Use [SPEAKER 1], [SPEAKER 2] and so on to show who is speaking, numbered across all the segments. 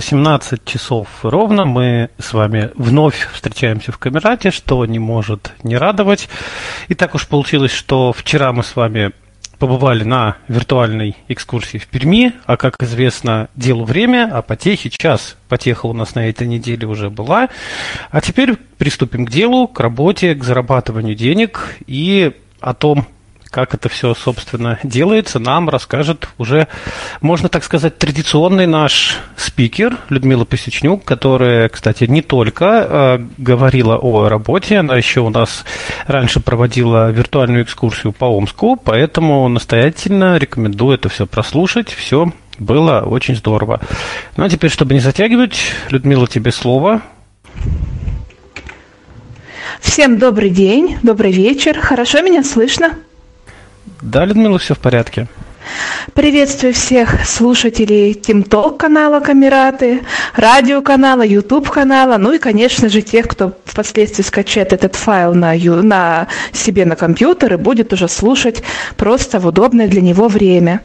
[SPEAKER 1] 17 часов ровно мы с вами вновь встречаемся в Камерате, что не может не радовать. И так уж получилось, что вчера мы с вами побывали на виртуальной экскурсии в Перми, а как известно, делу время, а потехи час. Потеха у нас на этой неделе уже была. А теперь приступим к делу, к работе, к зарабатыванию денег и о том, как это все, собственно, делается, нам расскажет уже, можно так сказать, традиционный наш спикер Людмила Посечнюк, которая, кстати, не только э, говорила о работе, она еще у нас раньше проводила виртуальную экскурсию по Омску, поэтому настоятельно рекомендую это все прослушать, все было очень здорово. Ну а теперь, чтобы не затягивать, Людмила, тебе слово.
[SPEAKER 2] Всем добрый день, добрый вечер. Хорошо меня слышно?
[SPEAKER 1] Да, Людмила, все в порядке.
[SPEAKER 2] Приветствую всех слушателей ТимТок канала Камераты, радиоканала, YouTube канала, ну и, конечно же, тех, кто впоследствии скачает этот файл на, на себе на компьютер и будет уже слушать просто в удобное для него время.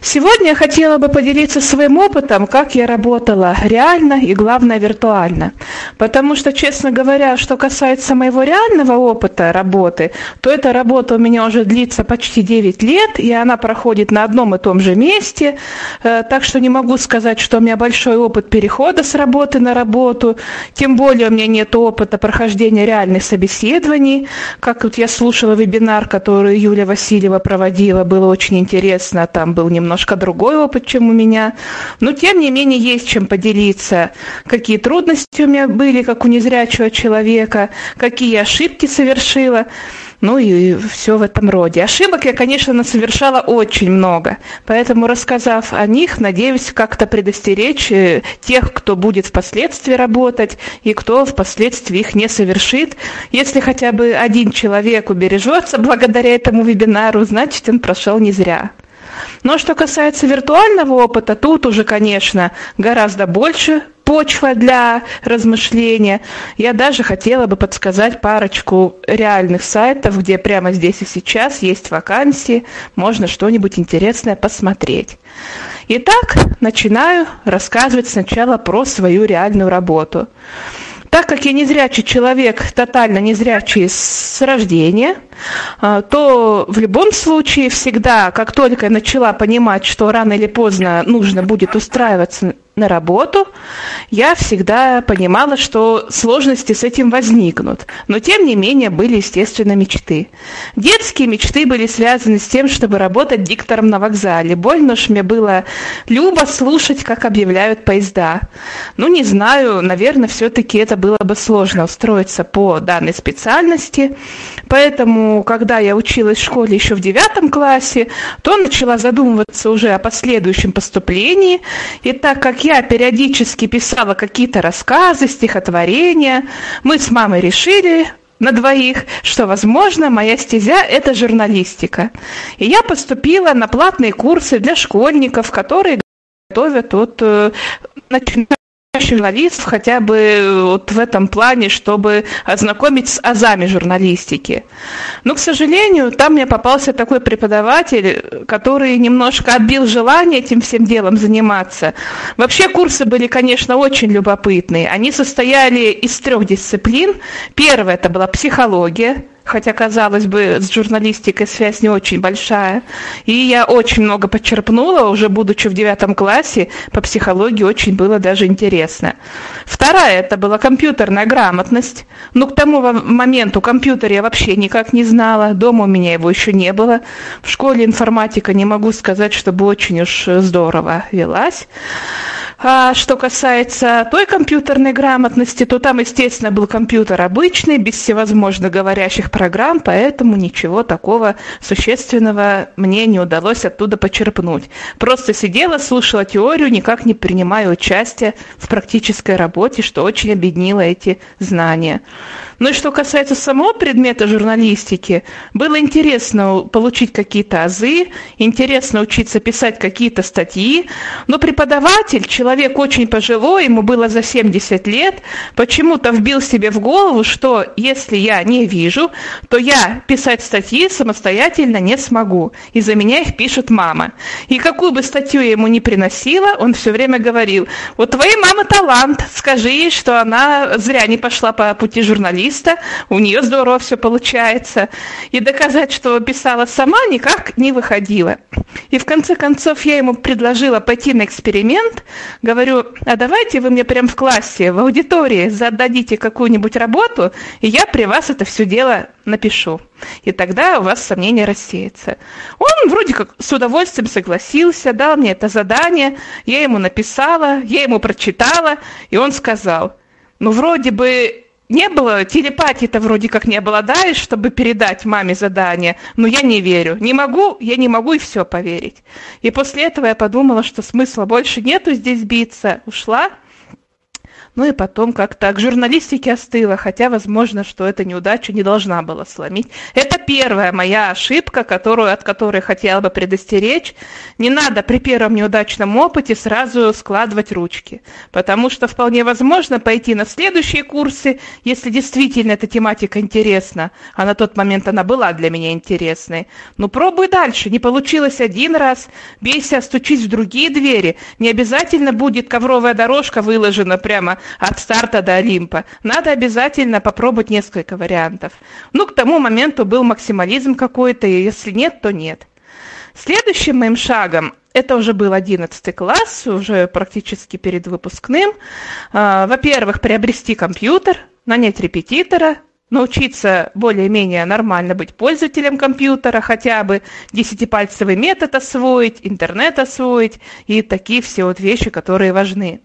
[SPEAKER 2] Сегодня я хотела бы поделиться своим опытом, как я работала реально и, главное, виртуально. Потому что, честно говоря, что касается моего реального опыта работы, то эта работа у меня уже длится почти 9 лет, и она проходит на одном и том же месте, э, так что не могу сказать, что у меня большой опыт перехода с работы на работу, тем более у меня нет опыта прохождения реальных собеседований. Как вот я слушала вебинар, который Юлия Васильева проводила, было очень интересно, там был немножко другой опыт, чем у меня. Но тем не менее есть чем поделиться, какие трудности у меня были, как у незрячего человека, какие ошибки совершила ну и все в этом роде. Ошибок я, конечно, совершала очень много, поэтому, рассказав о них, надеюсь как-то предостеречь э, тех, кто будет впоследствии работать и кто впоследствии их не совершит. Если хотя бы один человек убережется благодаря этому вебинару, значит, он прошел не зря. Но что касается виртуального опыта, тут уже, конечно, гораздо больше почва для размышления. Я даже хотела бы подсказать парочку реальных сайтов, где прямо здесь и сейчас есть вакансии, можно что-нибудь интересное посмотреть. Итак, начинаю рассказывать сначала про свою реальную работу. Так как я незрячий человек, тотально незрячий с рождения, а, то в любом случае всегда, как только я начала понимать, что рано или поздно нужно будет устраиваться на работу, я всегда понимала, что сложности с этим возникнут. Но тем не менее были, естественно, мечты. Детские мечты были связаны с тем, чтобы работать диктором на вокзале. Больно уж мне было любо слушать, как объявляют поезда. Ну, не знаю, наверное, все-таки это было бы сложно устроиться по данной специальности. Поэтому, когда я училась в школе еще в девятом классе, то начала задумываться уже о последующем поступлении. И так как я периодически писала какие-то рассказы, стихотворения. Мы с мамой решили на двоих, что, возможно, моя стезя – это журналистика. И я поступила на платные курсы для школьников, которые готовят от э, начинающих журналистов хотя бы вот в этом плане, чтобы ознакомить с азами журналистики. Но, к сожалению, там мне попался такой преподаватель, который немножко отбил желание этим всем делом заниматься. Вообще курсы были, конечно, очень любопытные. Они состояли из трех дисциплин. Первая – это была психология, хотя, казалось бы, с журналистикой связь не очень большая. И я очень много почерпнула, уже будучи в девятом классе, по психологии очень было даже интересно. Вторая, это была компьютерная грамотность. Ну, к тому моменту компьютер я вообще никак не знала, дома у меня его еще не было. В школе информатика не могу сказать, чтобы очень уж здорово велась. А что касается той компьютерной грамотности, то там, естественно, был компьютер обычный, без всевозможных говорящих программ, поэтому ничего такого существенного мне не удалось оттуда почерпнуть. Просто сидела, слушала теорию, никак не принимая участия в практической работе, что очень объединило эти знания. Ну и что касается самого предмета журналистики, было интересно получить какие-то азы, интересно учиться писать какие-то статьи, но преподаватель, человек очень пожилой, ему было за 70 лет, почему-то вбил себе в голову, что если я не вижу, то я писать статьи самостоятельно не смогу. И за меня их пишет мама. И какую бы статью я ему не приносила, он все время говорил, у твоей мамы талант, скажи ей, что она зря не пошла по пути журналиста, у нее здорово все получается. И доказать, что писала сама, никак не выходило. И в конце концов я ему предложила пойти на эксперимент, говорю, а давайте вы мне прямо в классе, в аудитории зададите какую-нибудь работу, и я при вас это все дело напишу. И тогда у вас сомнения рассеются. Он вроде как с удовольствием согласился, дал мне это задание, я ему написала, я ему прочитала, и он сказал, ну вроде бы не было, телепатии-то вроде как не было, да, чтобы передать маме задание, но я не верю. Не могу, я не могу и все поверить. И после этого я подумала, что смысла больше нету здесь биться. Ушла, ну и потом как-то к журналистике остыла, хотя, возможно, что эта неудача не должна была сломить. Это первая моя ошибка, которую, от которой хотела бы предостеречь. Не надо при первом неудачном опыте сразу складывать ручки, потому что вполне возможно пойти на следующие курсы, если действительно эта тематика интересна, а на тот момент она была для меня интересной. Ну пробуй дальше, не получилось один раз, бейся, стучись в другие двери. Не обязательно будет ковровая дорожка выложена прямо от старта до Олимпа. Надо обязательно попробовать несколько вариантов. Ну, к тому моменту был максимализм какой-то, и если нет, то нет. Следующим моим шагом, это уже был 11 класс, уже практически перед выпускным, а, во-первых, приобрести компьютер, нанять репетитора, научиться более-менее нормально быть пользователем компьютера, хотя бы десятипальцевый метод освоить, интернет освоить и такие все вот вещи, которые важны.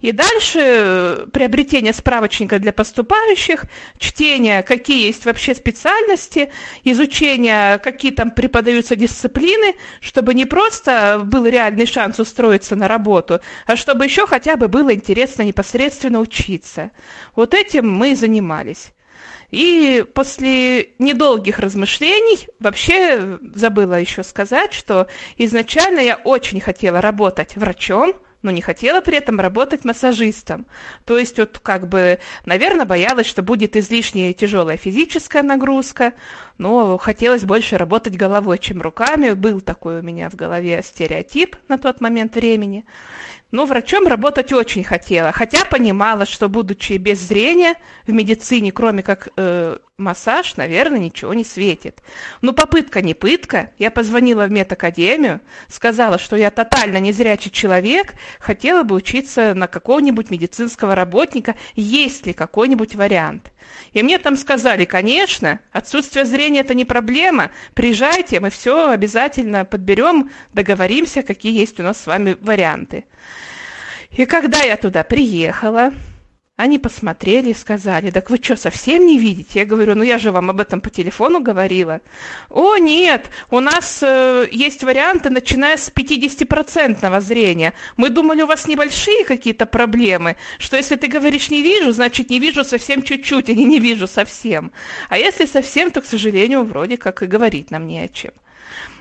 [SPEAKER 2] И дальше э, приобретение справочника для поступающих, чтение, какие есть вообще специальности, изучение, какие там преподаются дисциплины, чтобы не просто был реальный шанс устроиться на работу, а чтобы еще хотя бы было интересно непосредственно учиться. Вот этим мы занимались. И после недолгих размышлений, вообще забыла еще сказать, что изначально я очень хотела работать врачом, но не хотела при этом работать массажистом. То есть вот как бы, наверное, боялась, что будет излишняя тяжелая физическая нагрузка, но хотелось больше работать головой, чем руками. Был такой у меня в голове стереотип на тот момент времени. Но врачом работать очень хотела, хотя понимала, что, будучи без зрения, в медицине, кроме как э, массаж, наверное, ничего не светит. Но попытка не пытка. Я позвонила в медакадемию, сказала, что я тотально незрячий человек, хотела бы учиться на какого-нибудь медицинского работника, есть ли какой-нибудь вариант. И мне там сказали, конечно, отсутствие зрения – это не проблема, приезжайте, мы все обязательно подберем, договоримся, какие есть у нас с вами варианты. И когда я туда приехала, они посмотрели и сказали, так вы что, совсем не видите? Я говорю, ну я же вам об этом по телефону говорила. О, нет, у нас э, есть варианты, начиная с 50% зрения. Мы думали, у вас небольшие какие-то проблемы, что если ты говоришь не вижу, значит не вижу совсем чуть-чуть, или не вижу совсем. А если совсем, то, к сожалению, вроде как и говорить нам не о чем.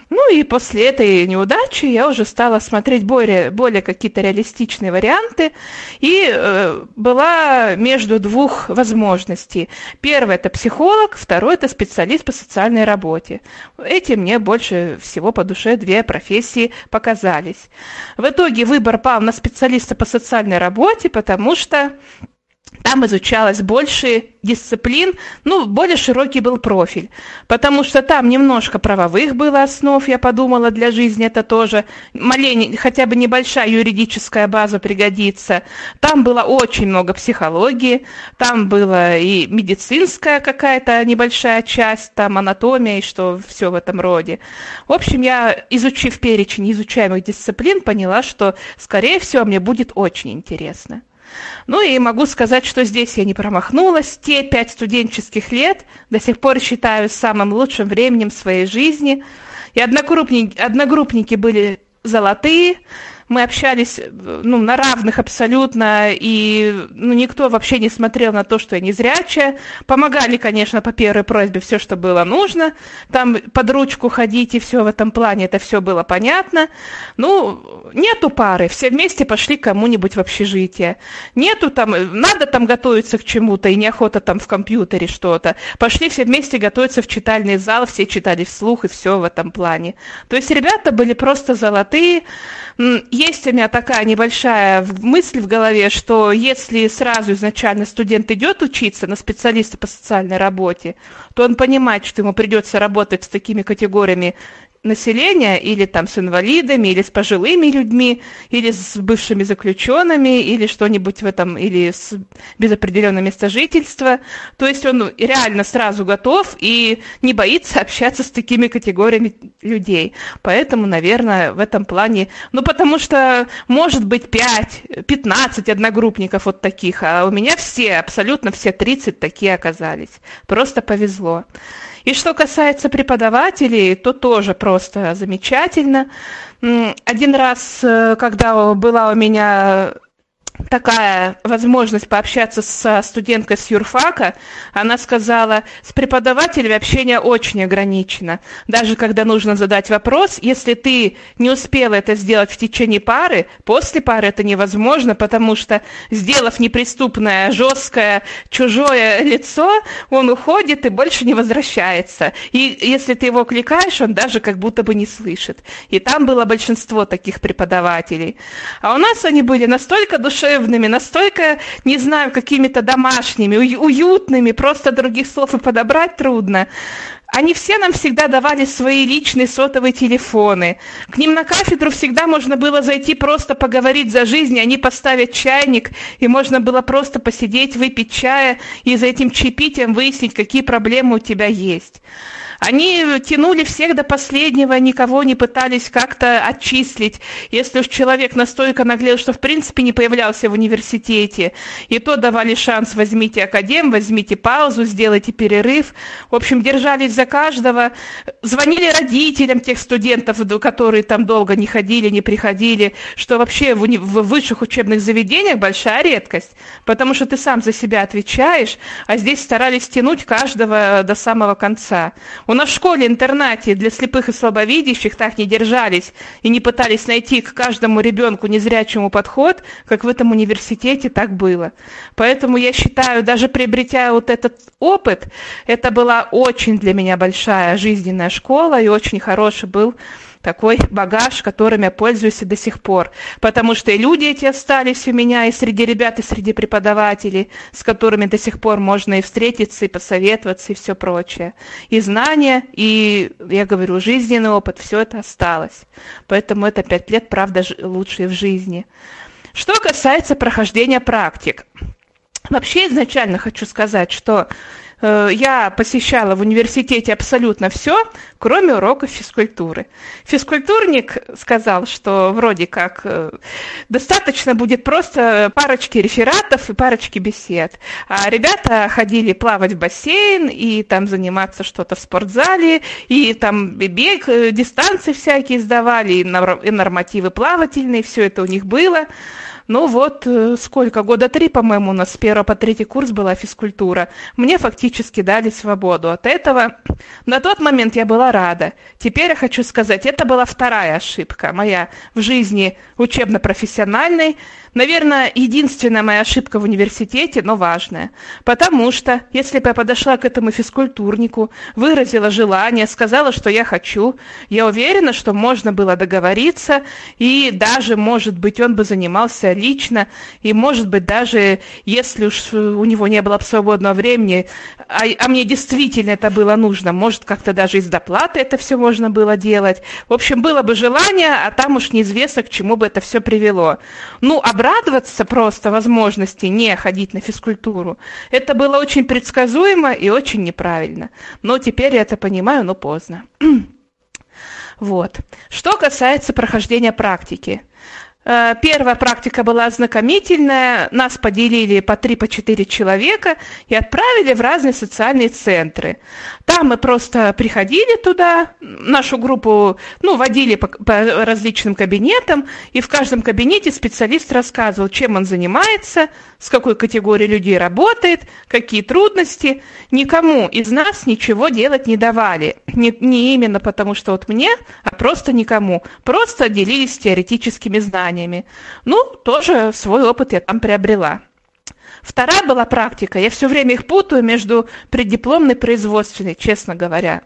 [SPEAKER 2] Ну и после этой неудачи я уже стала смотреть более, более какие-то реалистичные варианты и э, была между двух возможностей. Первый это психолог, второй это специалист по социальной работе. Эти мне больше всего по душе две профессии показались. В итоге выбор пал на специалиста по социальной работе, потому что там изучалось больше дисциплин, ну, более широкий был профиль, потому что там немножко правовых было основ, я подумала, для жизни это тоже, малень, хотя бы небольшая юридическая база пригодится. Там было очень много психологии, там была и медицинская какая-то небольшая часть, там анатомия и что все в этом роде. В общем, я, изучив перечень изучаемых дисциплин, поняла, что, скорее всего, мне будет очень интересно. Ну и могу сказать, что здесь я не промахнулась. Те пять студенческих лет до сих пор считаю самым лучшим временем своей жизни. И одногруппники, одногруппники были золотые, мы общались ну, на равных абсолютно, и ну, никто вообще не смотрел на то, что я незрячая. Помогали, конечно, по первой просьбе все, что было нужно. Там под ручку ходить и все в этом плане, это все было понятно. Ну, нету пары, все вместе пошли к кому-нибудь в общежитие. Нету там, надо там готовиться к чему-то, и неохота там в компьютере что-то. Пошли все вместе готовиться в читальный зал, все читали вслух, и все в этом плане. То есть ребята были просто золотые. Есть у меня такая небольшая мысль в голове, что если сразу изначально студент идет учиться на специалиста по социальной работе, то он понимает, что ему придется работать с такими категориями населения, или там с инвалидами, или с пожилыми людьми, или с бывшими заключенными, или что-нибудь в этом, или с, без определенного места жительства. То есть он реально сразу готов и не боится общаться с такими категориями людей. Поэтому, наверное, в этом плане, ну потому что может быть 5, 15 одногруппников вот таких, а у меня все, абсолютно все 30 такие оказались. Просто повезло. И что касается преподавателей, то тоже просто замечательно. Один раз, э, когда была у меня такая возможность пообщаться со студенткой с юрфака, она сказала, с преподавателями общение очень ограничено. Даже когда нужно задать вопрос, если ты не успела это сделать в течение пары, после пары это невозможно, потому что, сделав неприступное, жесткое, чужое лицо, он уходит и больше не возвращается. И если ты его кликаешь, он даже как будто бы не слышит. И там было большинство таких преподавателей. А у нас они были настолько душевные, душевными, настолько, не знаю, какими-то домашними, уютными, просто других слов и подобрать трудно. Они все нам всегда давали свои личные сотовые телефоны. К ним на кафедру всегда можно было зайти просто поговорить за жизнь, они поставят чайник, и можно было просто посидеть, выпить чая и за этим чаепитием выяснить, какие проблемы у тебя есть. Они тянули всех до последнего, никого не пытались как-то отчислить. Если уж человек настолько наглел, что в принципе не появлялся в университете, и то давали шанс, возьмите академ, возьмите паузу, сделайте перерыв. В общем, держались за каждого, звонили родителям тех студентов, которые там долго не ходили, не приходили, что вообще в, в высших учебных заведениях большая редкость, потому что ты сам за себя отвечаешь, а здесь старались тянуть каждого до самого конца. У нас в школе-интернате для слепых и слабовидящих так не держались и не пытались найти к каждому ребенку незрячему подход, как в этом университете так было. Поэтому я считаю, даже приобретя вот этот опыт, это была очень для меня большая жизненная школа и очень хороший был такой багаж, которым я пользуюсь и до сих пор. Потому что и люди эти остались у меня, и среди ребят, и среди преподавателей, с которыми до сих пор можно и встретиться, и посоветоваться, и все прочее. И знания, и, я говорю, жизненный опыт, все это осталось. Поэтому это пять лет, правда, лучшие в жизни. Что касается прохождения практик. Вообще изначально хочу сказать, что я посещала в университете абсолютно все, кроме уроков физкультуры. Физкультурник сказал, что вроде как э, достаточно будет просто парочки рефератов и парочки бесед. А ребята ходили плавать в бассейн и там заниматься что-то в спортзале, и там бег, э, дистанции всякие сдавали, и нормативы плавательные, все это у них было. Ну вот, э, сколько, года три, по-моему, у нас с первого по третий курс была физкультура. Мне фактически дали свободу от этого. На тот момент я была рада. Теперь я хочу сказать, это была вторая ошибка моя в жизни учебно-профессиональной. Наверное, единственная моя ошибка в университете, но важная. Потому что, если бы я подошла к этому физкультурнику, выразила желание, сказала, что я хочу, я уверена, что можно было договориться, и даже, может быть, он бы занимался лично, и, может быть, даже, если уж у него не было свободного времени, а, а мне действительно это было нужно, может, как-то даже из доплаты это все можно было делать. В общем, было бы желание, а там уж неизвестно, к чему бы это все привело. Ну, а обрадоваться просто возможности не ходить на физкультуру, это было очень предсказуемо и очень неправильно. Но теперь я это понимаю, но поздно. Вот. Что касается прохождения практики. Э, первая практика была ознакомительная. Нас поделили по три, по четыре человека и отправили в разные социальные центры. Там мы просто приходили туда, нашу группу ну, водили по, по различным кабинетам, и в каждом кабинете специалист рассказывал, чем он занимается, с какой категорией людей работает, какие трудности. Никому из нас ничего делать не давали. Не, не именно потому, что вот мне, а просто никому. Просто делились теоретическими знаниями. Ну, тоже свой опыт я там приобрела. Вторая была практика. Я все время их путаю между преддипломной и производственной, честно говоря.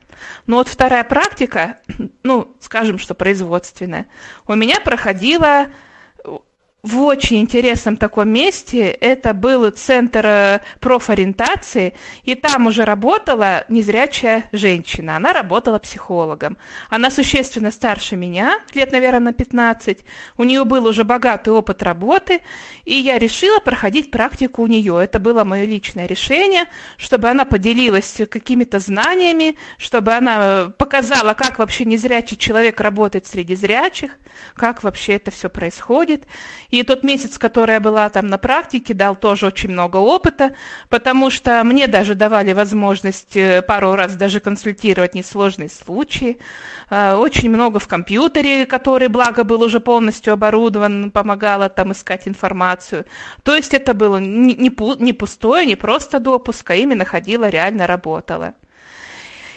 [SPEAKER 2] Но вот вторая практика, ну, скажем, что производственная, у меня проходила в очень интересном таком месте. Это был центр э, профориентации, и там уже работала незрячая женщина. Она работала психологом. Она существенно старше меня, лет, наверное, на 15. У нее был уже богатый опыт работы, и я решила проходить практику у нее. Это было мое личное решение, чтобы она поделилась какими-то знаниями, чтобы она показала, как вообще незрячий человек работает среди зрячих, как вообще это все происходит. И тот месяц, который я была там на практике, дал тоже очень много опыта, потому что мне даже давали возможность э, пару раз даже консультировать несложные случаи. Э, очень много в компьютере, который, благо, был уже полностью оборудован, помогала там искать информацию. То есть это было не пустое, не просто допуск, а именно ходила, реально работала.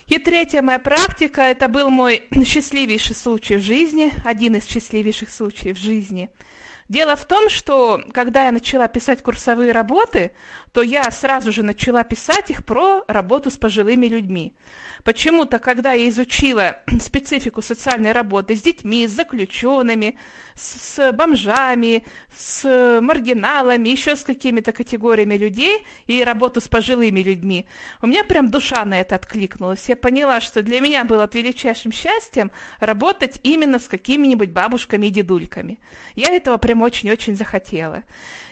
[SPEAKER 2] И третья моя практика, это был мой счастливейший случай в жизни, один из счастливейших случаев в жизни – Дело в том, что когда я начала писать курсовые работы, то я сразу же начала писать их про работу с пожилыми людьми. Почему-то, когда я изучила специфику социальной работы с детьми, с заключенными, с бомжами, с маргиналами, еще с какими-то категориями людей и работу с пожилыми людьми, у меня прям душа на это откликнулась. Я поняла, что для меня было величайшим счастьем работать именно с какими-нибудь бабушками и дедульками. Я этого прям очень-очень захотела.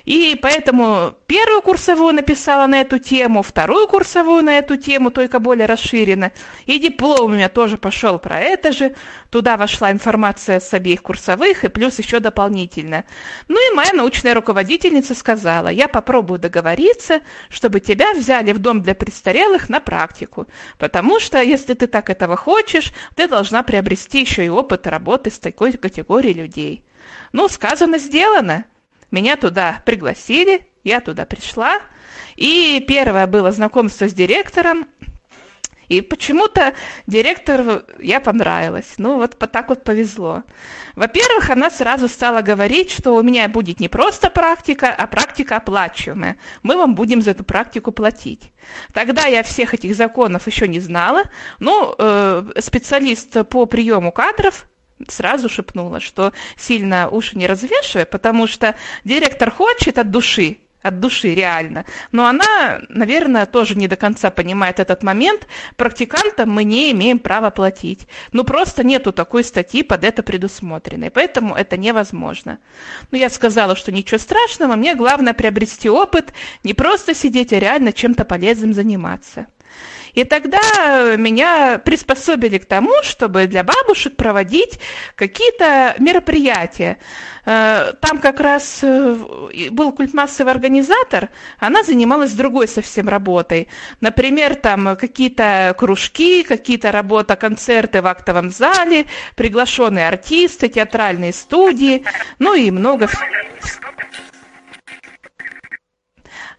[SPEAKER 2] И поэтому первую курсовую написала на эту тему, вторую курсовую на эту тему, только более расширенно. И диплом у меня тоже пошел про это же. Туда вошла информация с обеих курсовых и плюс еще дополнительно. Ну и моя научная руководительница сказала, я попробую договориться, чтобы тебя взяли в дом для престарелых на практику. Потому что, если ты так этого хочешь, ты должна приобрести еще и опыт работы с такой категорией людей. Ну, сказано, сделано. Меня туда пригласили, я туда пришла. И первое было знакомство с директором. И почему-то директор я понравилась. Ну, вот так вот повезло. Во-первых, она сразу стала говорить, что у меня будет не просто практика, а практика оплачиваемая. Мы вам будем за эту практику платить. Тогда я всех этих законов еще не знала. Но э, специалист по приему кадров сразу шепнула, что сильно уши не развешивай, потому что директор хочет от души, от души реально. Но она, наверное, тоже не до конца понимает этот момент. Практикантам мы не имеем права платить. Ну, просто нету такой статьи под это предусмотренной. Поэтому это невозможно. Но я сказала, что ничего страшного, мне главное приобрести опыт, не просто сидеть, а реально чем-то полезным заниматься. И тогда меня приспособили к тому, чтобы для бабушек проводить какие-то мероприятия. Э, там как раз э, был культмассовый организатор, она занималась другой совсем работой. Например, там какие-то кружки, какие-то работа, концерты в актовом зале, приглашенные артисты, театральные студии, ну и много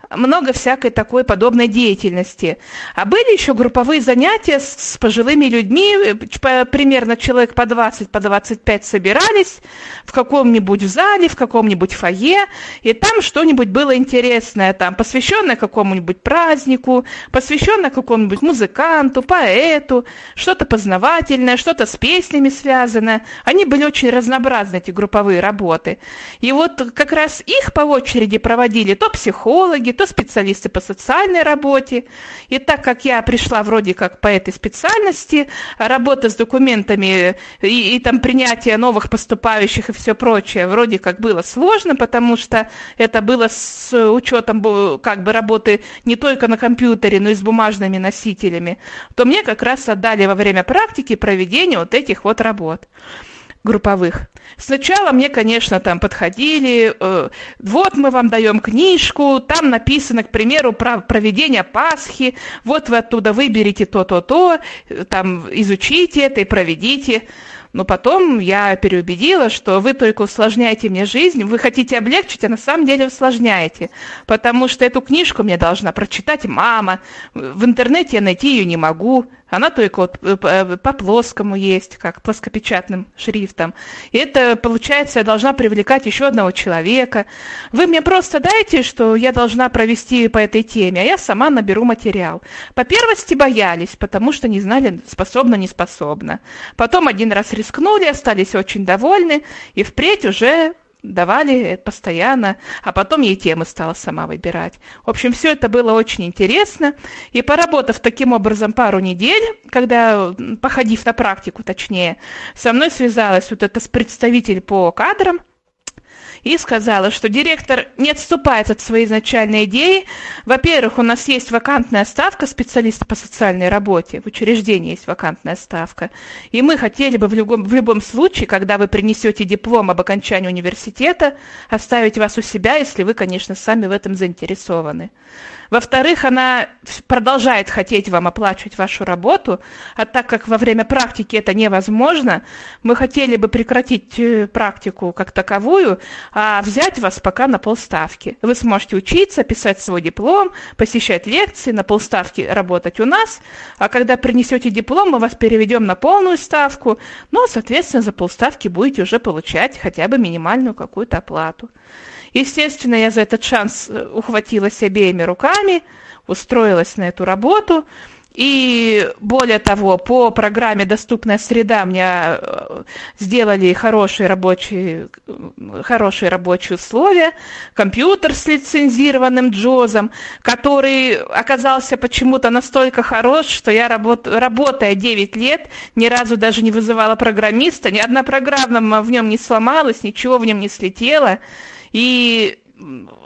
[SPEAKER 2] много всякой такой подобной деятельности. А были еще групповые занятия с, пожилыми людьми, по, примерно человек по 20, по 25 собирались в каком-нибудь зале, в каком-нибудь фойе, и там что-нибудь было интересное, там, посвященное какому-нибудь празднику, посвященное какому-нибудь музыканту, поэту, что-то познавательное, что-то с песнями связанное. Они были очень разнообразны, эти групповые работы. И вот как раз их по очереди проводили то психологи, то специалисты по социальной работе. И так как я пришла вроде как по этой специальности, работа с документами и, и там принятие новых поступающих и все прочее вроде как было сложно, потому что это было с учетом как бы работы не только на компьютере, но и с бумажными носителями, то мне как раз отдали во время практики проведение вот этих вот работ групповых. Сначала мне, конечно, там подходили, э, вот мы вам даем книжку, там написано, к примеру, про проведение Пасхи, вот вы оттуда выберите то-то-то, там изучите это и проведите. Но потом я переубедила, что вы только усложняете мне жизнь, вы хотите облегчить, а на самом деле усложняете. Потому что эту книжку мне должна прочитать мама, в интернете я найти ее не могу, она только вот э, э, по плоскому есть, как плоскопечатным шрифтом. И это, получается, я должна привлекать еще одного человека. Вы мне просто дайте, что я должна провести по этой теме, а я сама наберу материал. По первости боялись, потому что не знали, способна, не способна. Потом один раз рискнули, остались очень довольны, и впредь уже давали постоянно, а потом ей темы стала сама выбирать. В общем, все это было очень интересно. И поработав таким образом пару недель, когда, походив на практику точнее, со мной связалась вот эта представитель по кадрам – и сказала, что директор не отступает от своей изначальной идеи. Во-первых, у нас есть вакантная ставка специалиста по социальной работе, в учреждении есть вакантная ставка, и мы хотели бы в любом, в любом случае, когда вы принесете диплом об окончании университета, оставить вас у себя, если вы, конечно, сами в этом заинтересованы. Во-вторых, она продолжает хотеть вам оплачивать вашу работу, а так как во время практики это невозможно, мы хотели бы прекратить э, практику как таковую, а взять вас пока на полставки. Вы сможете учиться, писать свой диплом, посещать лекции, на полставки работать у нас, а когда принесете диплом, мы вас переведем на полную ставку, но, соответственно, за полставки будете уже получать хотя бы минимальную какую-то оплату. Естественно, я за этот шанс э, ухватилась обеими руками, устроилась на эту работу. И более того, по программе «Доступная среда» мне э, сделали хорошие рабочие, хорошие рабочие условия, компьютер с лицензированным джозом, который оказался почему-то настолько хорош, что я, работ, работая 9 лет, ни разу даже не вызывала программиста, ни одна программа в нем не сломалась, ничего в нем не слетело. И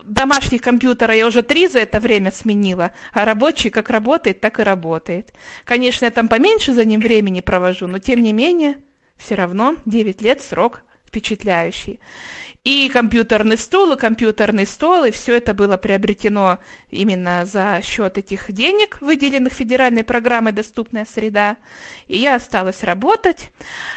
[SPEAKER 2] домашний компьютер я уже три за это время сменила, а рабочий как работает, так и работает. Конечно, я там поменьше за ним времени провожу, но тем не менее, все равно 9 лет срок впечатляющий. И компьютерный стул, и компьютерный стол, и все это было приобретено именно за счет этих денег, выделенных федеральной программой «Доступная среда». И я осталась работать.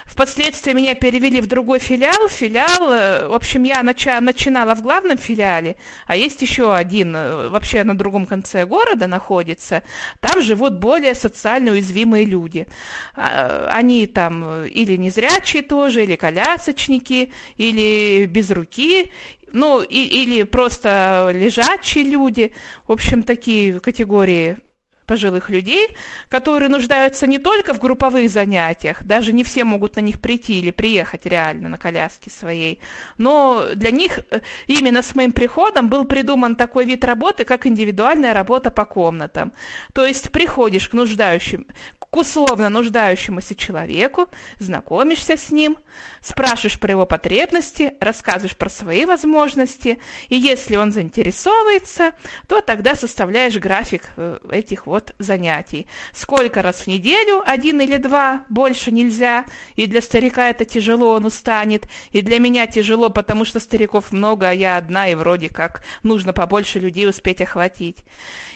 [SPEAKER 2] Впоследствии меня перевели в другой филиал. Филиал, э, в общем, я нача- начинала в главном филиале, а есть еще один, э, вообще на другом конце города находится. Там живут более социально уязвимые люди. А, они там или незрячие тоже, или колясочники, или без руки, ну, и, или просто лежачие люди, в общем, такие категории пожилых людей, которые нуждаются не только в групповых занятиях, даже не все могут на них прийти или приехать реально на коляске своей, но для них э, именно с моим приходом был придуман такой вид работы, как индивидуальная работа по комнатам. То есть приходишь к нуждающим, к условно нуждающемуся человеку, знакомишься с ним, спрашиваешь про его потребности, рассказываешь про свои возможности, и если он заинтересовывается, то тогда составляешь график э, этих вот занятий. Сколько раз в неделю, один или два, больше нельзя, и для старика это тяжело, он устанет, и для меня тяжело, потому что стариков много, а я одна, и вроде как нужно побольше людей успеть охватить.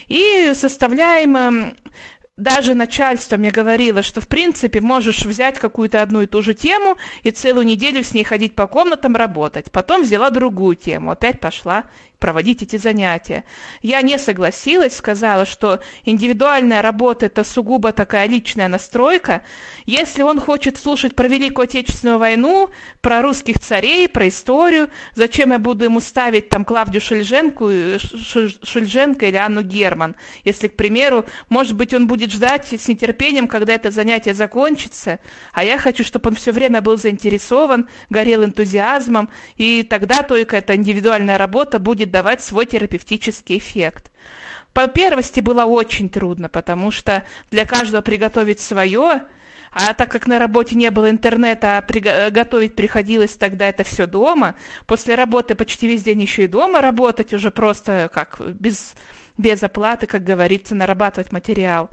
[SPEAKER 2] И составляем даже начальство мне говорило, что в принципе можешь взять какую-то одну и ту же тему и целую неделю с ней ходить по комнатам работать. Потом взяла другую тему, опять пошла проводить эти занятия. Я не согласилась, сказала, что индивидуальная работа – это сугубо такая личная настройка. Если он хочет слушать про Великую Отечественную войну, про русских царей, про историю, зачем я буду ему ставить там Клавдию Шульженко, Шульженко или Анну Герман? Если, к примеру, может быть, он будет ждать с нетерпением, когда это занятие закончится, а я хочу, чтобы он все время был заинтересован, горел энтузиазмом, и тогда только эта индивидуальная работа будет будет давать свой терапевтический эффект. По первости было очень трудно, потому что для каждого приготовить свое, а так как на работе не было интернета, а готовить приходилось тогда это все дома, после работы почти весь день еще и дома работать, уже просто как без, без оплаты, как говорится, нарабатывать материал.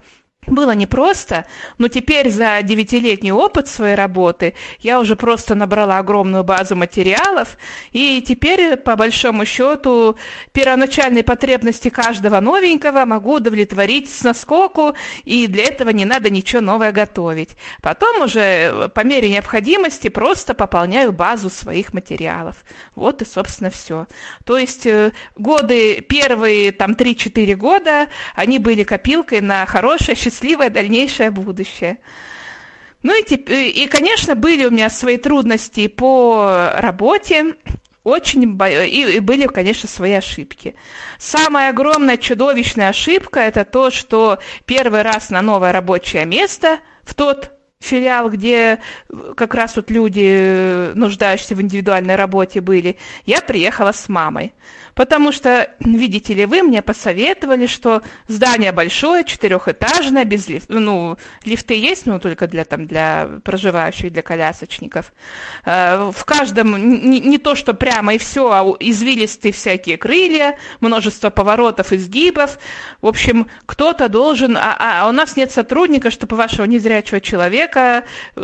[SPEAKER 2] Было непросто, но теперь за девятилетний опыт своей работы я уже просто набрала огромную базу материалов, и теперь, по большому счету, первоначальные потребности каждого новенького могу удовлетворить с наскоку, и для этого не надо ничего новое готовить. Потом уже по мере необходимости просто пополняю базу своих материалов. Вот и, собственно, все. То есть э, годы, первые там 3-4 года, они были копилкой на хорошее, счастливое дальнейшее будущее. Ну и, и, конечно, были у меня свои трудности по работе, очень и, и были, конечно, свои ошибки. Самая огромная чудовищная ошибка это то, что первый раз на новое рабочее место в тот филиал, где как раз вот люди, нуждающиеся в индивидуальной работе были, я приехала с мамой. Потому что, видите ли, вы мне посоветовали, что здание большое, четырехэтажное, без лифта. Ну, лифты есть, но только для, там, для проживающих, для колясочников. Э, в каждом не, не то, что прямо и все, а извилистые всякие крылья, множество поворотов, изгибов. В общем, кто-то должен... А, а у нас нет сотрудника, чтобы вашего незрячего человека,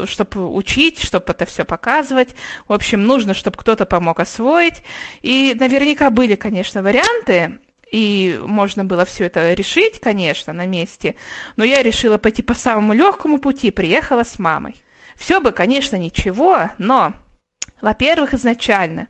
[SPEAKER 2] чтобы учить, чтобы это все показывать. В общем, нужно, чтобы кто-то помог освоить. И наверняка были конечно, варианты, и можно было все это решить, конечно, на месте, но я решила пойти по самому легкому пути, приехала с мамой. Все бы, конечно, ничего, но, во-первых, изначально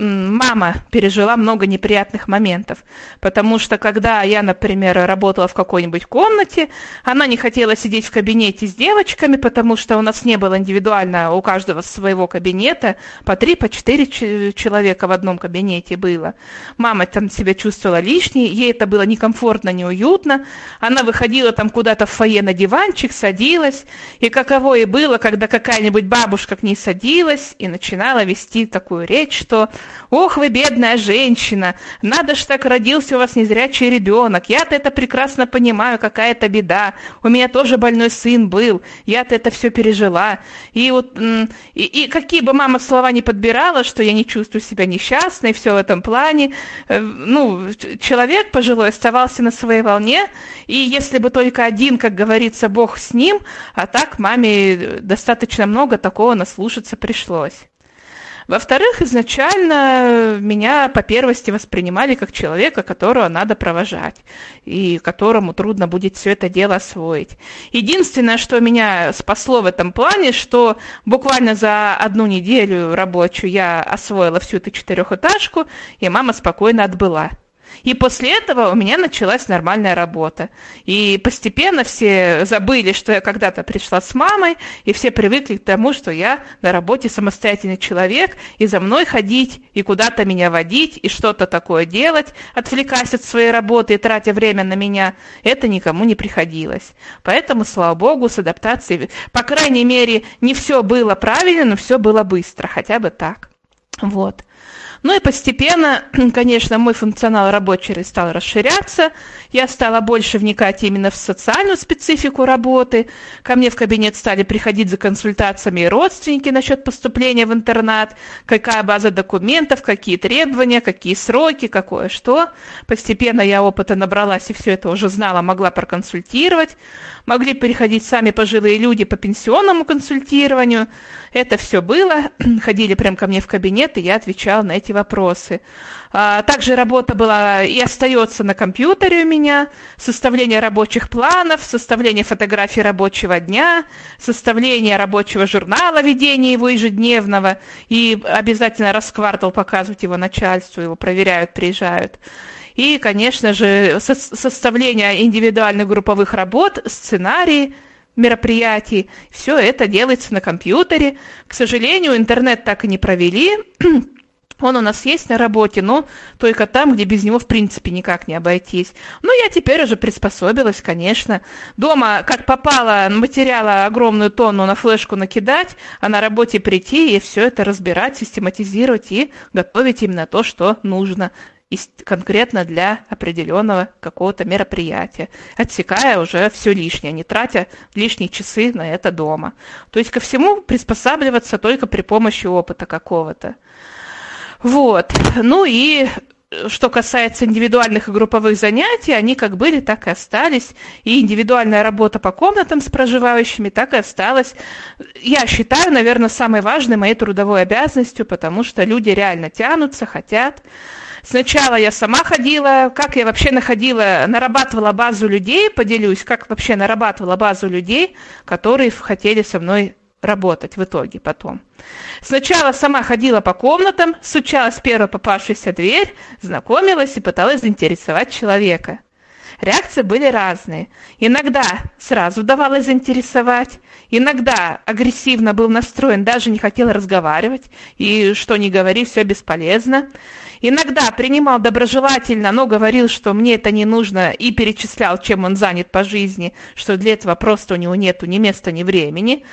[SPEAKER 2] мама пережила много неприятных моментов, потому что когда я, например, работала в какой-нибудь комнате, она не хотела сидеть в кабинете с девочками, потому что у нас не было индивидуально у каждого своего кабинета, по три, по четыре человека в одном кабинете было. Мама там себя чувствовала лишней, ей это было некомфортно, неуютно, она выходила там куда-то в фойе на диванчик, садилась, и каково и было, когда какая-нибудь бабушка к ней садилась и начинала вести такую речь, что Ох вы, бедная женщина, надо ж так родился у вас незрячий ребенок. Я-то это прекрасно понимаю, какая это беда. У меня тоже больной сын был, я-то это все пережила. И вот и, и какие бы мама слова не подбирала, что я не чувствую себя несчастной, все в этом плане, э, ну, человек пожилой оставался на своей волне, и если бы только один, как говорится, Бог с ним, а так маме достаточно много такого наслушаться пришлось. Во-вторых, изначально меня по первости воспринимали как человека, которого надо провожать, и которому трудно будет все это дело освоить. Единственное, что меня спасло в этом плане, что буквально за одну неделю рабочую я освоила всю эту четырехэтажку, и мама спокойно отбыла. И после этого у меня началась нормальная работа. И постепенно все забыли, что я когда-то пришла с мамой, и все привыкли к тому, что я на работе самостоятельный человек, и за мной ходить, и куда-то меня водить, и что-то такое делать, отвлекаясь от своей работы и тратя время на меня, это никому не приходилось. Поэтому, слава богу, с адаптацией, по крайней мере, не все было правильно, но все было быстро, хотя бы так. Вот. Ну и постепенно, конечно, мой функционал рабочий стал расширяться. Я стала больше вникать именно в социальную специфику работы. Ко мне в кабинет стали приходить за консультациями родственники насчет поступления в интернат, какая база документов, какие требования, какие сроки, какое что. Постепенно я опыта набралась и все это уже знала, могла проконсультировать. Могли приходить сами пожилые люди по пенсионному консультированию. Это все было. Ходили прямо ко мне в кабинет, и я отвечала на эти вопросы. А, также работа была и остается на компьютере у меня. Составление рабочих планов, составление фотографий рабочего дня, составление рабочего журнала, ведение его ежедневного. И обязательно раз в квартал показывать его начальству, его проверяют, приезжают. И, конечно же, составление индивидуальных групповых работ, сценарии – мероприятий. Все это делается на компьютере. К сожалению, интернет так и не провели. Он у нас есть на работе, но только там, где без него в принципе никак не обойтись. Но я теперь уже приспособилась, конечно. Дома, как попало, материала огромную тонну на флешку накидать, а на работе прийти и все это разбирать, систематизировать и готовить именно то, что нужно конкретно для определенного какого-то мероприятия, отсекая уже все лишнее, не тратя лишние часы на это дома. То есть ко всему приспосабливаться только при помощи опыта какого-то. Вот. Ну и что касается индивидуальных и групповых занятий, они как были, так и остались. И индивидуальная работа по комнатам с проживающими так и осталась. Я считаю, наверное, самой важной моей трудовой обязанностью, потому что люди реально тянутся, хотят. Сначала я сама ходила, как я вообще находила, нарабатывала базу людей, поделюсь, как вообще нарабатывала базу людей, которые хотели со мной работать в итоге потом. Сначала сама ходила по комнатам, стучалась в первую попавшуюся дверь, знакомилась и пыталась заинтересовать человека. Реакции были разные. Иногда сразу давалось заинтересовать, иногда агрессивно был настроен, даже не хотел разговаривать, и что ни говори, все бесполезно. Иногда принимал доброжелательно, но говорил, что мне это не нужно, и перечислял, чем он занят по жизни, что для этого просто у него нету ни места, ни времени.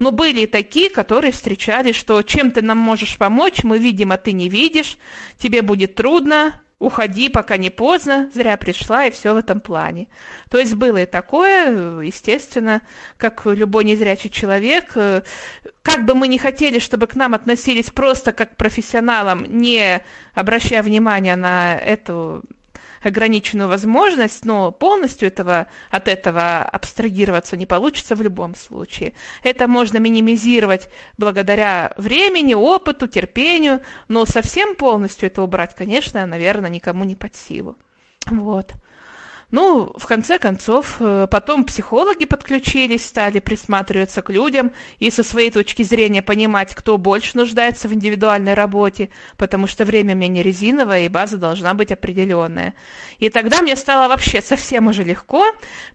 [SPEAKER 2] Но были и такие, которые встречали, что чем ты нам можешь помочь, мы видим, а ты не видишь, тебе будет трудно, уходи, пока не поздно, зря пришла, и все в этом плане. То есть было и такое, естественно, как любой незрячий человек, как бы мы ни хотели, чтобы к нам относились просто как к профессионалам, не обращая внимания на эту ограниченную возможность, но полностью этого, от этого абстрагироваться не получится в любом случае. Это можно минимизировать благодаря времени, опыту, терпению, но совсем полностью это убрать, конечно, наверное, никому не под силу. Вот. Ну, в конце концов, э, потом психологи подключились, стали присматриваться к людям и со своей точки зрения понимать, кто больше нуждается в индивидуальной работе, потому что время у меня не резиновое, и база должна быть определенная. И тогда мне стало вообще совсем уже легко.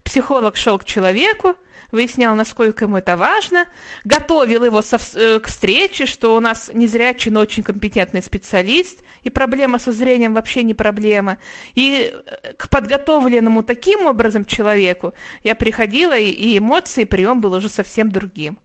[SPEAKER 2] Психолог шел к человеку, выяснял, насколько ему это важно, готовил его со, э, к встрече, что у нас незрячий, но очень компетентный специалист, и проблема со зрением вообще не проблема. И э, к подготовленному таким образом человеку я приходила, и, и эмоции, и прием был уже совсем другим.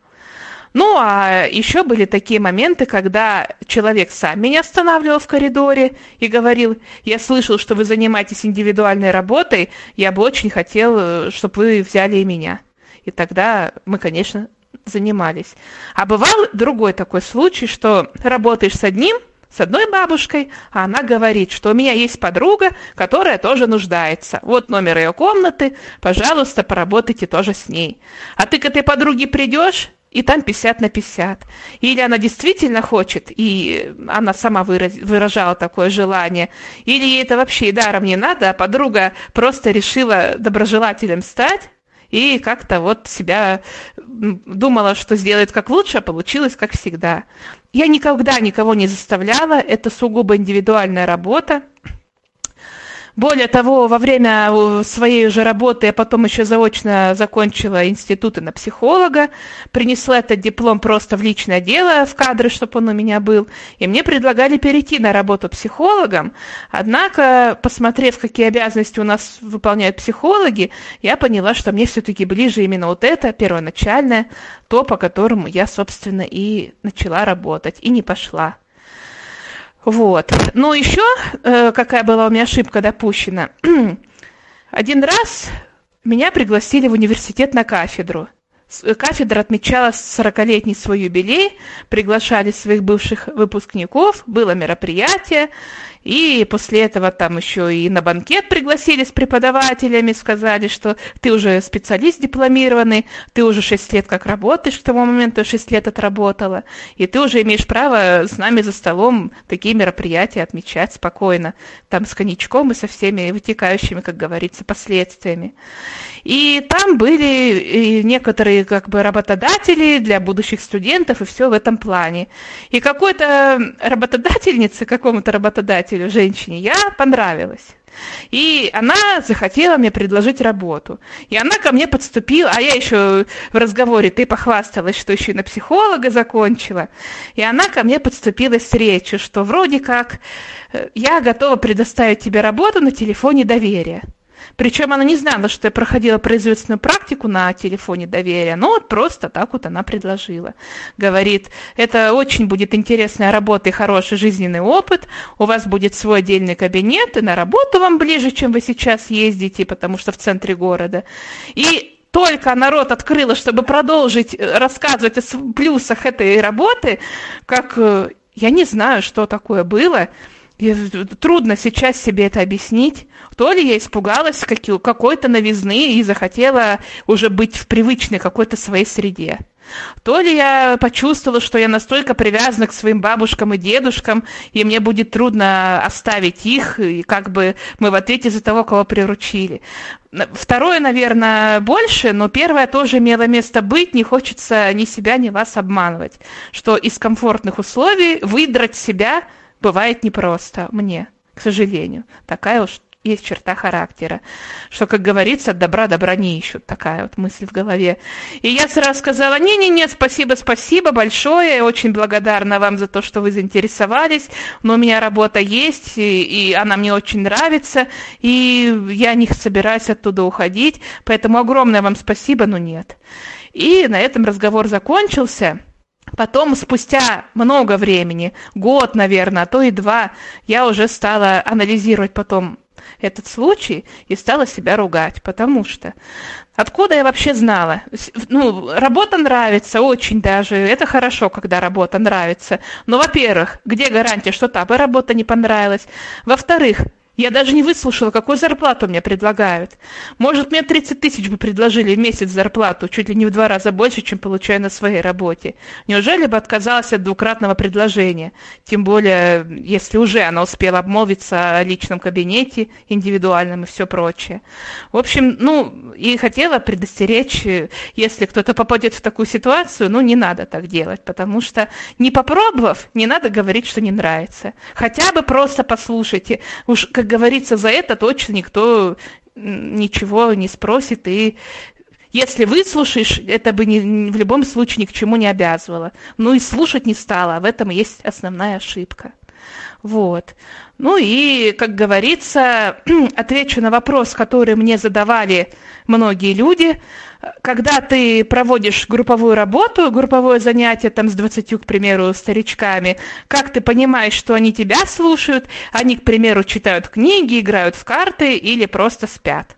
[SPEAKER 2] Ну, а еще были такие моменты, когда человек сам меня останавливал в коридоре и говорил, я слышал, что вы занимаетесь индивидуальной работой, я бы очень хотел, э, чтобы вы взяли и меня. И тогда мы, конечно, занимались. А бывал другой такой случай, что работаешь с одним, с одной бабушкой, а она говорит, что у меня есть подруга, которая тоже нуждается. Вот номер ее комнаты, пожалуйста, поработайте тоже с ней. А ты к этой подруге придешь, и там 50 на 50. Или она действительно хочет, и она сама выражала такое желание, или ей это вообще и даром не надо, а подруга просто решила доброжелателем стать, и как-то вот себя думала, что сделает как лучше, а получилось как всегда. Я никогда никого не заставляла, это сугубо индивидуальная работа. Более того, во время своей уже работы я потом еще заочно закончила институты на психолога, принесла этот диплом просто в личное дело, в кадры, чтобы он у меня был, и мне предлагали перейти на работу психологом, однако, посмотрев, какие обязанности у нас выполняют психологи, я поняла, что мне все-таки ближе именно вот это, первоначальное, то, по которому я, собственно, и начала работать, и не пошла. Вот. Ну, еще э, какая была у меня ошибка допущена. Один раз меня пригласили в университет на кафедру. Э, кафедра отмечала 40-летний свой юбилей, приглашали своих бывших выпускников, было мероприятие, и после этого там еще и на банкет пригласили с преподавателями, сказали, что ты уже специалист дипломированный, ты уже 6 лет как работаешь, к тому моменту 6 лет отработала, и ты уже имеешь право с нами за столом такие мероприятия отмечать спокойно, там с коньячком и со всеми вытекающими, как говорится, последствиями. И там были и некоторые как бы работодатели для будущих студентов и все в этом плане. И какой-то работодательнице, какому-то работодателю, женщине, я понравилась. И она захотела мне предложить работу. И она ко мне подступила, а я еще в разговоре, ты похвасталась, что еще и на психолога закончила. И она ко мне подступила с речью, что вроде как э, я готова предоставить тебе работу на телефоне доверия. Причем она не знала, что я проходила производственную практику на телефоне доверия, но вот просто так вот она предложила. Говорит, это очень будет интересная работа и хороший жизненный опыт, у вас будет свой отдельный кабинет, и на работу вам ближе, чем вы сейчас ездите, потому что в центре города. И только народ открыла, чтобы продолжить э, рассказывать о плюсах этой работы, как э, я не знаю, что такое было, трудно сейчас себе это объяснить. То ли я испугалась какой-то новизны и захотела уже быть в привычной какой-то своей среде. То ли я почувствовала, что я настолько привязана к своим бабушкам и дедушкам, и мне будет трудно оставить их, и как бы мы в ответе за того, кого приручили. Второе, наверное, больше, но первое тоже имело место быть. Не хочется ни себя, ни вас обманывать, что из комфортных условий выдрать себя бывает непросто мне, к сожалению. Такая уж есть черта характера, что, как говорится, добра добра не ищут, такая вот мысль в голове. И я сразу сказала, не-не-не, спасибо, спасибо большое, очень благодарна вам за то, что вы заинтересовались, но у меня работа есть, и, и она мне очень нравится, и я не собираюсь оттуда уходить, поэтому огромное вам спасибо, но нет. И на этом разговор закончился. Потом, спустя много времени, год, наверное, а то и два, я уже стала анализировать потом этот случай и стала себя ругать, потому что откуда я вообще знала? Ну, работа нравится, очень даже, это хорошо, когда работа нравится. Но, во-первых, где гарантия, что та бы работа не понравилась? Во-вторых, я даже не выслушала, какую зарплату мне предлагают. Может, мне 30 тысяч бы предложили в месяц зарплату, чуть ли не в два раза больше, чем получаю на своей работе. Неужели бы отказалась от двукратного предложения? Тем более, если уже она успела обмолвиться о личном кабинете, индивидуальном и все прочее. В общем, ну, и хотела предостеречь, если кто-то попадет в такую ситуацию, ну, не надо так делать, потому что не попробовав, не надо говорить, что не нравится. Хотя бы просто послушайте. Уж как говорится, за это точно никто ничего не спросит, и если выслушаешь, это бы ни, в любом случае ни к чему не обязывало. Ну и слушать не стало, а в этом есть основная ошибка. Вот. Ну и, как говорится, отвечу на вопрос, который мне задавали многие люди. Когда ты проводишь групповую работу, групповое занятие там с 20, к примеру, старичками, как ты понимаешь, что они тебя слушают, они, к примеру, читают книги, играют в карты или просто спят?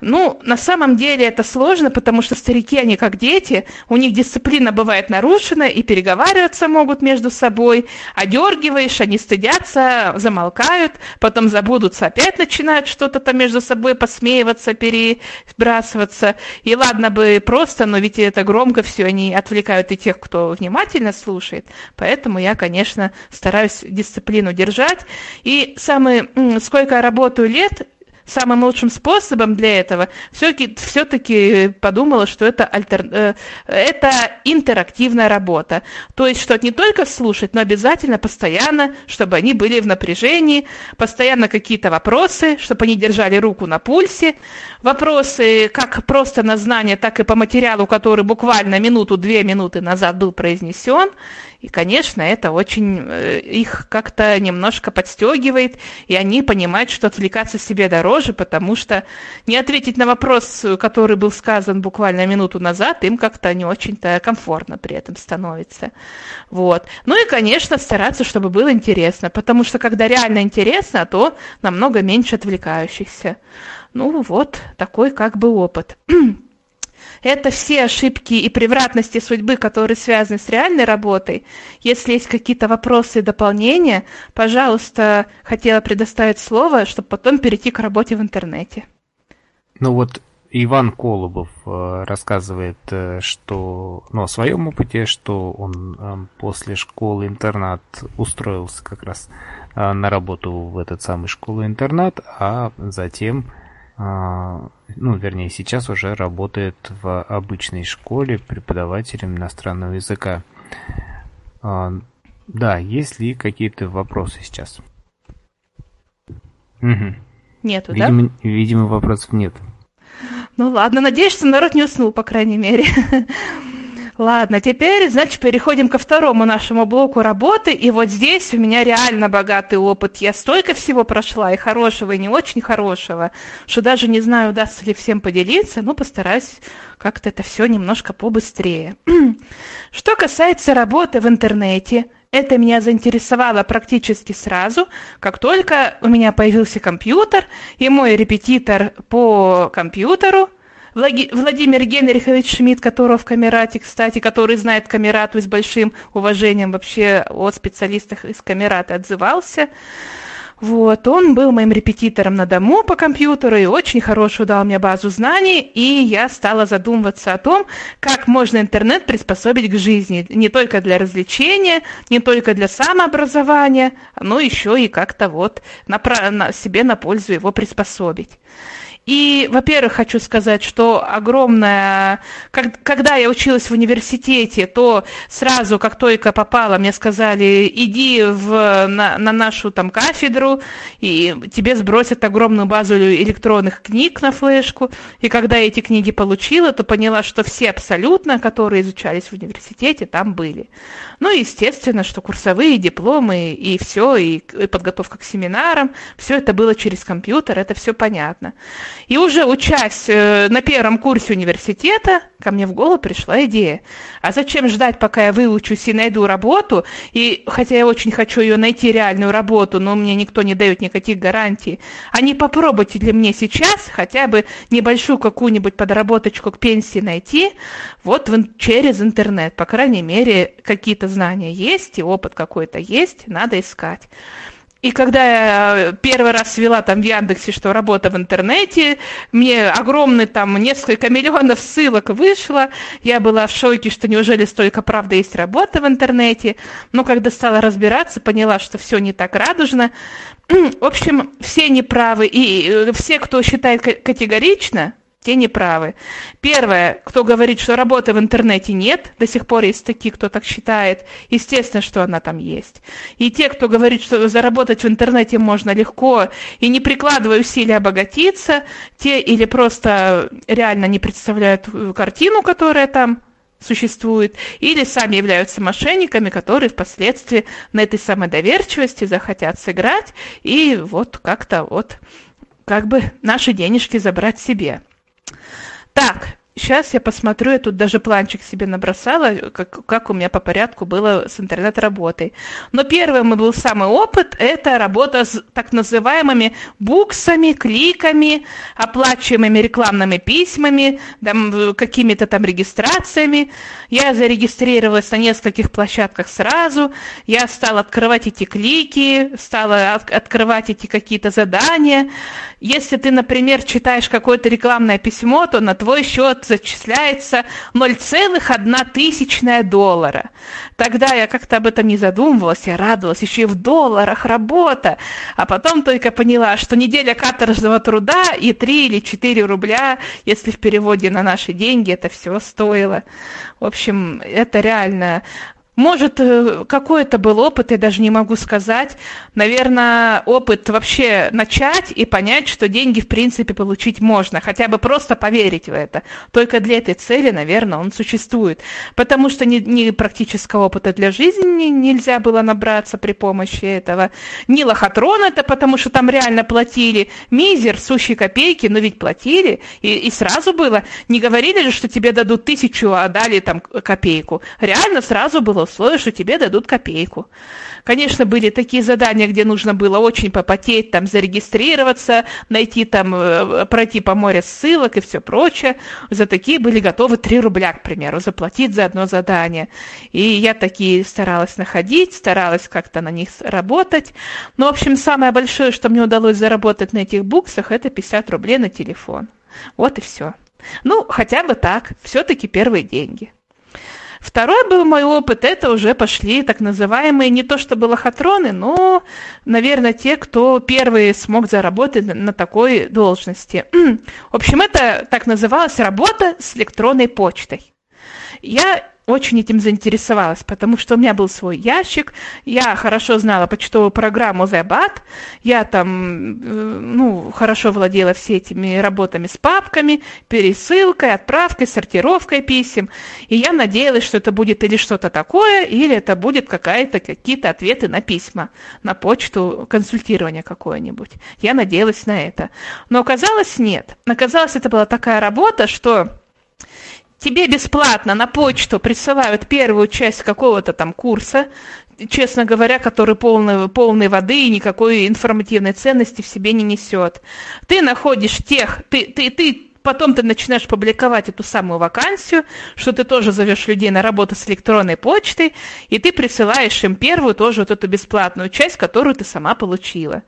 [SPEAKER 2] Ну, на самом деле это сложно, потому что старики, они как дети, у них дисциплина бывает нарушена, и переговариваться могут между собой, одергиваешь, они стыдятся, замолкают, потом забудутся, опять начинают что-то там между собой посмеиваться, перебрасываться. И ладно бы просто, но ведь это громко все, они отвлекают и тех, кто внимательно слушает. Поэтому я, конечно, стараюсь дисциплину держать. И самый, сколько я работаю лет, самым лучшим способом для этого все-таки все подумала, что это, альтер... Э, это интерактивная работа. То есть, что не только слушать, но обязательно постоянно, чтобы они были в напряжении, постоянно какие-то вопросы, чтобы они держали руку на пульсе. Вопросы как просто на знание, так и по материалу, который буквально минуту-две минуты назад был произнесен. И, конечно, это очень э, их как-то немножко подстегивает, и они понимают, что отвлекаться себе дороже, потому что не ответить на вопрос, который был сказан буквально минуту назад, им как-то не очень-то комфортно при этом становится. Вот. Ну и, конечно, стараться, чтобы было интересно, потому что когда реально интересно, то намного меньше отвлекающихся. Ну вот, такой как бы опыт. Это все ошибки и превратности судьбы, которые связаны с реальной работой. Если есть какие-то вопросы и дополнения, пожалуйста, хотела предоставить слово, чтобы потом перейти к работе в интернете.
[SPEAKER 3] Ну вот Иван Колобов э, рассказывает, э, что, ну, о своем опыте, что он э, после школы-интернат устроился как раз на работу в этот самый школу-интернат, а затем ну, вернее, сейчас уже работает в обычной школе преподавателем иностранного языка. А, да, есть ли какие-то вопросы сейчас?
[SPEAKER 2] Угу. Нету,
[SPEAKER 3] видимо,
[SPEAKER 2] да?
[SPEAKER 3] Видимо, вопросов нет.
[SPEAKER 2] Ну ладно, надеюсь, что народ не уснул, по крайней мере. Ладно, теперь, значит, переходим ко второму нашему блоку работы. И вот здесь у меня реально богатый опыт. Я столько всего прошла, и хорошего, и не очень хорошего, что даже не знаю, удастся ли всем поделиться, но постараюсь как-то это все немножко побыстрее. Что касается работы в интернете, это меня заинтересовало практически сразу, как только у меня появился компьютер, и мой репетитор по компьютеру – Владимир Генрихович Шмидт, которого в Камерате, кстати, который знает Камерату и с большим уважением вообще о специалистах из Камерата отзывался. Вот, он был моим репетитором на дому по компьютеру и очень хорошую дал мне базу знаний, и я стала задумываться о том, как можно интернет приспособить к жизни, не только для развлечения, не только для самообразования, но еще и как-то вот на, на, себе на пользу его приспособить. И, во-первых, хочу сказать, что огромное... Когда я училась в университете, то сразу, как только попала, мне сказали, иди в, на, на нашу там кафедру, и тебе сбросят огромную базу электронных книг на флешку. И когда я эти книги получила, то поняла, что все абсолютно, которые изучались в университете, там были. Ну, естественно, что курсовые дипломы и все, и подготовка к семинарам, все это было через компьютер, это все понятно. И уже учась э, на первом курсе университета, ко мне в голову пришла идея. А зачем ждать, пока я выучусь и найду работу? И хотя я очень хочу ее найти, реальную работу, но мне никто не дает никаких гарантий. А не попробуйте для мне сейчас хотя бы небольшую какую-нибудь подработочку к пенсии найти вот в, через интернет. По крайней мере, какие-то знания есть и опыт какой-то есть, надо искать. И когда я э, первый раз ввела там в Яндексе, что работа в интернете, мне огромный там несколько миллионов ссылок вышло. Я была в шоке, что неужели столько правда есть работа в интернете. Но когда стала разбираться, поняла, что все не так радужно. В общем, все неправы. И э, все, кто считает категорично, те неправы. Первое, кто говорит, что работы в интернете нет, до сих пор есть такие, кто так считает, естественно, что она там есть. И те, кто говорит, что заработать в интернете можно легко и не прикладывая усилия обогатиться, те или просто реально не представляют картину, которая там существует, или сами являются мошенниками, которые впоследствии на этой самой доверчивости захотят сыграть и вот как-то вот как бы наши денежки забрать себе. Так, Сейчас я посмотрю, я тут даже планчик себе набросала, как, как у меня по порядку было с интернет-работой. Но первым был самый опыт, это работа с так называемыми буксами, кликами, оплачиваемыми рекламными письмами, там, какими-то там регистрациями. Я зарегистрировалась на нескольких площадках сразу, я стала открывать эти клики, стала от, открывать эти какие-то задания. Если ты, например, читаешь какое-то рекламное письмо, то на твой счет зачисляется 0,1 тысячная доллара. Тогда я как-то об этом не задумывалась, я радовалась, еще и в долларах работа. А потом только поняла, что неделя каторжного труда и 3 или 4 рубля, если в переводе на наши деньги, это все стоило. В общем, это реально может, э, какой это был опыт, я даже не могу сказать. Наверное, опыт вообще начать и понять, что деньги в принципе получить можно, хотя бы просто поверить в это. Только для этой цели, наверное, он существует. Потому что ни, ни практического опыта для жизни нельзя было набраться при помощи этого. Ни лохотрон это, потому что там реально платили мизер, сущие копейки, но ведь платили. И, и сразу было. Не говорили же, что тебе дадут тысячу, а дали там копейку. Реально сразу было условие, что тебе дадут копейку. Конечно, были такие задания, где нужно было очень попотеть, там зарегистрироваться, найти там, э, пройти по морю ссылок и все прочее. За такие были готовы 3 рубля, к примеру, заплатить за одно задание. И я такие старалась находить, старалась как-то на них работать. Но, в общем, самое большое, что мне удалось заработать на этих буксах, это 50 рублей на телефон. Вот и все. Ну, хотя бы так. Все-таки первые деньги. Второй был мой опыт, это уже пошли так называемые, не то чтобы лохотроны, но, наверное, те, кто первые смог заработать на такой должности. В общем, это так называлась работа с электронной почтой. Я очень этим заинтересовалась, потому что у меня был свой ящик, я хорошо знала почтовую программу ZBAT, я там, э, ну, хорошо владела все этими работами с папками, пересылкой, отправкой, сортировкой писем, и я надеялась, что это будет или что-то такое, или это будет какая-то, какие-то ответы на письма, на почту, консультирование какое-нибудь. Я надеялась на это. Но оказалось нет. Оказалось, это была такая работа, что тебе бесплатно на почту присылают первую часть какого-то там курса, честно говоря, который полный, полной воды и никакой информативной ценности в себе не несет. Ты находишь тех, ты, ты, ты Потом ты начинаешь публиковать эту самую вакансию, что ты тоже зовешь людей на работу с электронной почтой, и ты присылаешь им первую тоже вот эту бесплатную часть, которую ты сама получила.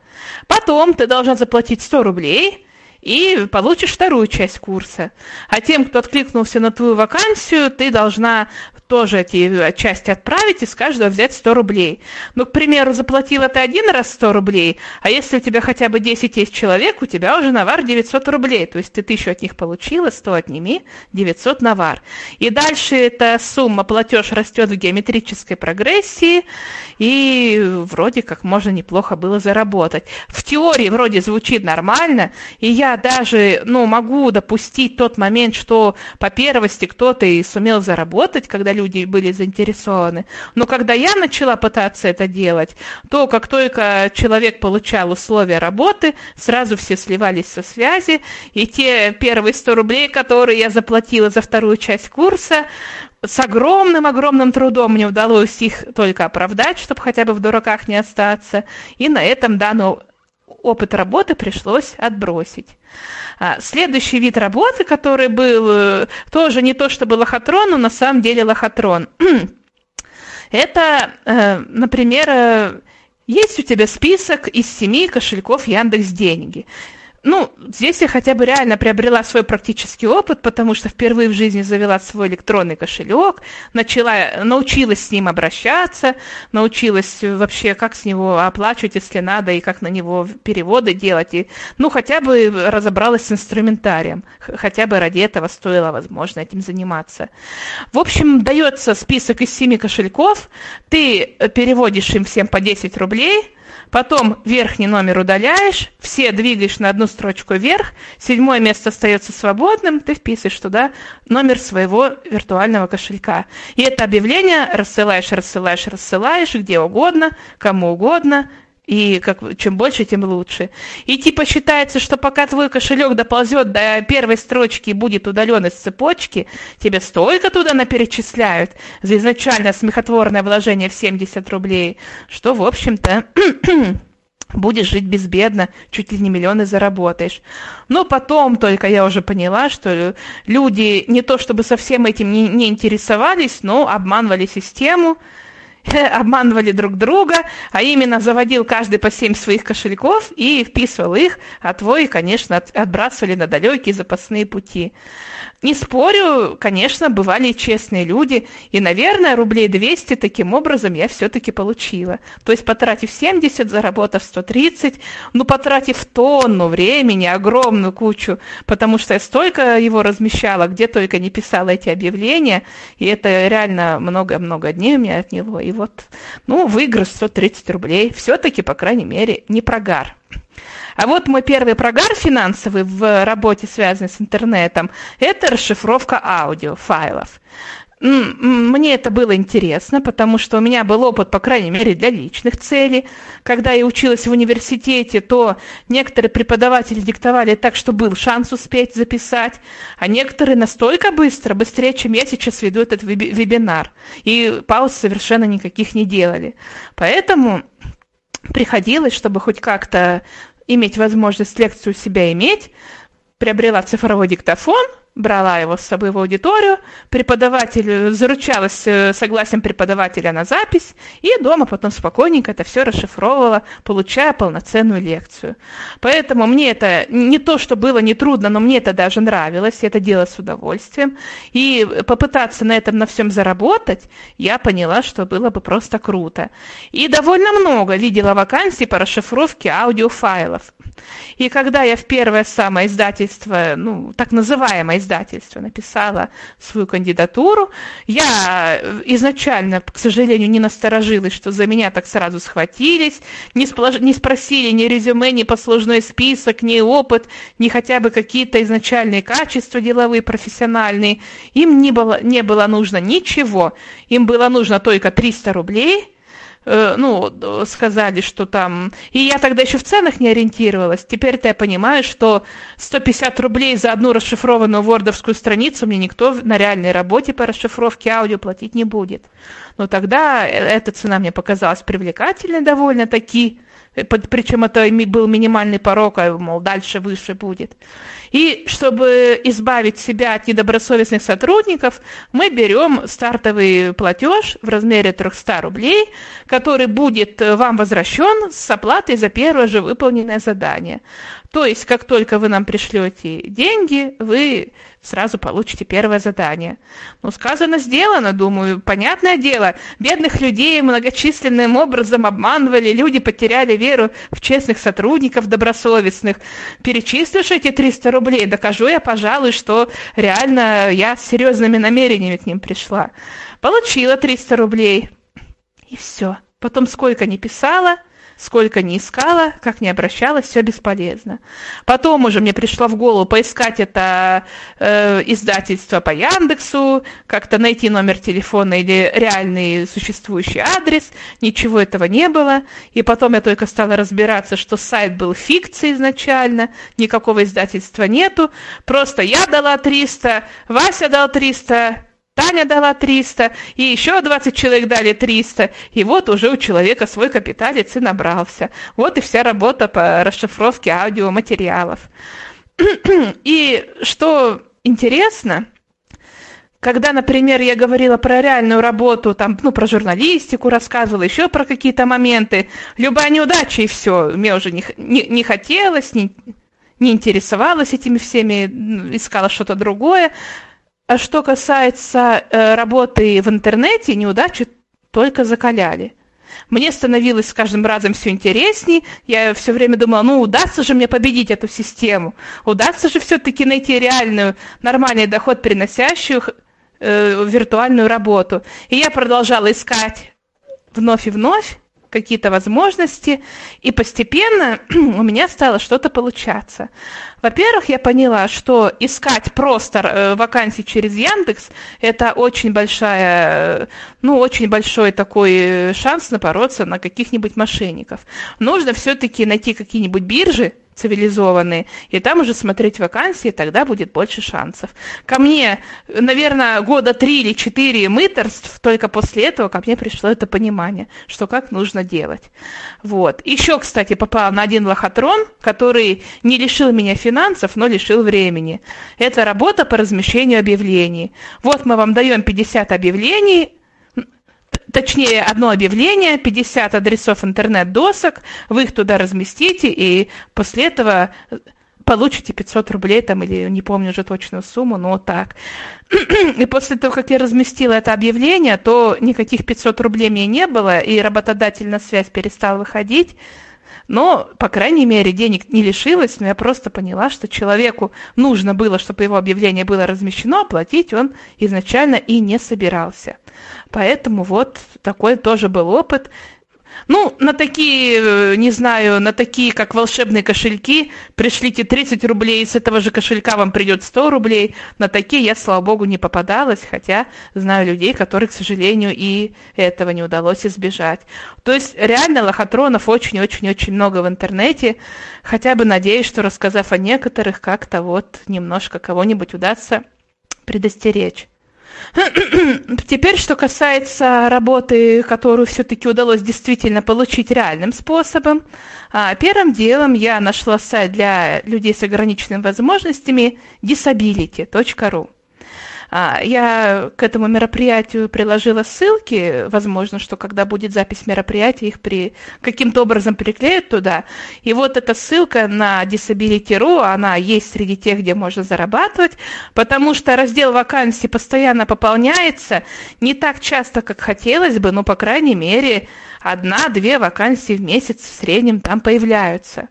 [SPEAKER 2] Потом ты должна заплатить 100 рублей, и получишь вторую часть курса. А тем, кто откликнулся на твою вакансию, ты должна тоже эти части отправить и с каждого взять 100 рублей. Ну, к примеру, заплатила ты один раз 100 рублей, а если у тебя хотя бы 10 есть человек, у тебя уже навар 900 рублей. То есть ты тысячу от них получила, 100 отними, 900 навар. И дальше эта сумма, платеж растет в геометрической прогрессии, и вроде как можно неплохо было заработать. В теории вроде звучит нормально, и я даже, ну, могу допустить тот момент, что по первости кто-то и сумел заработать, когда люди были заинтересованы. Но когда я начала пытаться это делать, то как только человек получал условия работы, сразу все сливались со связи, и те первые 100 рублей, которые я заплатила за вторую часть курса, с огромным-огромным трудом мне удалось их только оправдать, чтобы хотя бы в дураках не остаться. И на этом данный опыт работы пришлось отбросить. А, следующий вид работы, который был э, тоже не то чтобы лохотрон, но на самом деле лохотрон. Это, э, например, э, есть у тебя список из семи кошельков Яндекс Деньги ну, здесь я хотя бы реально приобрела свой практический опыт, потому что впервые в жизни завела свой электронный кошелек, начала, научилась с ним обращаться, научилась вообще, как с него оплачивать, если надо, и как на него переводы делать. И, ну, хотя бы разобралась с инструментарием. Хотя бы ради этого стоило, возможно, этим заниматься. В общем, дается список из семи кошельков, ты переводишь им всем по 10 рублей – Потом верхний номер удаляешь, все двигаешь на одну строчку вверх, седьмое место остается свободным, ты вписываешь туда номер своего виртуального кошелька. И это объявление рассылаешь, рассылаешь, рассылаешь где угодно, кому угодно, и как, чем больше, тем лучше. И типа считается, что пока твой кошелек доползет до первой строчки и будет удален из цепочки, тебе столько туда наперечисляют за изначально смехотворное вложение в 70 рублей, что, в общем-то, будешь жить безбедно, чуть ли не миллионы заработаешь. Но потом только я уже поняла, что люди не то чтобы совсем этим не, не интересовались, но обманывали систему, обманывали друг друга, а именно заводил каждый по семь своих кошельков и вписывал их, а твой, конечно, отбрасывали на далекие запасные пути. Не спорю, конечно, бывали честные люди, и, наверное, рублей 200 таким образом я все-таки получила. То есть, потратив 70, заработав 130, ну, потратив тонну времени, огромную кучу, потому что я столько его размещала, где только не писала эти объявления, и это реально много-много дней у меня отняло. И вот, ну, выигрыш 130 рублей, все-таки, по крайней мере, не прогар. А вот мой первый прогар финансовый в работе, связанной с интернетом, это расшифровка аудиофайлов. Мне это было интересно, потому что у меня был опыт, по крайней мере, для личных целей. Когда я училась в университете, то некоторые преподаватели диктовали так, что был шанс успеть записать, а некоторые настолько быстро, быстрее, чем я сейчас веду этот вебинар. И пауз совершенно никаких не делали. Поэтому приходилось, чтобы хоть как-то иметь возможность лекцию себя иметь, приобрела цифровой диктофон – брала его с собой в аудиторию, преподаватель заручалась э, согласием преподавателя на запись, и дома потом спокойненько это все расшифровывала, получая полноценную лекцию. Поэтому мне это не то, что было нетрудно, но мне это даже нравилось, я это делала с удовольствием. И попытаться на этом на всем заработать, я поняла, что было бы просто круто. И довольно много видела вакансий по расшифровке аудиофайлов. И когда я в первое самое издательство, ну, так называемое издательство написала свою кандидатуру. Я э, изначально, к сожалению, не насторожилась, что за меня так сразу схватились, не, сплож... не спросили ни резюме, ни послужной список, ни опыт, ни хотя бы какие-то изначальные качества деловые, профессиональные. Им не было, не было нужно ничего. Им было нужно только 300 рублей – ну, сказали, что там... И я тогда еще в ценах не ориентировалась. Теперь-то я понимаю, что 150 рублей за одну расшифрованную вордовскую страницу мне никто на реальной работе по расшифровке аудио платить не будет. Но тогда э, эта цена мне показалась привлекательной довольно-таки, причем это был минимальный порог, а, мол, дальше выше будет. И чтобы избавить себя от недобросовестных сотрудников, мы берем стартовый платеж в размере 300 рублей, который будет э, вам возвращен с оплатой за первое же выполненное задание. То есть, как только вы нам пришлете деньги, вы сразу получите первое задание. Ну, сказано, сделано, думаю, понятное дело. Бедных людей многочисленным образом обманывали, люди потеряли веру в честных сотрудников, добросовестных. Перечислишь эти 300 рублей, докажу я, пожалуй, что реально я с серьезными намерениями к ним пришла. Получила 300 рублей. И все. Потом сколько не писала – Сколько ни искала, как ни обращалась, все бесполезно. Потом уже мне пришло в голову поискать это э, издательство по Яндексу, как-то найти номер телефона или реальный существующий адрес. Ничего этого не было. И потом я только стала разбираться, что сайт был фикцией изначально, никакого издательства нету. Просто я дала 300, Вася дал 300, Таня дала 300, и еще 20 человек дали 300, и вот уже у человека свой капиталец и набрался. Вот и вся работа по расшифровке аудиоматериалов. И что интересно, когда, например, я говорила про реальную работу, там, ну, про журналистику рассказывала, еще про какие-то моменты, любая неудача и все, мне уже не, не, не хотелось, не, не интересовалась этими всеми, искала что-то другое. А что касается э, работы в интернете, неудачи только закаляли. Мне становилось с каждым разом все интересней. Я все время думала, ну удастся же мне победить эту систему. Удастся же все-таки найти реальную, нормальный доход, приносящую э, виртуальную работу. И я продолжала искать вновь и вновь какие-то возможности, и постепенно у меня стало что-то получаться. Во-первых, я поняла, что искать просто э, вакансии через Яндекс – это очень большая, ну, очень большой такой шанс напороться на каких-нибудь мошенников. Нужно все-таки найти какие-нибудь биржи, цивилизованные, и там уже смотреть вакансии, тогда будет больше шансов. Ко мне, наверное, года три или четыре мыторств, только после этого ко мне пришло это понимание, что как нужно делать. Вот. Еще, кстати, попал на один лохотрон, который не лишил меня финансов, но лишил времени. Это работа по размещению объявлений. Вот мы вам даем 50 объявлений, точнее, одно объявление, 50 адресов интернет-досок, вы их туда разместите, и после этого получите 500 рублей там, или не помню уже точную сумму, но так. И после того, как я разместила это объявление, то никаких 500 рублей мне не было, и работодатель на связь перестал выходить. Но, по крайней мере, денег не лишилась, но я просто поняла, что человеку нужно было, чтобы его объявление было размещено, оплатить он изначально и не собирался. Поэтому вот такой тоже был опыт. Ну, на такие, э, не знаю, на такие, как волшебные кошельки, пришлите 30 рублей, с этого же кошелька вам придет 100 рублей. На такие я, слава богу, не попадалась, хотя знаю людей, которых, к сожалению, и этого не удалось избежать. То есть реально лохотронов очень-очень-очень много в интернете. Хотя бы надеюсь, что рассказав о некоторых, как-то вот немножко кого-нибудь удастся предостеречь. Теперь, что касается работы, которую все-таки удалось действительно получить реальным способом, а, первым делом я нашла сайт для людей с ограниченными возможностями disability.ru. А, я к этому мероприятию приложила ссылки, возможно, что когда будет запись мероприятия, их при... каким-то образом приклеят туда. И вот эта ссылка на Disability.ru, она есть среди тех, где можно зарабатывать, потому что раздел вакансий постоянно пополняется, не так часто, как хотелось бы, но, по крайней мере, одна-две вакансии в месяц в среднем там появляются.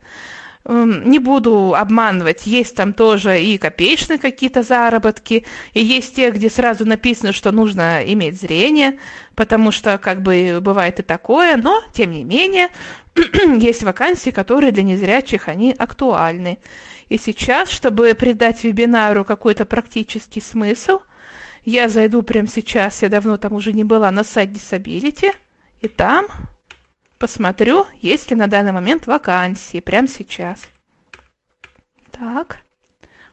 [SPEAKER 2] Эм, не буду обманывать, есть там тоже и копеечные какие-то заработки, и есть те, где сразу написано, что нужно иметь зрение, потому что как бы бывает и такое, но тем не менее есть вакансии, которые для незрячих, они актуальны. И сейчас, чтобы придать вебинару какой-то практический смысл, я зайду прямо сейчас, я давно там уже не была, на сайт Disability, и там Посмотрю, есть ли на данный момент вакансии прямо сейчас. Так,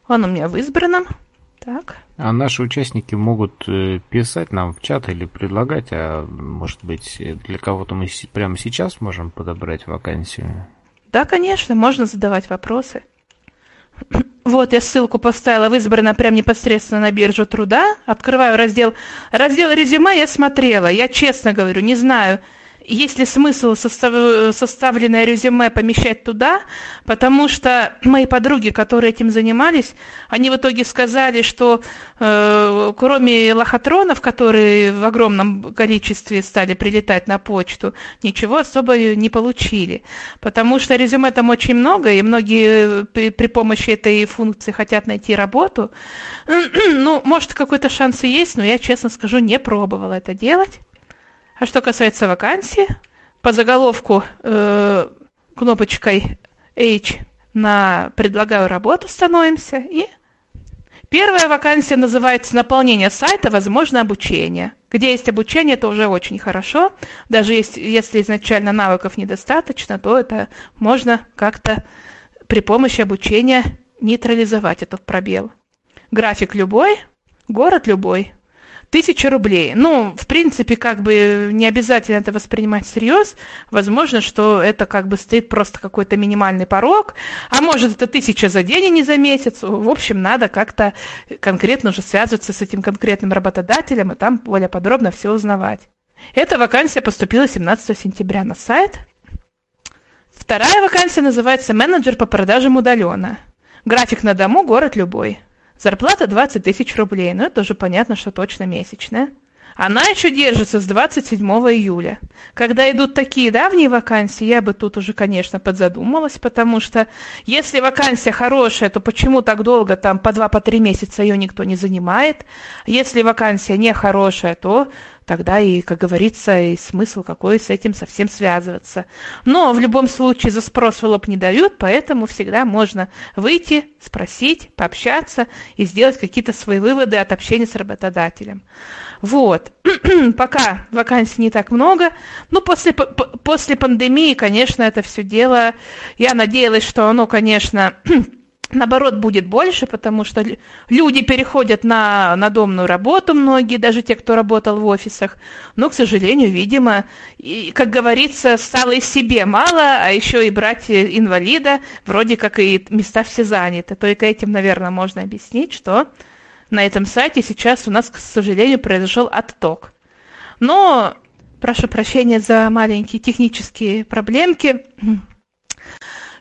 [SPEAKER 2] он у меня в избранном.
[SPEAKER 3] Так. А наши участники могут э, писать нам в чат или предлагать, а может быть для кого-то мы прямо сейчас можем подобрать вакансию?
[SPEAKER 2] Да, конечно, можно задавать вопросы. Вот, я ссылку поставила в избрано прям непосредственно на биржу труда. Открываю раздел. Раздел резюме я смотрела. Я честно говорю, не знаю, есть ли смысл состав, составленное резюме помещать туда, потому что мои подруги, которые этим занимались, они в итоге сказали, что э, кроме лохотронов, которые в огромном количестве стали прилетать на почту, ничего особо не получили. Потому что резюме там очень много, и многие при, при помощи этой функции хотят найти работу. ну, может, какой-то шанс и есть, но я, честно скажу, не пробовала это делать. А что касается вакансии, по заголовку э, кнопочкой H на «Предлагаю работу» становимся и Первая вакансия называется «Наполнение сайта, возможно обучение». Где есть обучение, это уже очень хорошо. Даже если, если изначально навыков недостаточно, то это можно как-то при помощи обучения нейтрализовать этот пробел. График любой, город любой. Тысяча рублей. Ну, в принципе, как бы не обязательно это воспринимать всерьез. Возможно, что это как бы стоит просто какой-то минимальный порог. А может, это тысяча за день, а не за месяц. В общем, надо как-то конкретно уже связываться с этим конкретным работодателем и там более подробно все узнавать. Эта вакансия поступила 17 сентября на сайт. Вторая вакансия называется «Менеджер по продажам удаленно». График на дому, город любой. Зарплата 20 тысяч рублей, но это уже понятно, что точно месячная. Она еще держится с 27 июля. Когда идут такие давние вакансии, я бы тут уже, конечно, подзадумалась, потому что если вакансия хорошая, то почему так долго, там по 2-3 по месяца ее никто не занимает? Если вакансия не хорошая, то тогда и, как говорится, и смысл какой с этим совсем связываться. Но в любом случае за спрос в лоб не дают, поэтому всегда можно выйти, спросить, пообщаться и сделать какие-то свои выводы от общения с работодателем. Вот. Пока вакансий не так много. Ну, после, после пандемии, конечно, это все дело, я надеялась, что оно, конечно, наоборот, будет больше, потому что люди переходят на надомную работу, многие, даже те, кто работал в офисах. Но, к сожалению, видимо, и, как говорится, стало и себе мало, а еще и брать инвалида, вроде как и места все заняты. Только этим, наверное, можно объяснить, что на этом сайте сейчас у нас, к сожалению, произошел отток. Но, прошу прощения за маленькие технические проблемки.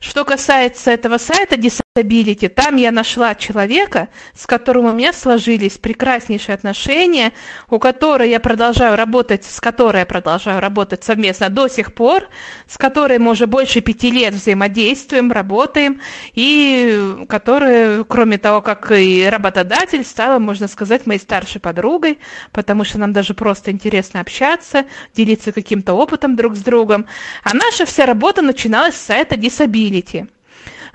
[SPEAKER 2] Что касается этого сайта Disability, там я нашла человека, с которым у меня сложились прекраснейшие отношения, у которой я продолжаю работать, с которой я продолжаю работать совместно до сих пор, с которой мы уже больше пяти лет взаимодействуем, работаем, и которая, кроме того, как и работодатель, стала, можно сказать, моей старшей подругой, потому что нам даже просто интересно общаться, делиться каким-то опытом друг с другом. А наша вся работа начиналась с сайта Disability Disability.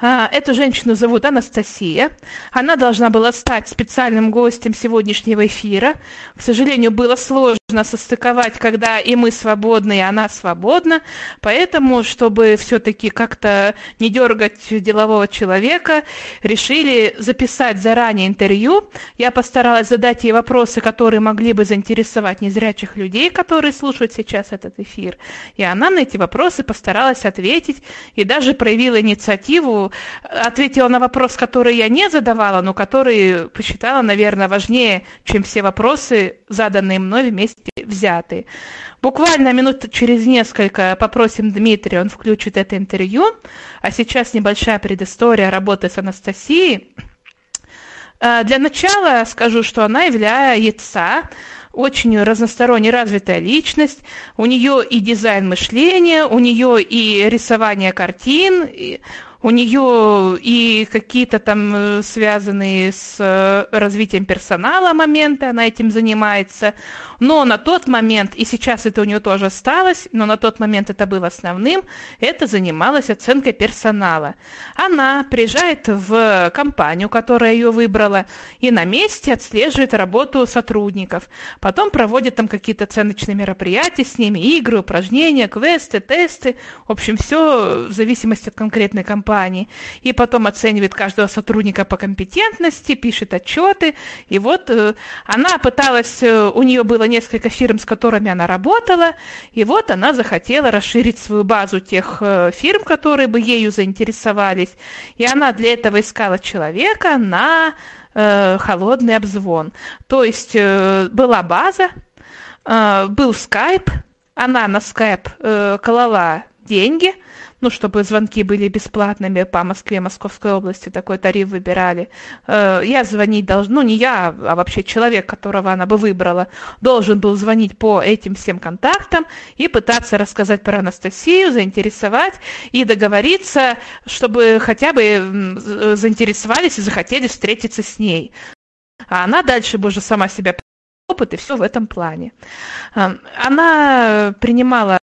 [SPEAKER 2] А, эту женщину зовут Анастасия. Она должна была стать специальным гостем сегодняшнего эфира. К сожалению, было сложно состыковать, когда и мы свободны, и она свободна. Поэтому, чтобы все-таки как-то не дергать делового человека, решили записать заранее интервью. Я постаралась задать ей вопросы, которые могли бы заинтересовать незрячих людей, которые слушают сейчас этот эфир. И она на эти вопросы постаралась ответить и даже проявила инициативу ответила на вопрос, который я не задавала, но который посчитала, наверное, важнее, чем все вопросы, заданные мной вместе взятые. Буквально минут через несколько попросим Дмитрия, он включит это интервью. А сейчас небольшая предыстория работы с Анастасией. А, для начала скажу, что она является очень разносторонне развитая личность, у нее и дизайн мышления, у нее и рисование картин, у нее и какие-то там э, связанные с э, развитием персонала моменты, она этим занимается. Но на тот момент, и сейчас это у нее тоже осталось, но на тот момент это было основным, это занималась оценкой персонала. Она приезжает в компанию, которая ее выбрала, и на месте отслеживает работу сотрудников. Потом проводит там какие-то оценочные мероприятия с ними, игры, упражнения, квесты, тесты. В общем, все в зависимости от конкретной компании компании, и потом оценивает каждого сотрудника по компетентности, пишет отчеты. И вот э, она пыталась, э, у нее было несколько фирм, с которыми она работала, и вот она захотела расширить свою базу тех э, фирм, которые бы ею заинтересовались. И она для этого искала человека на э, холодный обзвон. То есть э, была база, э, был скайп, она на скайп э, колола деньги, ну, чтобы звонки были бесплатными по Москве, Московской области, такой тариф выбирали. Э, я звонить должен, ну, не я, а вообще человек, которого она бы выбрала, должен был звонить по этим всем контактам и пытаться рассказать про Анастасию, заинтересовать и договориться, чтобы хотя бы заинтересовались и захотели встретиться с ней. А она дальше бы уже сама себя опыт и все в этом плане. Э, она принимала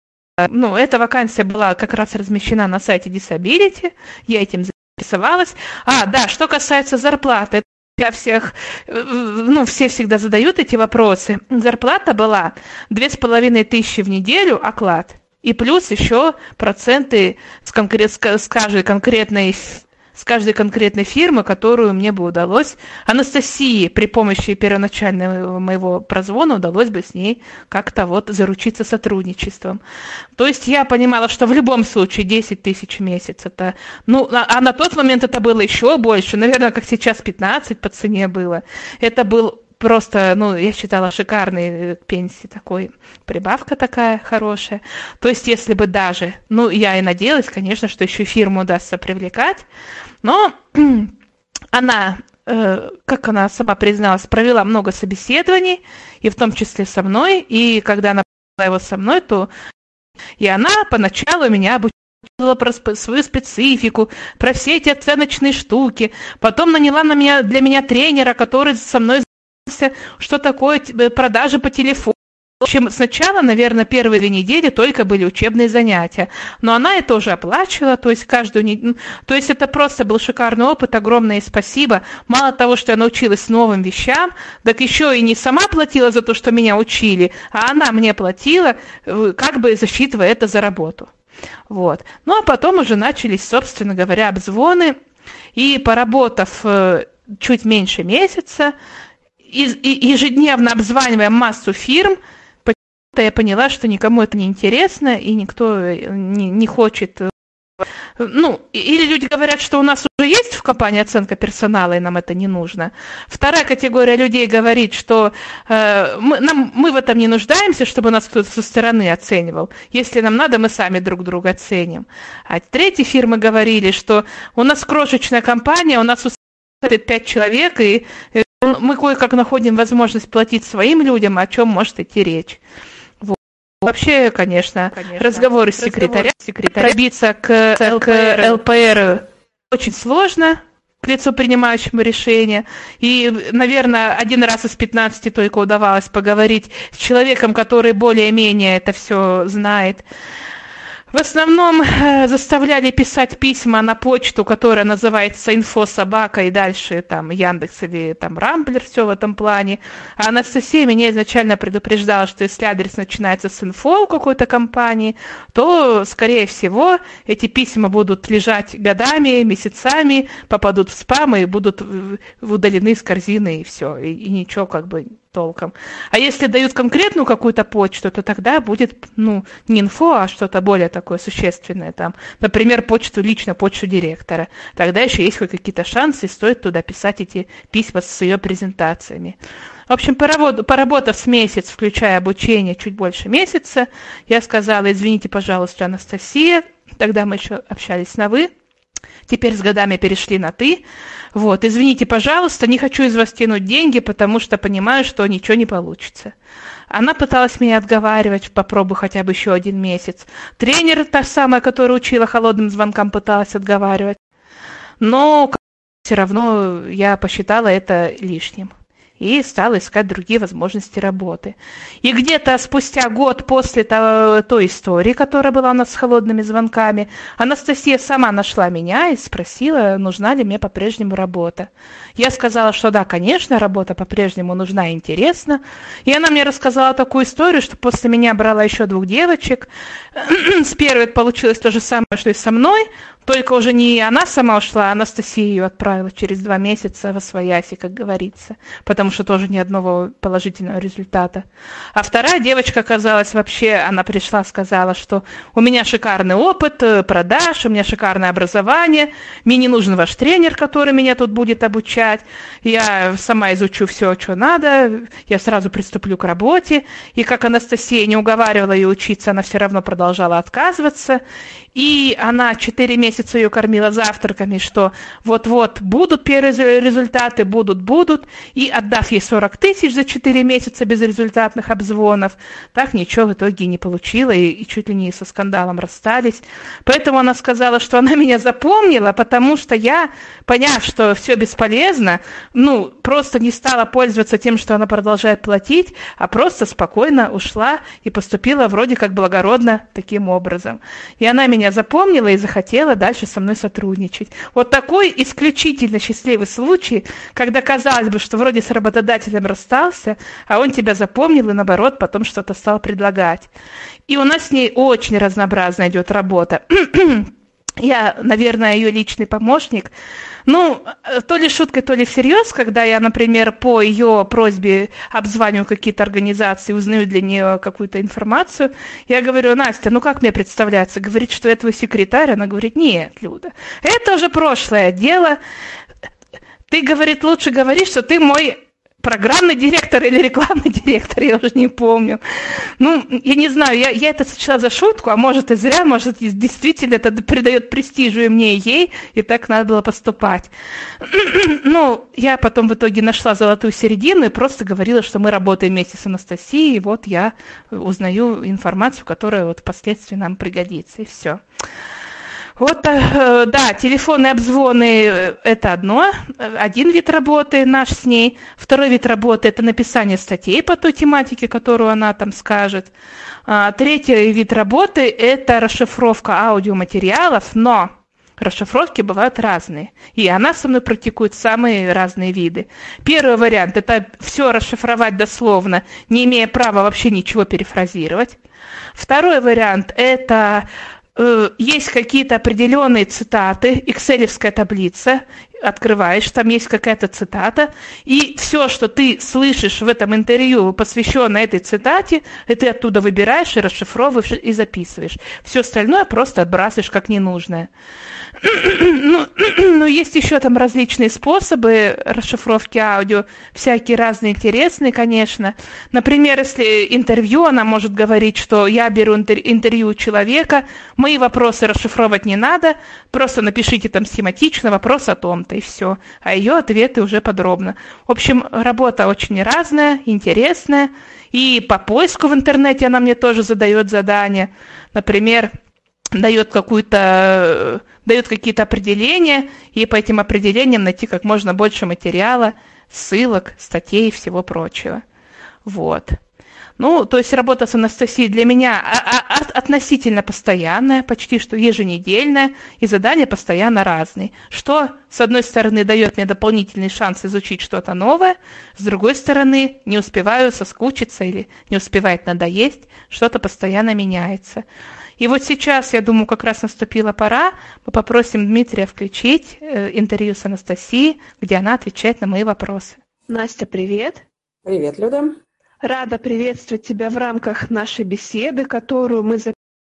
[SPEAKER 2] ну, эта вакансия была как раз размещена на сайте Disability, я этим заинтересовалась. А, да, что касается зарплаты, я всех, ну, все всегда задают эти вопросы. Зарплата была две с половиной тысячи в неделю, оклад, и плюс еще проценты с, конкрет, с каждой конкретной с каждой конкретной фирмы, которую мне бы удалось, Анастасии при помощи первоначального моего прозвона удалось бы с ней как-то вот заручиться сотрудничеством. То есть я понимала, что в любом случае 10 тысяч в месяц это, ну, а, а на тот момент это было еще больше, наверное, как сейчас 15 по цене было. Это был просто, ну, я считала шикарной э, пенсии такой, прибавка такая хорошая. То есть, если бы даже, ну, я и надеялась, конечно, что еще фирму удастся привлекать, но она, э, как она сама призналась, провела много собеседований, и в том числе со мной, и когда она провела его со мной, то и она поначалу меня обучила про свою специфику, про все эти оценочные штуки. Потом наняла на меня, для меня тренера, который со мной что такое продажи по телефону. В общем, сначала, наверное, первые две недели только были учебные занятия, но она это тоже оплачивала, то есть каждую неделю, то есть это просто был шикарный опыт, огромное спасибо. Мало того, что я научилась новым вещам, так еще и не сама платила за то, что меня учили, а она мне платила, э, как бы засчитывая это за работу. Вот. Ну, а потом уже начались, собственно говоря, обзвоны, и поработав э, чуть меньше месяца, ежедневно обзванивая массу фирм, я поняла, что никому это не интересно, и никто э, не, не хочет э, ну, или люди говорят, что у нас уже есть в компании оценка персонала, и нам это не нужно. Вторая категория людей говорит, что э, мы, нам, мы в этом не нуждаемся, чтобы нас кто-то со стороны оценивал. Если нам надо, мы сами друг друга оценим. А третьи фирмы говорили, что у нас крошечная компания, у нас пять человек, и э, мы кое-как находим возможность платить своим людям, о чем может идти речь. Вот. Вообще, конечно, конечно. разговоры с секретарем, секретарем пробиться к, к ЛПР очень сложно, к лицу принимающему решение. И, наверное, один раз из 15 только удавалось поговорить с человеком, который более-менее это все знает. В основном э, заставляли писать письма на почту, которая называется инфособака и дальше там Яндекс или там Рамблер, все в этом плане. А Анастасия меня изначально предупреждала, что если адрес начинается с инфо у какой-то компании, то, скорее всего, эти письма будут лежать годами, месяцами, попадут в спам и будут удалены из корзины и все. И, и ничего как бы толком. А если дают конкретную какую-то почту, то тогда будет, ну, не инфо, а что-то более такое существенное там. Например, почту лично, почту директора. Тогда еще есть хоть какие-то шансы, и стоит туда писать эти письма с ее презентациями. В общем, поработав с месяц, включая обучение чуть больше месяца, я сказала, извините, пожалуйста, Анастасия, тогда мы еще общались на «вы», теперь с годами перешли на «ты». Вот, извините, пожалуйста, не хочу из вас тянуть деньги, потому что понимаю, что ничего не получится. Она пыталась меня отговаривать, попробуй хотя бы еще один месяц. Тренер, та самая, которая учила холодным звонкам, пыталась отговаривать. Но все равно я посчитала это лишним и стала искать другие возможности работы. И где-то спустя год после того, той истории, которая была у нас с холодными звонками, Анастасия сама нашла меня и спросила, нужна ли мне по-прежнему работа. Я сказала, что да, конечно, работа по-прежнему нужна и интересна. И она мне рассказала такую историю, что после меня брала еще двух девочек. С первой получилось то же самое, что и со мной, только уже не она сама ушла, а Анастасия ее отправила через два месяца в Освояси, как говорится, потому что тоже ни одного положительного результата. А вторая девочка оказалась вообще, она пришла, сказала, что у меня шикарный опыт э, продаж, у меня шикарное образование, мне не нужен ваш тренер, который меня тут будет обучать, я сама изучу все, что надо, я сразу приступлю к работе. И как Анастасия не уговаривала ее учиться, она все равно продолжала отказываться. И она четыре месяца ее кормила завтраками, что вот-вот будут первые результаты, будут, будут. И отдав ей 40 тысяч за четыре месяца без результатных обзвонов, так ничего в итоге не получила и, и чуть ли не со скандалом расстались. Поэтому она сказала, что она меня запомнила, потому что я, поняв, что все бесполезно, ну, просто не стала пользоваться тем, что она продолжает платить, а просто спокойно ушла и поступила вроде как благородно таким образом. И она меня меня запомнила и захотела дальше со мной сотрудничать. Вот такой исключительно счастливый случай, когда казалось бы, что вроде с работодателем расстался, а он тебя запомнил и наоборот потом что-то стал предлагать. И у нас с ней очень разнообразная идет работа. Я, наверное, ее личный помощник. Ну, то ли шуткой, то ли всерьез, когда я, например, по ее просьбе обзваниваю какие-то организации, узнаю для нее какую-то информацию, я говорю, Настя, ну как мне представляться? Говорит, что я твой секретарь? Она говорит, нет, Люда, это уже прошлое дело. Ты, говорит, лучше говори, что ты мой программный директор или рекламный директор, я уже не помню. Ну, я не знаю, я, я это сочла за шутку, а может и зря, может действительно это придает престижу и мне, и ей, и так надо было поступать. ну, я потом в итоге нашла золотую середину и просто говорила, что мы работаем вместе с Анастасией, и вот я узнаю информацию, которая вот впоследствии нам пригодится, и все. Вот, э, да, телефонные обзвоны э, – это одно, один вид работы наш с ней. Второй вид работы – это написание статей по той тематике, которую она там скажет. А, третий вид работы – это расшифровка аудиоматериалов, но расшифровки бывают разные. И она со мной практикует самые разные виды. Первый вариант – это все расшифровать дословно, не имея права вообще ничего перефразировать. Второй вариант – это Э, есть какие-то определенные цитаты, экселевская таблица, открываешь, там есть какая-то цитата, и все, что ты слышишь в этом интервью, посвященное этой цитате, ты оттуда выбираешь и расшифровываешь и записываешь. Все остальное просто отбрасываешь как ненужное. ну, ну, есть еще там различные способы расшифровки аудио, всякие разные интересные, конечно. Например, если интервью, она может говорить, что я беру интервью у человека, мои вопросы расшифровывать не надо, просто напишите там схематично вопрос о том-то, и все. А ее ответы уже подробно. В общем, работа очень разная, интересная. И по поиску в интернете она мне тоже задает задания. Например, дает какую-то дает какие-то определения, и по этим определениям найти как можно больше материала, ссылок, статей и всего прочего. Вот. Ну, то есть работа с Анастасией для меня а, а, относительно постоянная, почти что еженедельная, и задания постоянно разные. Что, с одной стороны, дает мне дополнительный шанс изучить что-то новое, с другой стороны, не успеваю соскучиться или не успевает надоесть, что-то постоянно меняется. И вот сейчас, я думаю, как раз наступила пора. Мы попросим Дмитрия включить э, интервью с Анастасией, где она отвечает на мои вопросы. Настя, привет.
[SPEAKER 4] Привет, Люда.
[SPEAKER 2] Рада приветствовать тебя в рамках нашей беседы, которую мы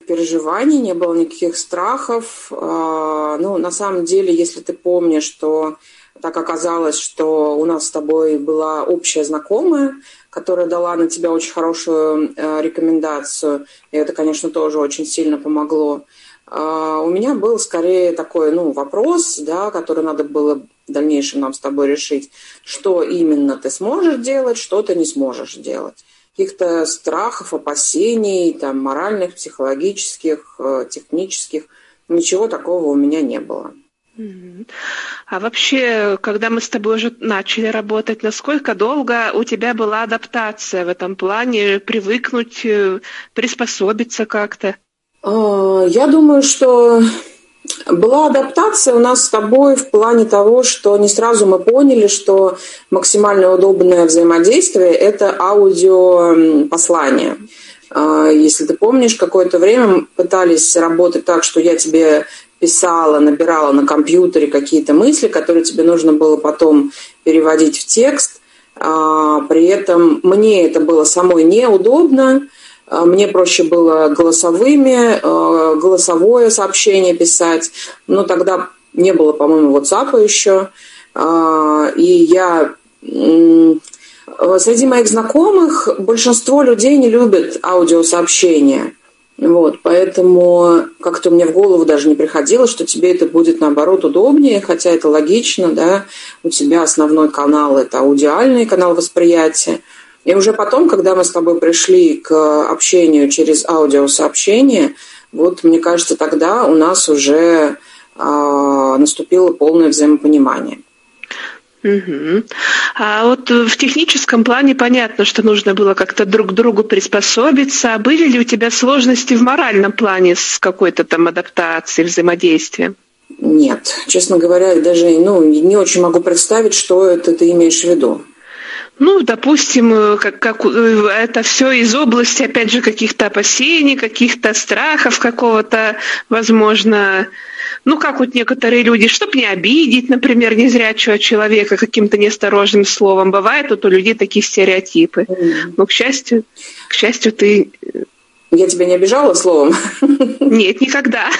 [SPEAKER 4] переживаний, не было никаких страхов. А, ну, на самом деле, если ты помнишь, что так оказалось, что у нас с тобой была общая знакомая, которая дала на тебя очень хорошую э, рекомендацию, и это, конечно, тоже очень сильно помогло. А, у меня был скорее такой ну, вопрос, да, который надо было в дальнейшем нам с тобой решить, что именно ты сможешь делать, что ты не сможешь делать. Каких-то страхов, опасений, там, моральных, психологических, э, технических, ничего такого у меня не было.
[SPEAKER 2] А вообще, когда мы с тобой уже начали работать, насколько долго у тебя была адаптация в этом плане, привыкнуть, э, приспособиться как-то?
[SPEAKER 4] А, я думаю, что была адаптация у нас с тобой в плане того, что не сразу мы поняли, что максимально удобное взаимодействие – это аудиопослание. А, если ты помнишь, какое-то время пытались работать так, что я тебе писала, набирала на компьютере какие-то мысли, которые тебе нужно было потом переводить в текст. А, при этом мне это было самой неудобно, мне проще было голосовыми, а, голосовое сообщение писать. Но тогда не было, по-моему, WhatsApp еще. И я среди моих знакомых большинство людей не любят аудиосообщения. Вот, поэтому как-то мне в голову даже не приходило, что тебе это будет наоборот удобнее, хотя это логично, да, у тебя основной канал это аудиальный канал восприятия. И уже потом, когда мы с тобой пришли к общению через аудиосообщение, вот мне кажется, тогда у нас уже э, наступило полное взаимопонимание.
[SPEAKER 2] Угу. А вот в техническом плане понятно, что нужно было как-то друг к другу приспособиться. А были ли у тебя сложности в моральном плане с какой-то там адаптацией, взаимодействием?
[SPEAKER 4] Нет, честно говоря, даже ну, не очень могу представить, что это ты имеешь в виду.
[SPEAKER 2] Ну, допустим, как, как э, это все из области, опять же, каких-то опасений, каких-то страхов, какого-то, возможно, ну, как вот некоторые люди, чтобы не обидеть, например, незрячего человека каким-то неосторожным словом. Бывает вот у людей такие стереотипы. Но, к счастью, к счастью, ты...
[SPEAKER 4] Я тебя не обижала словом?
[SPEAKER 2] Нет, никогда.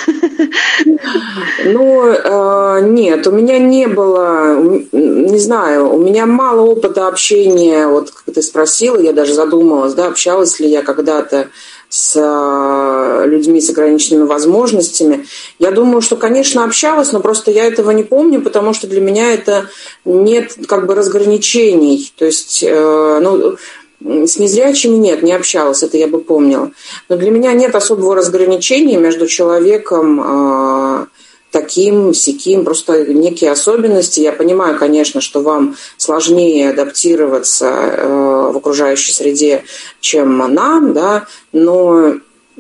[SPEAKER 4] Ну, э, нет, у меня не было, не знаю, у меня мало опыта общения. Вот как ты спросила, я даже задумалась, да, общалась ли я когда-то с э, людьми с ограниченными возможностями. Я думаю, что, конечно, общалась, но просто я этого не помню, потому что для меня это нет как бы разграничений. То есть, э, ну, с незрячими нет, не общалась, это я бы помнила. Но для меня нет особого разграничения между человеком э, таким, сяким, просто некие особенности. Я понимаю, конечно, что вам сложнее адаптироваться э, в окружающей среде, чем нам, да, но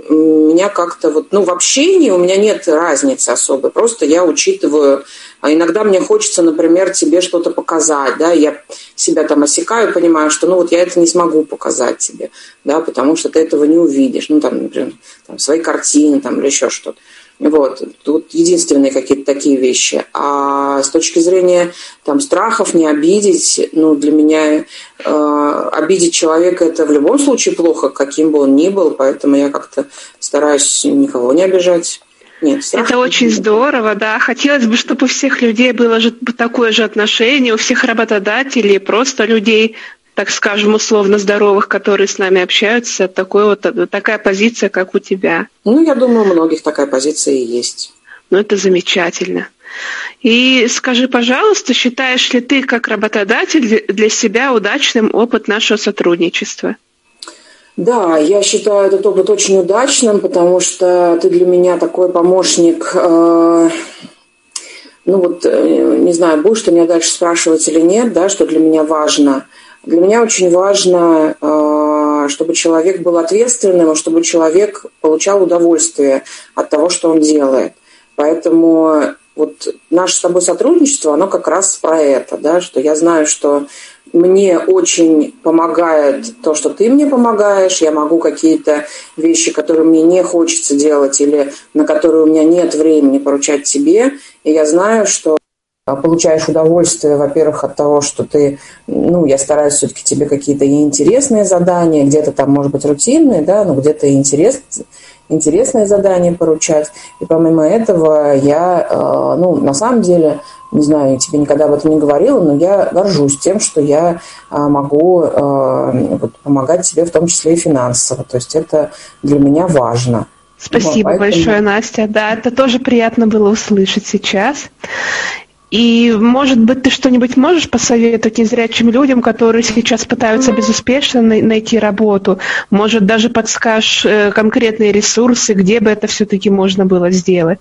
[SPEAKER 4] меня как-то вот, ну, в общении у меня нет разницы особой, просто я учитываю, а иногда мне хочется, например, тебе что-то показать, да, я себя там осекаю, понимаю, что, ну, вот я это не смогу показать тебе, да, потому что ты этого не увидишь, ну, там, например, там, свои картины, там, или еще что-то. Вот. Тут единственные какие-то такие вещи. А с точки зрения там, страхов не обидеть, ну, для меня э, обидеть человека это в любом случае плохо, каким бы он ни был, поэтому я как-то стараюсь никого не обижать.
[SPEAKER 2] Нет, это очень здорово, да. Хотелось бы, чтобы у всех людей было же такое же отношение, у всех работодателей, просто людей так скажем, условно здоровых, которые с нами общаются, такой вот, такая позиция, как у тебя.
[SPEAKER 4] Ну, я думаю, у многих такая позиция и есть.
[SPEAKER 2] Ну, это замечательно. И скажи, пожалуйста, считаешь ли ты как работодатель для себя удачным опыт нашего сотрудничества?
[SPEAKER 4] Да, я считаю этот опыт очень удачным, потому что ты для меня такой помощник. Э, ну вот, э, не знаю, будешь ты меня дальше спрашивать или нет, да, что для меня важно – для меня очень важно, э, чтобы человек был ответственным, чтобы человек получал удовольствие от того, что он делает. Поэтому вот наше с тобой сотрудничество, оно как раз про это, да, что я знаю, что мне очень помогает то, что ты мне помогаешь, я могу какие-то вещи, которые мне не хочется делать или на которые у меня нет времени поручать тебе, и я знаю, что а, получаешь удовольствие, во-первых, от того, что ты, ну, я стараюсь все-таки тебе какие-то интересные задания, где-то там, может быть, рутинные, да, но где-то интерес, интересные задания поручать. И помимо этого я, а, ну, на самом деле, не знаю, я тебе никогда об этом не говорила, но я горжусь тем, что я а, могу вот, помогать тебе, в том числе и финансово. То есть это для меня важно.
[SPEAKER 2] Спасибо ну, поэтому... большое, Настя. Да, это тоже приятно было услышать сейчас. И, может быть, ты что-нибудь можешь посоветовать незрячим людям, которые сейчас пытаются безуспешно найти работу? Может, даже подскажешь э, конкретные ресурсы, где бы это все-таки можно было сделать?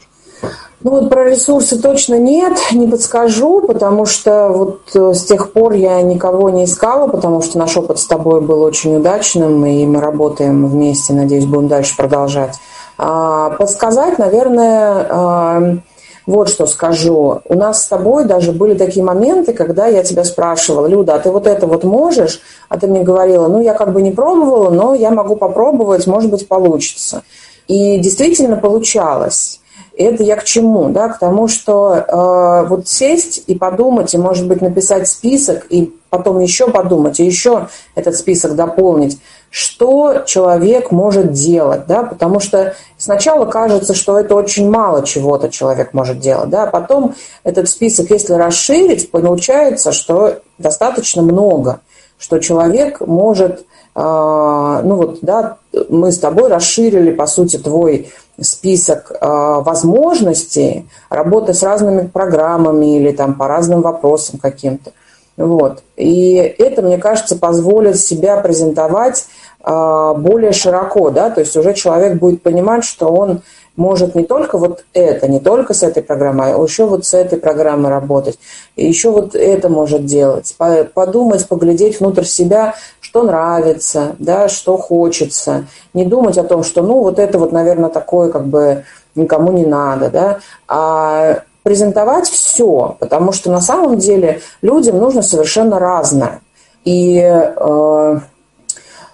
[SPEAKER 4] Ну вот про ресурсы точно нет, не подскажу, потому что вот э, с тех пор я никого не искала, потому что наш опыт с тобой был очень удачным, и мы работаем вместе, надеюсь, будем дальше продолжать. А, подсказать, наверное, а, вот что скажу. У нас с тобой даже были такие моменты, когда я тебя спрашивала, Люда, а ты вот это вот можешь? А ты мне говорила, ну, я как бы не пробовала, но я могу попробовать, может быть, получится. И действительно получалось. это я к чему? Да? К тому, что э, вот сесть и подумать, и, может быть, написать список, и потом еще подумать, и еще этот список дополнить, что человек может делать, да, потому что сначала кажется, что это очень мало чего-то человек может делать, да, а потом этот список, если расширить, получается, что достаточно много, что человек может, э, ну вот, да, мы с тобой расширили, по сути, твой список э, возможностей работы с разными программами или там по разным вопросам каким-то. Вот. И это, мне кажется, позволит себя презентовать э, более широко, да, то есть уже человек будет понимать, что он может не только вот это, не только с этой программой, а еще вот с этой программой работать. И еще вот это может делать. Подумать, поглядеть внутрь себя, что нравится, да, что хочется. Не думать о том, что, ну, вот это вот, наверное, такое как бы никому не надо, да, а презентовать все, потому что на самом деле людям нужно совершенно разное. И э,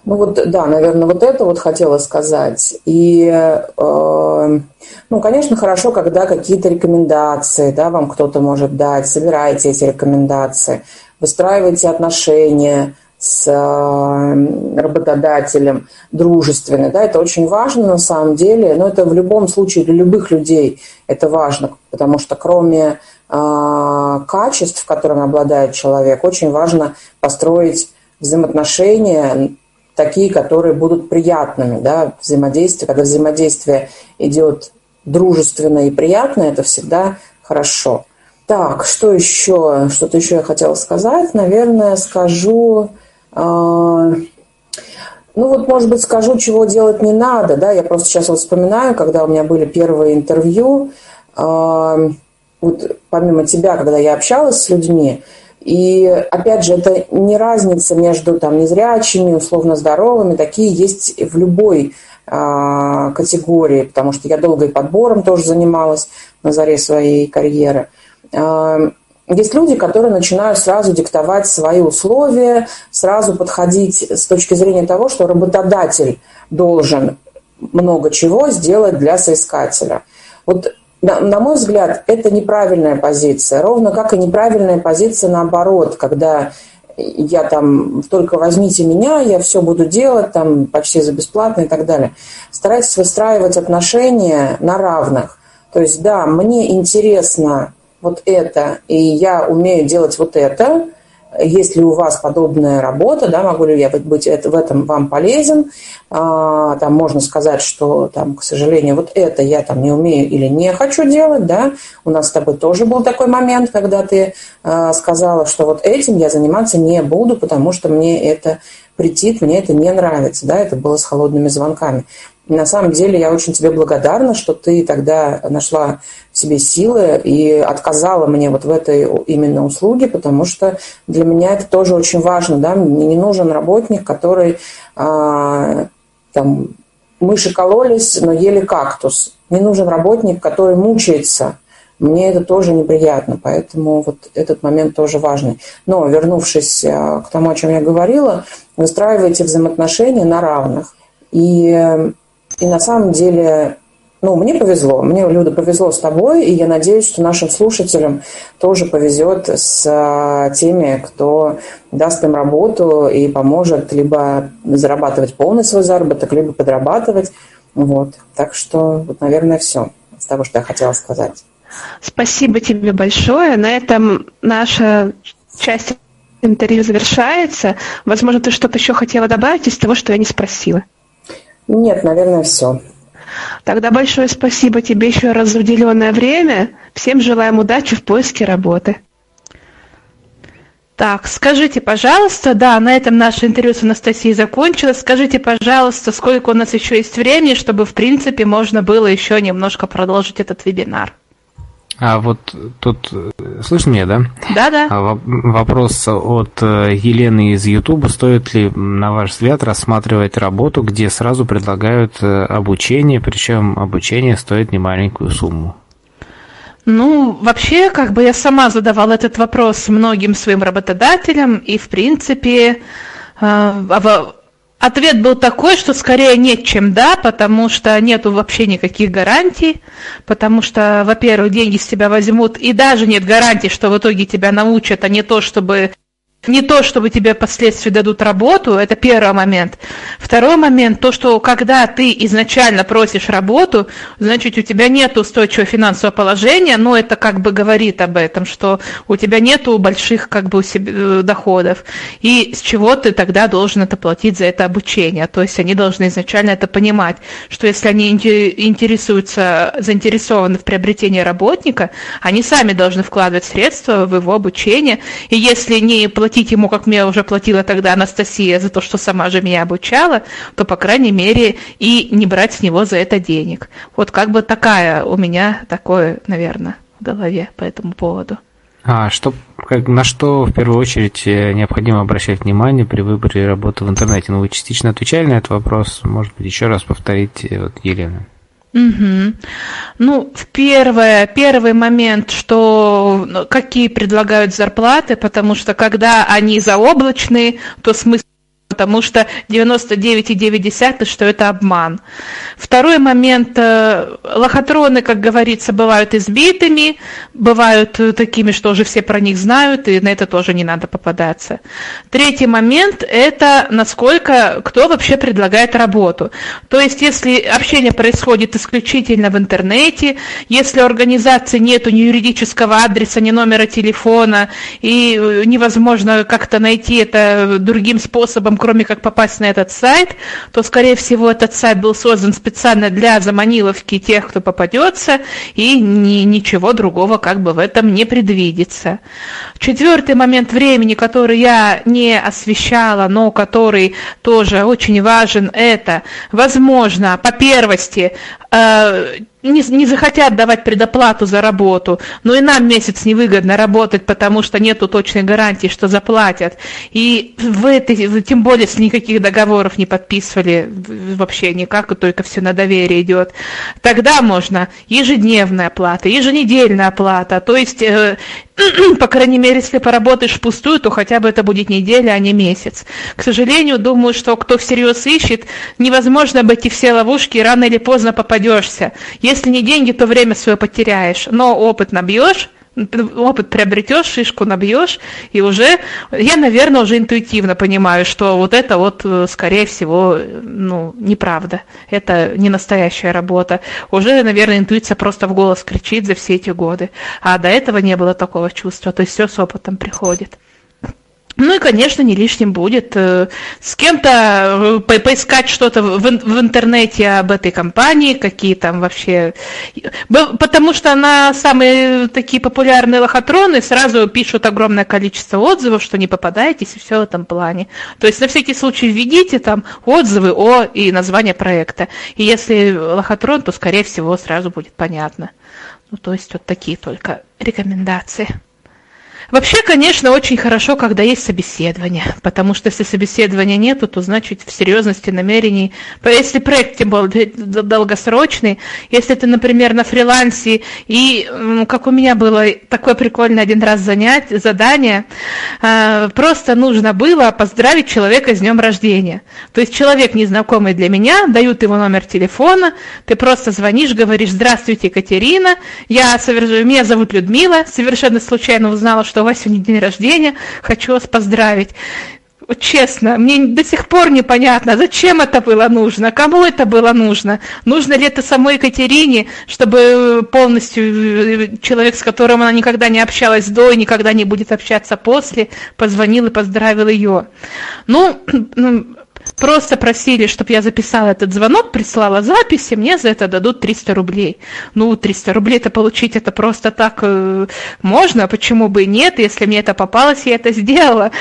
[SPEAKER 4] ну вот, да, наверное, вот это вот хотела сказать. И, э, ну, конечно, хорошо, когда какие-то рекомендации, да, вам кто-то может дать, собирайте эти рекомендации, выстраивайте отношения с э, работодателем дружественные, да, это очень важно на самом деле, но это в любом случае для любых людей это важно, потому что кроме э, качеств, которыми обладает человек, очень важно построить взаимоотношения такие, которые будут приятными, да, взаимодействие. Когда взаимодействие идет дружественно и приятно, это всегда хорошо. Так, что еще? Что-то еще я хотела сказать. Наверное, скажу... Э, ну вот, может быть, скажу, чего делать не надо. Да? Я просто сейчас вот вспоминаю, когда у меня были первые интервью, э, вот помимо тебя, когда я общалась с людьми, и опять же, это не разница между там, незрячими, условно здоровыми, такие есть в любой э, категории, потому что я долго и подбором тоже занималась на заре своей карьеры. Есть люди, которые начинают сразу диктовать свои условия, сразу подходить с точки зрения того, что работодатель должен много чего сделать для соискателя. Вот на, на мой взгляд, это неправильная позиция. Ровно как и неправильная позиция наоборот, когда я там только возьмите меня, я все буду делать там почти за бесплатно и так далее. Старайтесь выстраивать отношения на равных. То есть, да, мне интересно вот это, и я умею делать вот это, есть ли у вас подобная работа, да, могу ли я быть в этом вам полезен, а, там можно сказать, что там, к сожалению, вот это я там не умею или не хочу делать, да, у нас с тобой тоже был такой момент, когда ты а, сказала, что вот этим я заниматься не буду, потому что мне это претит, мне это не нравится, да, это было с холодными звонками. На самом деле я очень тебе благодарна, что ты тогда нашла в себе силы и отказала мне вот в этой именно услуге, потому что для меня это тоже очень важно. Да? Мне не нужен работник, который а, там, мыши кололись, но ели кактус. Мне нужен работник, который мучается. Мне это тоже неприятно, поэтому вот этот момент тоже важный. Но вернувшись а, к тому, о чем я говорила, выстраивайте взаимоотношения на равных. И и на самом деле, ну, мне повезло, мне, Люда, повезло с тобой, и я надеюсь, что нашим слушателям тоже повезет с а, теми, кто даст им работу и поможет либо зарабатывать полный свой заработок, либо подрабатывать. Вот. Так что, вот, наверное, все с того, что я хотела сказать.
[SPEAKER 2] Спасибо тебе большое. На этом наша часть интервью завершается. Возможно, ты что-то еще хотела добавить из того, что я не спросила.
[SPEAKER 4] Нет, наверное, все.
[SPEAKER 2] Тогда большое спасибо тебе еще раз за уделенное время. Всем желаем удачи в поиске работы. Так, скажите, пожалуйста, да, на этом наше интервью с Анастасией закончилось. Скажите, пожалуйста, сколько у нас еще есть времени, чтобы, в принципе, можно было еще немножко продолжить этот вебинар.
[SPEAKER 3] А вот тут слышно меня, да?
[SPEAKER 2] Да, да.
[SPEAKER 3] А вопрос от э, Елены из Ютуба. Стоит ли, на ваш взгляд, рассматривать работу, где сразу предлагают э, обучение, причем обучение стоит немаленькую сумму?
[SPEAKER 2] Ну, вообще, как бы я сама задавала этот вопрос многим своим работодателям, и, в принципе, э, Ответ был такой, что скорее нет, чем да, потому что нету вообще никаких гарантий, потому что, во-первых, деньги с тебя возьмут, и даже нет гарантии, что в итоге тебя научат, а не то, чтобы не то, чтобы тебе впоследствии дадут работу, это первый момент. Второй момент, то, что когда ты изначально просишь работу, значит, у тебя нет устойчивого финансового положения, но это как бы говорит об этом, что у тебя нет больших как бы э, доходов. И с чего ты тогда должен это платить за это обучение? То есть они должны изначально это понимать, что если они интересуются, заинтересованы в приобретении работника, они сами должны вкладывать средства в его обучение. И если не платить платить ему, как мне уже платила тогда Анастасия, за то, что сама же меня обучала, то, по крайней мере, и не брать с него за это денег. Вот как бы такая у меня такое, наверное, в голове по этому поводу.
[SPEAKER 3] А что, как, на что в первую очередь э, необходимо обращать внимание при выборе работы в интернете? Ну, вы частично отвечали на этот вопрос, может быть, еще раз повторите, вот, Елена.
[SPEAKER 2] Угу. Ну, в первое, первый момент, что ну, какие предлагают зарплаты, потому что когда они заоблачные, то смысл потому что 99,9 что это обман. Второй момент, э, лохотроны, как говорится, бывают избитыми, бывают э, такими, что уже все про них знают, и на это тоже не надо попадаться. Третий момент – это насколько, кто вообще предлагает работу. То есть, если общение происходит исключительно в интернете, если у организации нет ни юридического адреса, ни номера телефона, и э, невозможно как-то найти это другим способом, кроме как попасть на этот сайт, то, скорее всего, этот сайт был создан специально для заманиловки тех, кто попадется, и ни, ничего другого как бы в этом не предвидится. Четвертый момент времени, который я не освещала, но который тоже очень важен, это, возможно, по первости, э, не, не захотят давать предоплату за работу, но и нам месяц невыгодно работать, потому что нету точной гарантии, что заплатят. И вы, тем более, с никаких договоров не подписывали вообще никак, и только все на доверие идет, тогда можно ежедневная оплата, еженедельная оплата, то есть э, по крайней мере, если поработаешь впустую, то хотя бы это будет неделя, а не месяц. К сожалению, думаю, что кто всерьез ищет, невозможно обойти все ловушки, рано или поздно попадешься. Если не деньги, то время свое потеряешь, но опыт набьешь, опыт приобретешь, шишку набьешь, и уже, я, наверное, уже интуитивно понимаю, что вот это вот, э, скорее всего, ну, неправда. Это не настоящая работа. Уже, наверное, интуиция просто в голос кричит за все эти годы. А до этого не было такого чувства. То есть все с опытом приходит. Ну и, конечно, не лишним будет э, с кем-то э, поискать что-то в, интернете об этой компании, какие там вообще... Потому что на самые такие популярные лохотроны сразу пишут огромное количество отзывов, что не попадаетесь и все в этом плане. То есть на всякий случай введите там отзывы о и название проекта. И если лохотрон, то, скорее всего, сразу будет понятно. Ну, то есть вот такие только рекомендации. Вообще, конечно, очень хорошо, когда есть собеседование, потому что если собеседования нету, то значит в серьезности намерений, если проект тем более долгосрочный, если ты, например, на фрилансе, и как у меня было такое прикольное один раз занять, задание, а, просто нужно было поздравить человека с днем рождения. То есть человек незнакомый для меня, дают его номер телефона, ты просто звонишь, говоришь, здравствуйте, Екатерина, я меня зовут Людмила, совершенно случайно узнала, что что у вас сегодня день рождения, хочу вас поздравить. Честно, мне до сих пор непонятно, зачем это было нужно, кому это было нужно, нужно ли это самой Екатерине, чтобы полностью э, человек, с которым она никогда не общалась до и никогда не будет общаться после, позвонил и поздравил ее. Ну, ну Просто просили, чтобы я записала этот звонок, прислала записи, мне за это дадут 300 рублей. Ну, 300 рублей это получить, это просто так э, можно, почему бы и нет, если мне это попалось, я это сделала.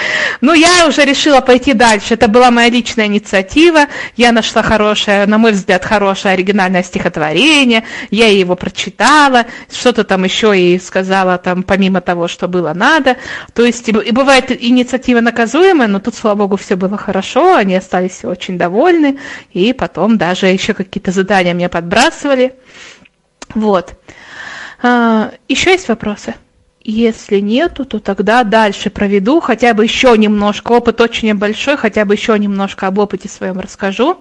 [SPEAKER 2] Но я уже решила пойти дальше, это была моя личная инициатива, я нашла хорошее, на мой взгляд, хорошее оригинальное стихотворение, я его прочитала, что-то там еще и сказала, там, помимо того, что было надо. То есть, и бывает инициатива наказуемая, но тут, слава богу, все было хорошо, они остались остались очень довольны, и потом даже еще какие-то задания мне подбрасывали. Вот. А, еще есть вопросы? Если нету, то тогда дальше проведу хотя бы еще немножко. Опыт очень большой, хотя бы еще немножко об опыте своем расскажу.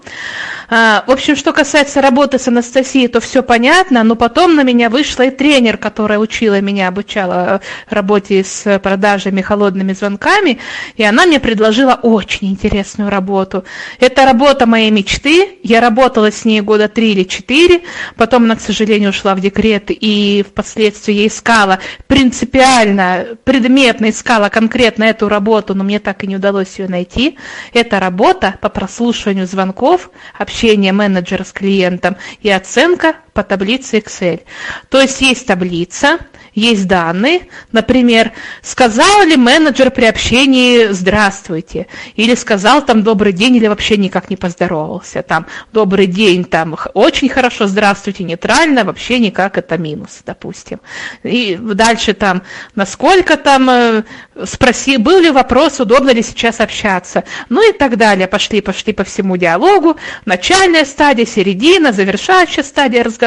[SPEAKER 2] А, в общем, что касается работы с Анастасией, то все понятно, но потом на меня вышла и тренер, которая учила меня, обучала работе с продажами холодными звонками, и она мне предложила очень интересную работу. Это работа моей мечты. Я работала с ней года три или четыре, потом она, к сожалению, ушла в декрет, и впоследствии я искала принципиально принципиально, предметно искала конкретно эту работу, но мне так и не удалось ее найти. Это работа по прослушиванию звонков, общение менеджера с клиентом и оценка по таблице Excel. То есть есть таблица, есть данные, например, сказал ли менеджер при общении «здравствуйте», или сказал там «добрый день», или вообще никак не поздоровался, там «добрый день», там «очень хорошо», «здравствуйте», нейтрально, вообще никак это минус, допустим. И дальше там «насколько там», э, спроси, был ли вопрос, удобно ли сейчас общаться, ну и так далее. Пошли, пошли по всему диалогу, начальная стадия, середина, завершающая стадия разговора,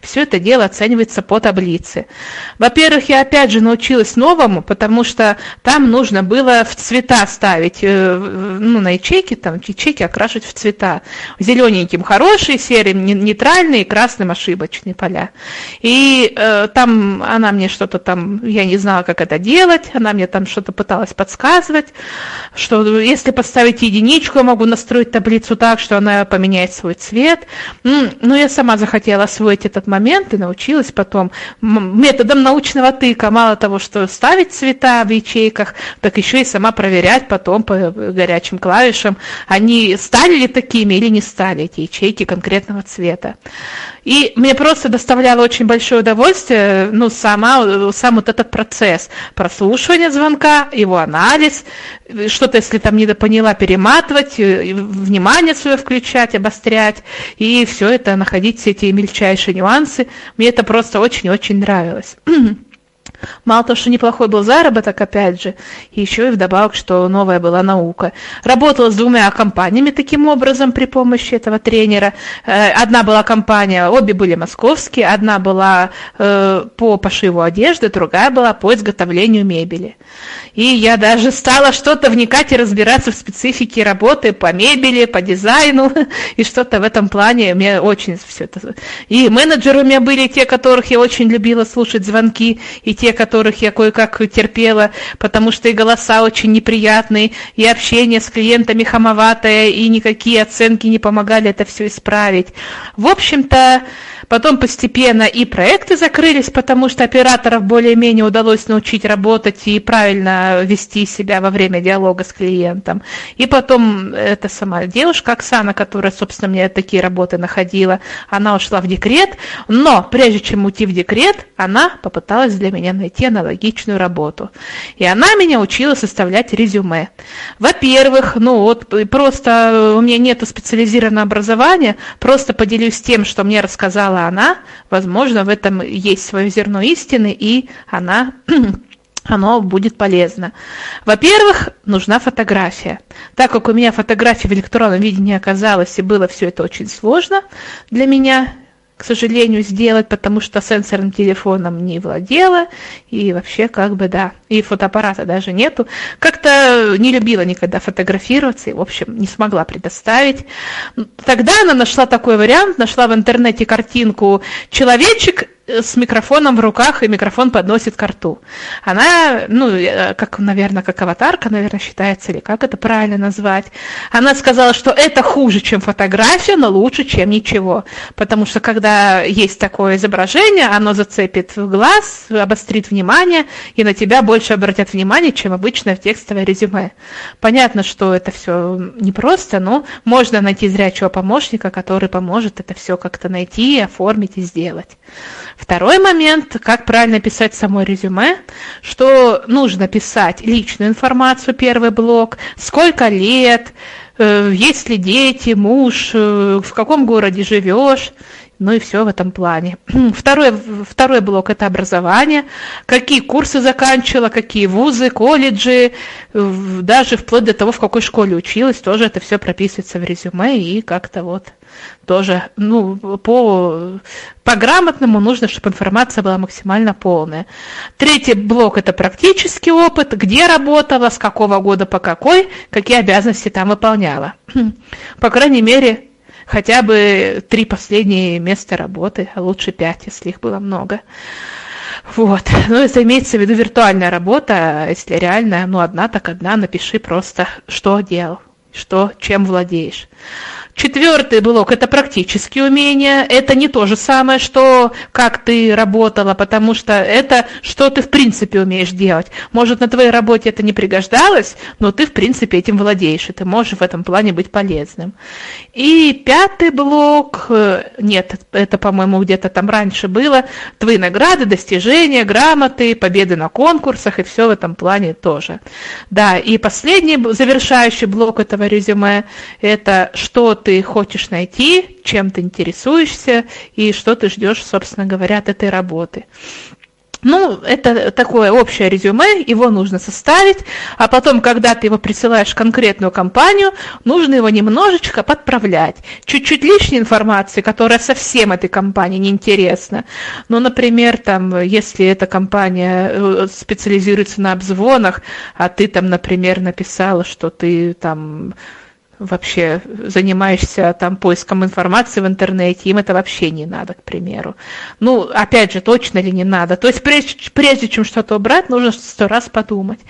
[SPEAKER 2] все это дело оценивается по таблице. Во-первых, я опять же научилась новому, потому что там нужно было в цвета ставить, э, ну, на ячейки, там, ячейки окрашивать в цвета. Зелененьким хорошие, серым нейтральные, красным ошибочные поля. И э, там она мне что-то там, я не знала, как это делать, она мне там что-то пыталась подсказывать, что если поставить единичку, я могу настроить таблицу так, что она поменяет свой цвет. Ну, я сама захотела освоить этот момент и научилась потом методом научного тыка, мало того, что ставить цвета в ячейках, так еще и сама проверять потом по горячим клавишам, они стали ли такими или не стали эти ячейки конкретного цвета. И мне просто доставляло очень большое удовольствие, ну, сама, сам вот этот процесс прослушивания звонка, его анализ, что-то, если там недопоняла, перематывать, внимание свое включать, обострять, и все это, находить все эти мельчайшие нюансы. Мне это просто очень-очень нравилось. Мало того, что неплохой был заработок, опять же, еще и вдобавок, что новая была наука. Работала с двумя компаниями таким образом при помощи этого тренера. Э, одна была компания, обе были московские, одна была э, по пошиву одежды, другая была по изготовлению мебели. И я даже стала что-то вникать и разбираться в специфике работы по мебели, по дизайну, и что-то в этом плане мне очень все это... И менеджеры у меня были те, которых я очень любила слушать звонки, и те, которых я кое-как терпела, потому что и голоса очень неприятные, и общение с клиентами хамоватое, и никакие оценки не помогали это все исправить. В общем-то, Потом постепенно и проекты закрылись, потому что операторов более-менее удалось научить работать и правильно вести себя во время диалога с клиентом. И потом эта сама девушка Оксана, которая, собственно, мне такие работы находила, она ушла в декрет, но прежде чем уйти в декрет, она попыталась для меня найти аналогичную работу. И она меня учила составлять резюме. Во-первых, ну вот просто у меня нет специализированного образования, просто поделюсь тем, что мне рассказала она, возможно, в этом есть свое зерно истины, и она оно будет полезно. Во-первых, нужна фотография. Так как у меня фотографии в электронном виде не оказалось, и было все это очень сложно для меня, к сожалению, сделать, потому что сенсорным телефоном не владела, и вообще как бы да, и фотоаппарата даже нету. Как-то не любила никогда фотографироваться, и, в общем, не смогла предоставить. Тогда она нашла такой вариант, нашла в интернете картинку «Человечек с микрофоном в руках, и микрофон подносит к рту. Она, ну, э, как, наверное, как аватарка, наверное, считается, или как это правильно назвать. Она сказала, что это хуже, чем фотография, но лучше, чем ничего. Потому что, когда есть такое изображение, оно зацепит в глаз, обострит внимание, и на тебя больше обратят внимание, чем обычно в текстовое резюме. Понятно, что это все непросто, но можно найти зрячего помощника, который поможет это все как-то найти, оформить и сделать. Второй момент, как правильно писать само резюме, что нужно писать личную информацию, первый блок, сколько лет, э, есть ли дети, муж, э, в каком городе живешь, Ну и все в этом плане. Второй, второй блок – это образование. Какие курсы заканчивала, какие вузы, колледжи, даже вплоть до того, в какой школе училась, тоже это все прописывается в резюме и как-то вот тоже, ну, по, по грамотному нужно, чтобы информация была максимально полная. Третий блок – это практический опыт, где работала, с какого года по какой, какие обязанности там выполняла. По крайней мере, хотя бы три последние места работы, а лучше пять, если их было много. Вот. Ну, это имеется в виду виртуальная работа, если реальная, ну, одна так одна, напиши просто, что делал, что, чем владеешь. Четвертый блок – это практические умения. Это не то же самое, что как ты работала, потому что это что ты в принципе умеешь делать. Может, на твоей работе это не пригождалось, но ты в принципе этим владеешь, и ты можешь в этом плане быть полезным. И пятый блок, э, нет, это, по-моему, где-то там раньше было, твои награды, достижения, грамоты, победы на конкурсах, и все в этом плане тоже. Да, и последний завершающий блок этого резюме – это что ты хочешь найти, чем ты интересуешься и что ты ждешь, собственно говоря, от этой работы. Ну, это такое общее резюме, его нужно составить, а потом, когда ты его присылаешь в конкретную компанию, нужно его немножечко подправлять. Чуть-чуть лишней информации, которая совсем этой компании не интересна. Ну, например, там, если эта компания э, специализируется на обзвонах, а ты там, например, написала, что ты там вообще занимаешься там поиском информации в интернете, им это вообще не надо, к примеру. Ну, опять же, точно ли не надо? То есть прежде, прежде чем что-то убрать, нужно сто раз подумать.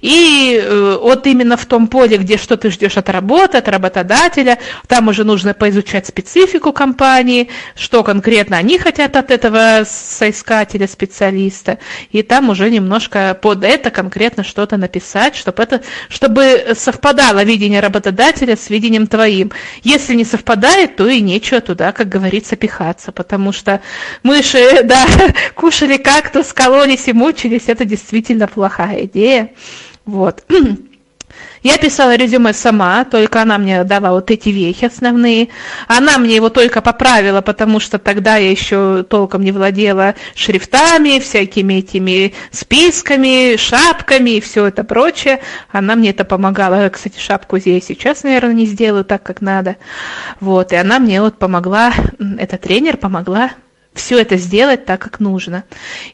[SPEAKER 2] И э, вот именно в том поле, где что ты ждешь от работы, от работодателя, там уже нужно поизучать специфику компании, что конкретно они хотят от этого соискателя, специалиста, и там уже немножко под это конкретно что-то написать, чтобы, это, чтобы совпадало видение работодателя с видением твоим. Если не совпадает, то и нечего туда, как говорится, пихаться, потому что мыши, да, кушали кактус, кололись и мучились, это действительно плохая идея. Вот. Я писала резюме сама, только она мне дала вот эти вехи основные. Она мне его только поправила, потому что тогда я еще толком не владела шрифтами, всякими этими списками, шапками и все это прочее. Она мне это помогала. Кстати, шапку я сейчас, наверное, не сделаю так, как надо. Вот, и она мне вот помогла, эта тренер помогла все это сделать так, как нужно.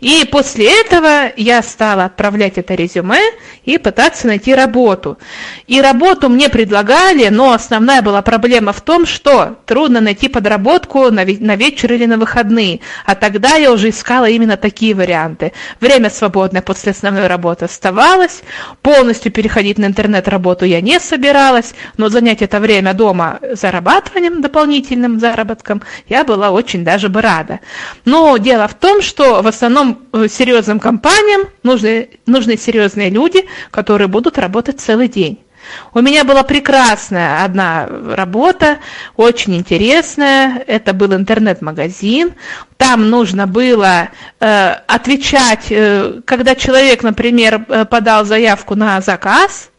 [SPEAKER 2] И после этого я стала отправлять это резюме и пытаться найти работу. И работу мне предлагали, но основная была проблема в том, что трудно найти подработку на, вечер или на выходные. А тогда я уже искала именно такие варианты. Время свободное после основной работы оставалось, полностью переходить на интернет-работу я не собиралась, но занять это время дома зарабатыванием, дополнительным заработком, я была очень даже бы рада. Но дело в том, что в основном э, серьезным компаниям нужны, нужны серьезные люди, которые будут работать целый день. У меня была прекрасная одна работа, очень интересная. Это был интернет-магазин. Там нужно было э, отвечать, э, когда человек, например, э, подал заявку на заказ,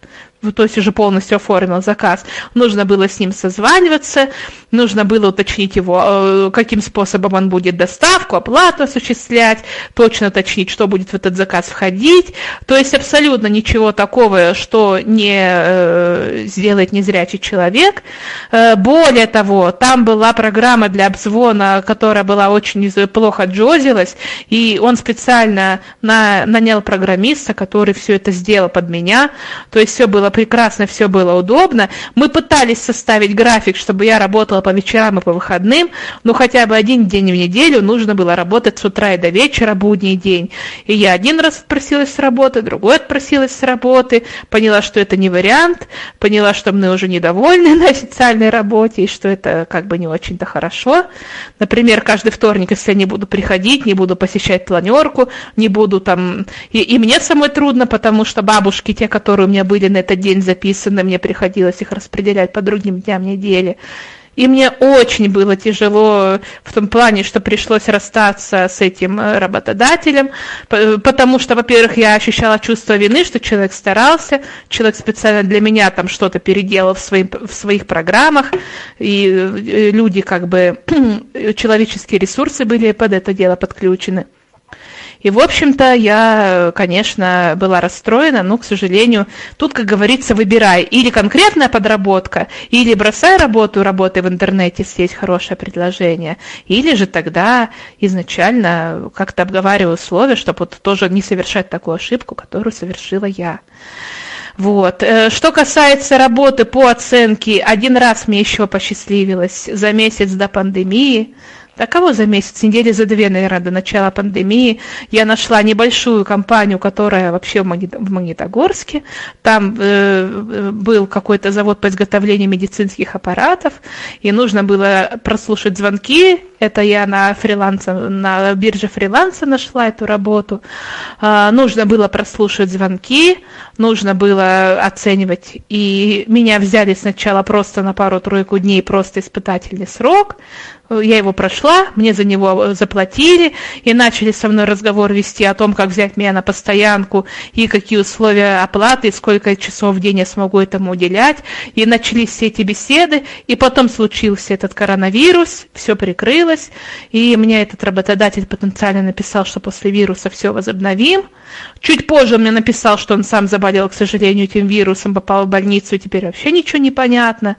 [SPEAKER 2] то есть уже полностью оформил заказ, нужно было с ним созваниваться, нужно было уточнить его, э, каким способом он будет доставку, оплату осуществлять, точно уточнить, что будет в этот заказ входить. То есть абсолютно ничего такого, что не э, сделает незрячий человек. Э, более того, там была программа для обзвона, которая была очень плохо джозилась, и он специально на, нанял программиста, который все это сделал под меня. То есть все было прекрасно, все было удобно. Мы пытались составить график, чтобы я работала по вечерам и по выходным, но хотя бы один день в неделю нужно было работать с утра и до вечера, будний день. И я один раз отпросилась с работы, другой отпросилась с работы, поняла, что это не вариант, поняла, что мы уже недовольны на официальной работе, и что это как бы не очень-то хорошо. Например, каждый вторник, если я не буду приходить, не буду посещать планерку, не буду там... И, и мне самой трудно, потому что бабушки, те, которые у меня были на этот день записаны, мне приходилось их распределять по другим дням недели И мне очень было тяжело в том плане, что пришлось расстаться с этим э, работодателем, потому что, во-первых, я ощущала чувство вины, что человек старался, человек специально для меня там что-то переделал в, своим, в своих программах, и э, люди как бы, человеческие ресурсы были под это дело подключены. И, в общем-то, я, конечно, была расстроена, но, к сожалению, тут, как говорится, выбирай. Или конкретная подработка, или бросай работу, работай в интернете, если есть хорошее предложение. Или же тогда изначально как-то обговариваю условия, чтобы вот тоже не совершать такую ошибку, которую совершила я. Вот. Э, что касается работы по оценке, один раз мне еще посчастливилось за месяц до пандемии а кого за месяц, недели за две, наверное, до начала пандемии я нашла небольшую компанию, которая вообще в, Магнитогорске. Там э, был какой-то завод по изготовлению медицинских аппаратов, и нужно было прослушать звонки. Это я на фрилансе, на бирже фриланса нашла эту работу. А, нужно было прослушать звонки, нужно было оценивать. И меня взяли сначала просто на пару-тройку дней, просто испытательный срок я его прошла, мне за него заплатили, и начали со мной разговор вести о том, как взять меня на постоянку, и какие условия оплаты, и сколько часов в день я смогу этому уделять. И начались все эти беседы, и потом случился этот коронавирус, все прикрылось, и мне этот работодатель потенциально написал, что после вируса все возобновим. Чуть позже мне написал, что он сам заболел, к сожалению, этим вирусом, попал в больницу, и теперь вообще ничего не понятно.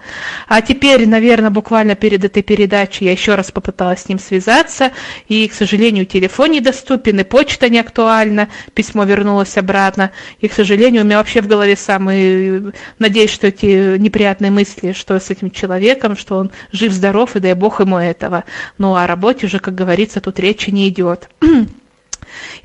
[SPEAKER 2] А теперь, наверное, буквально перед этой передачей я еще раз попыталась с ним связаться, и, к сожалению, телефон недоступен, и почта не актуальна, письмо вернулось обратно, и, к сожалению, у меня вообще в голове самые, надеюсь, что эти неприятные мысли, что с этим человеком, что он жив-здоров, и дай бог ему этого. Ну, о работе уже, как говорится, тут речи не идет.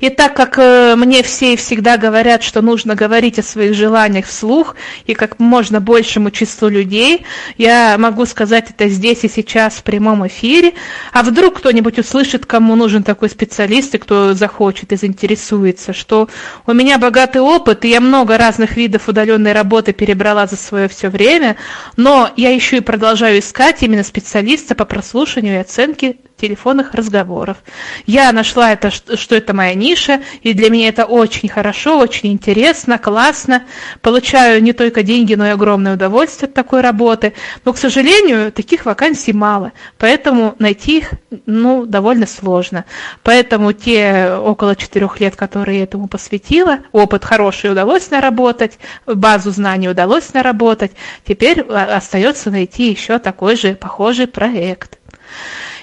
[SPEAKER 2] И так как э, мне все всегда говорят, что нужно говорить о своих желаниях вслух и как можно большему числу людей, я могу сказать это здесь и сейчас в прямом эфире. А вдруг кто-нибудь услышит, кому нужен такой специалист и кто захочет и заинтересуется, что у меня богатый опыт, и я много разных видов удаленной работы перебрала за свое все время, но я еще и продолжаю искать именно специалиста по прослушиванию и оценке телефонных разговоров. Я нашла это, что это моя ниша, и для меня это очень хорошо, очень интересно, классно. Получаю не только деньги, но и огромное удовольствие от такой работы. Но, к сожалению, таких вакансий мало, поэтому найти их ну, довольно сложно. Поэтому те около четырех лет, которые я этому посвятила, опыт хороший, удалось наработать, базу знаний удалось наработать, теперь а, остается найти еще такой же похожий проект.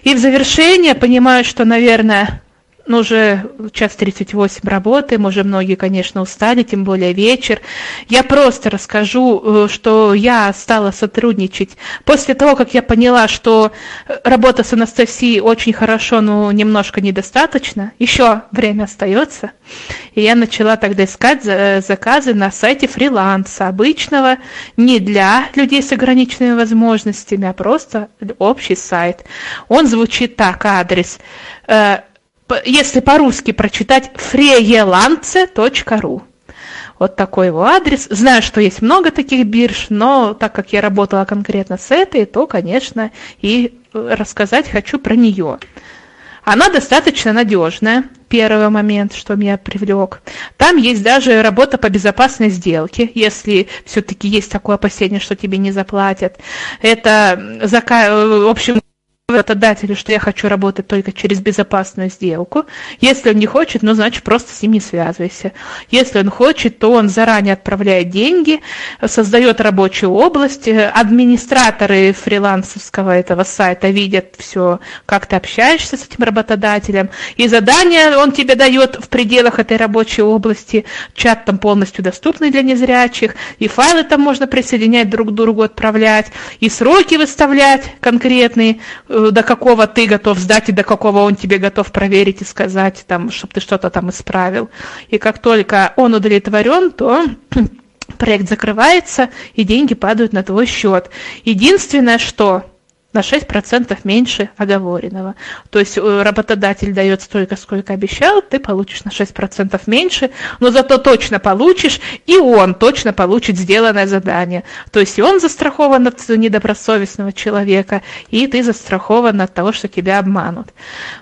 [SPEAKER 2] И в завершение понимаю, что, наверное, ну, уже час 38 работаем, уже многие, конечно, устали, тем более вечер. Я просто расскажу, э, что я стала сотрудничать после того, как я поняла, что работа с Анастасией очень хорошо, но немножко недостаточно. Еще время остается. И я начала тогда искать заказы на сайте фриланса, обычного, не для людей с ограниченными возможностями, а просто общий сайт. Он звучит так, адрес э, если по-русски прочитать, freelance.ru. Вот такой его адрес. Знаю, что есть много таких бирж, но так как я работала конкретно с этой, то, конечно, и э, рассказать хочу про нее. Она достаточно надежная, первый момент, что меня привлек. Там есть даже работа по безопасной сделке, если все-таки есть такое опасение, что тебе не заплатят. Это, в общем, работодателю, что я хочу работать только через безопасную сделку. Если он не хочет, ну, значит, просто с ним не связывайся. Если он хочет, то он заранее отправляет деньги, создает рабочую область. Администраторы фрилансовского этого сайта видят все, как ты общаешься с этим работодателем. И задание он тебе дает в пределах этой рабочей области. Чат там полностью доступный для незрячих. И файлы там можно присоединять друг к другу, отправлять. И сроки выставлять конкретные Э, до какого ты готов сдать и до какого он тебе готов проверить и сказать, там, чтобы ты что-то там исправил. И как только он удовлетворен, то проект закрывается, и деньги падают на твой счет. Единственное, что на 6% меньше оговоренного. То есть э, работодатель дает столько, сколько обещал, ты получишь на 6% меньше, но зато точно получишь, и он точно получит сделанное задание. То есть и он застрахован от недобросовестного человека, и ты застрахован от того, что тебя обманут.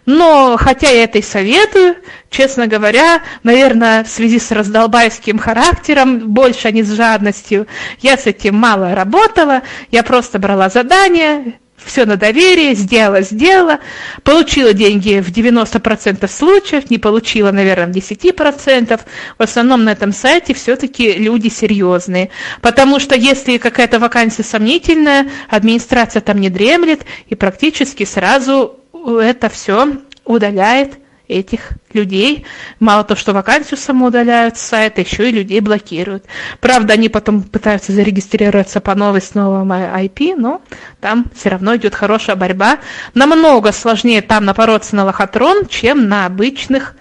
[SPEAKER 2] Но, хотя я это и советую, честно говоря, наверное, в связи с раздолбайским характером, больше, а не с жадностью, я с этим мало работала, я просто брала задания, все на доверие, сделала, сделала, получила деньги в 90% случаев, не получила, наверное, в 10%. В основном на этом сайте все-таки люди серьезные, потому что если какая-то вакансия сомнительная, администрация там не дремлет и практически сразу это все удаляет этих людей. Мало то, что вакансию саму удаляют с сайта, еще и людей блокируют. Правда, они потом пытаются зарегистрироваться по новой с новым IP, но там все равно идет хорошая борьба. Намного сложнее там напороться на лохотрон, чем на обычных,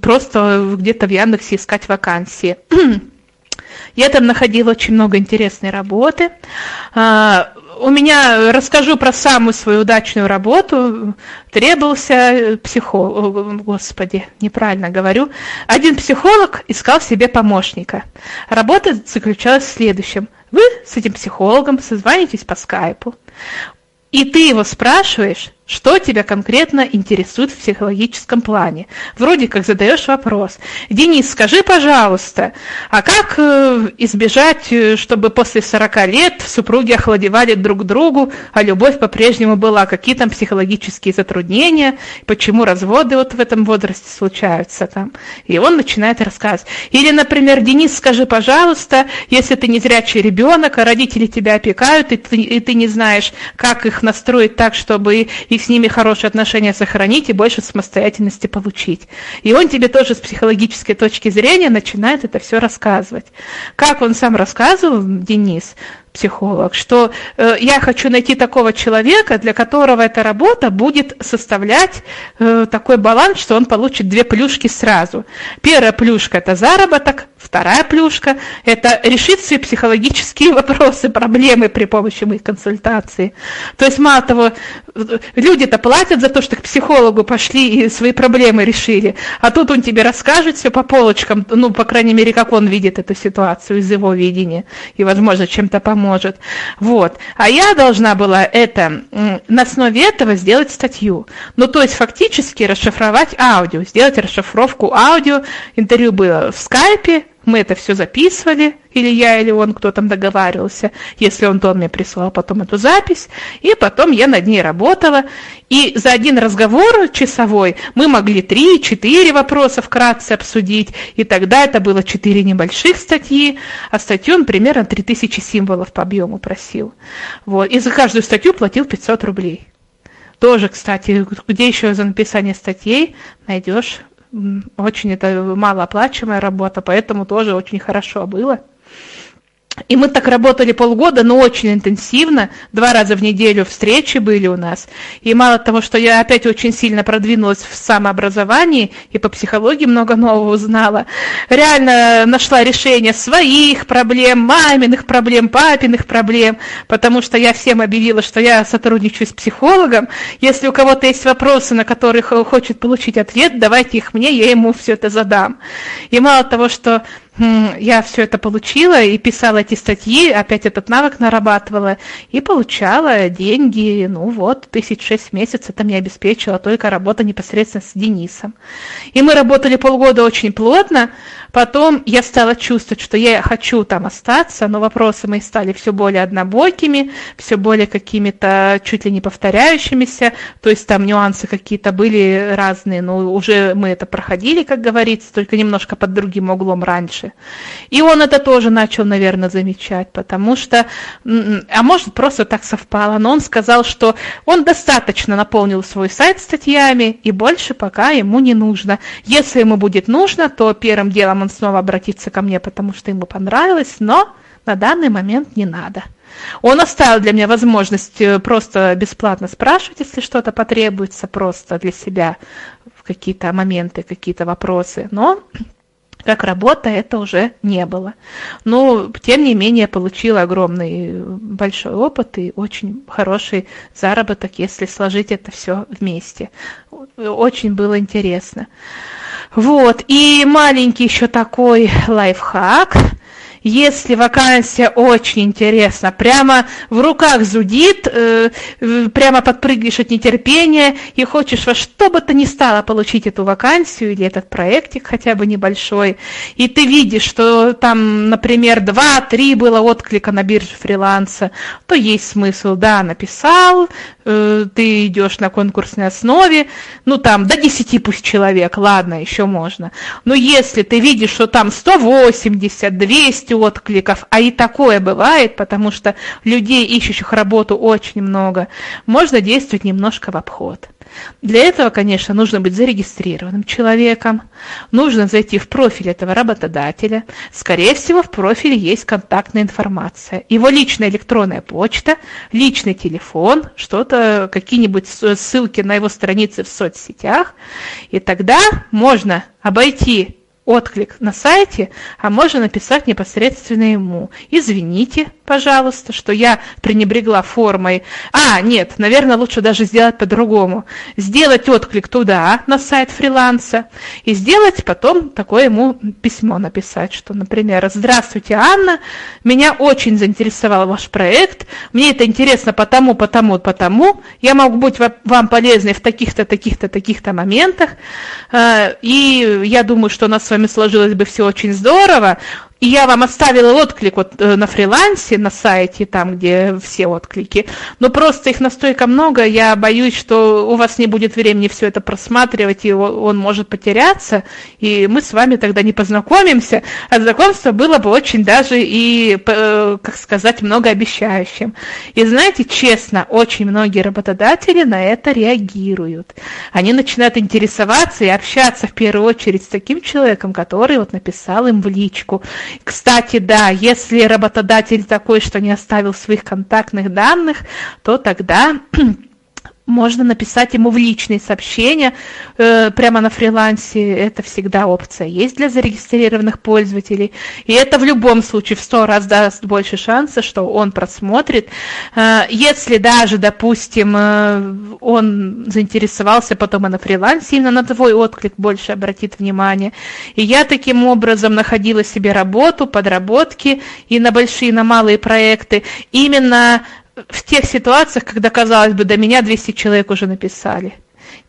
[SPEAKER 2] просто где-то в Яндексе искать вакансии. Я там находила очень много интересной работы. У меня, расскажу про самую свою удачную работу, требовался психолог, господи, неправильно говорю, один психолог искал себе помощника. Работа заключалась в следующем. Вы с этим психологом созванитесь по скайпу, и ты его спрашиваешь, что тебя конкретно интересует в психологическом плане? Вроде как задаешь вопрос. Денис, скажи, пожалуйста, а как э, избежать, э, чтобы после 40 лет супруги охладевали друг другу, а любовь по-прежнему была? Какие там психологические затруднения? Почему разводы вот в этом возрасте случаются там? И он начинает рассказывать. Или, например, Денис, скажи, пожалуйста, если ты не зрячий ребенок, а родители тебя опекают, и ты, и ты не знаешь, как их настроить так, чтобы и с ними хорошие отношения сохранить и больше самостоятельности получить. И он тебе тоже с психологической точки зрения начинает это все рассказывать. Как он сам рассказывал, Денис, психолог, что э, я хочу найти такого человека, для которого эта работа будет составлять э, такой баланс, что он получит две плюшки сразу. Первая плюшка – это заработок, вторая плюшка – это решить свои психологические вопросы, проблемы при помощи моих консультаций. То есть, мало того, люди-то платят за то, что к психологу пошли и свои проблемы решили, а тут он тебе расскажет все по полочкам, ну, по крайней мере, как он видит эту ситуацию из его видения, и, возможно, чем-то поможет может. Вот. А я должна была это, на основе этого сделать статью. Ну, то есть фактически расшифровать аудио, сделать расшифровку аудио. Интервью было в скайпе, мы это все записывали, или я, или он, кто там договаривался, если он, то он мне прислал потом эту запись, и потом я над ней работала, и за один разговор часовой мы могли три-четыре вопроса вкратце обсудить, и тогда это было четыре небольших статьи, а статью он примерно 3000 символов по объему просил. Вот. И за каждую статью платил 500 рублей. Тоже, кстати, где еще за написание статей найдешь очень это малооплачиваемая работа, поэтому тоже очень хорошо было. И мы так работали полгода, но очень интенсивно. Два раза в неделю встречи были у нас. И мало того, что я опять очень сильно продвинулась в самообразовании и по психологии много нового узнала, реально нашла решение своих проблем, маминых проблем, папиных проблем, потому что я всем объявила, что я сотрудничаю с психологом. Если у кого-то есть вопросы, на которые хочет получить ответ, давайте их мне, я ему все это задам. И мало того, что я все это получила и писала эти статьи, опять этот навык нарабатывала и получала деньги, ну вот, тысяч шесть месяцев это мне обеспечила только работа непосредственно с Денисом. И мы работали полгода очень плотно, потом я стала чувствовать, что я хочу там остаться, но вопросы мои стали все более однобокими, все более какими-то чуть ли не повторяющимися, то есть там нюансы какие-то были разные, но уже мы это проходили, как говорится, только немножко под другим углом раньше. И он это тоже начал, наверное, замечать, потому что, а может, просто так совпало, но он сказал, что он достаточно наполнил свой сайт статьями, и больше пока ему не нужно. Если ему будет нужно, то первым делом он снова обратится ко мне, потому что ему понравилось, но на данный момент не надо. Он оставил для меня возможность э, просто бесплатно спрашивать, если что-то потребуется, просто для себя в какие-то моменты, какие-то вопросы. Но как работа это уже не было. Но, тем не менее, получила огромный большой опыт и очень хороший заработок, если сложить это все вместе. Очень было интересно. Вот, и маленький еще такой лайфхак – если вакансия очень интересна, прямо в руках зудит, э, прямо подпрыгиваешь от нетерпения и хочешь во что бы то ни стало получить эту вакансию или этот проектик хотя бы небольшой, и ты видишь, что там, например, два-три было отклика на бирже фриланса, то есть смысл, да, написал, э, ты идешь на конкурсной основе, ну там до 10 пусть человек, ладно, еще можно. Но если ты видишь, что там 180, 200 откликов, а и такое бывает, потому что людей, ищущих работу, очень много, можно действовать немножко в обход. Для этого, конечно, нужно быть зарегистрированным человеком, нужно зайти в профиль этого работодателя. Скорее всего, в профиле есть контактная информация. Его личная электронная почта, личный телефон, что-то, какие-нибудь ссылки на его страницы в соцсетях. И тогда можно обойти отклик на сайте, а можно написать непосредственно ему. Извините, пожалуйста, что я пренебрегла формой. А, нет, наверное, лучше даже сделать по-другому. Сделать отклик туда, на сайт фриланса, и сделать потом такое ему письмо написать, что, например, «Здравствуйте, Анна, меня очень заинтересовал ваш проект, мне это интересно потому, потому, потому, я могу быть вам полезной в таких-то, таких-то, таких-то моментах, э, и я думаю, что у нас с вами сложилось бы все очень здорово, и я вам оставила отклик вот э, на фрилансе, на сайте, там, где все отклики. Но просто их настолько много, я боюсь, что у вас не будет времени все это просматривать, и он может потеряться, и мы с вами тогда не познакомимся. А знакомство было бы очень даже и, э, как сказать, многообещающим. И знаете, честно, очень многие работодатели на это реагируют. Они начинают интересоваться и общаться в первую очередь с таким человеком, который вот написал им в личку – кстати, да, если работодатель такой, что не оставил своих контактных данных, то тогда можно написать ему в личные сообщения э, прямо на фрилансе. Это всегда опция есть для зарегистрированных пользователей. И это в любом случае в сто раз даст больше шанса, что он просмотрит. Э, если даже, допустим, э, он заинтересовался потом и на фрилансе, именно на твой отклик больше обратит внимание. И я таким образом находила себе работу, подработки и на большие, и на малые проекты именно в тех ситуациях, когда, казалось бы, до меня 200 человек уже написали.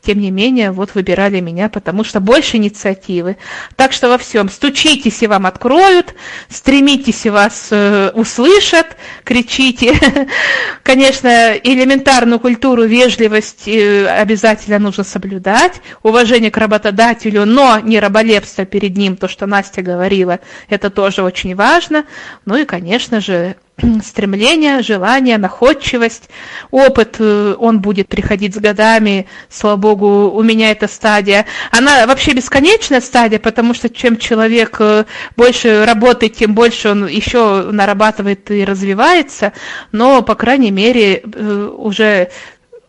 [SPEAKER 2] Тем не менее, вот выбирали меня, потому что больше инициативы. Так что во всем стучитесь и вам откроют, стремитесь и вас э, услышат, кричите. Конечно, элементарную культуру, вежливость э, обязательно нужно соблюдать, уважение к работодателю, но не раболепство перед ним, то, что Настя говорила, это тоже очень важно. Ну и, конечно же, стремление, желание, находчивость, опыт, э, он будет приходить с годами, слава богу, у меня эта стадия. Она вообще бесконечная стадия, потому что чем человек э, больше работает, тем больше он еще нарабатывает и развивается, но, по крайней мере, э, уже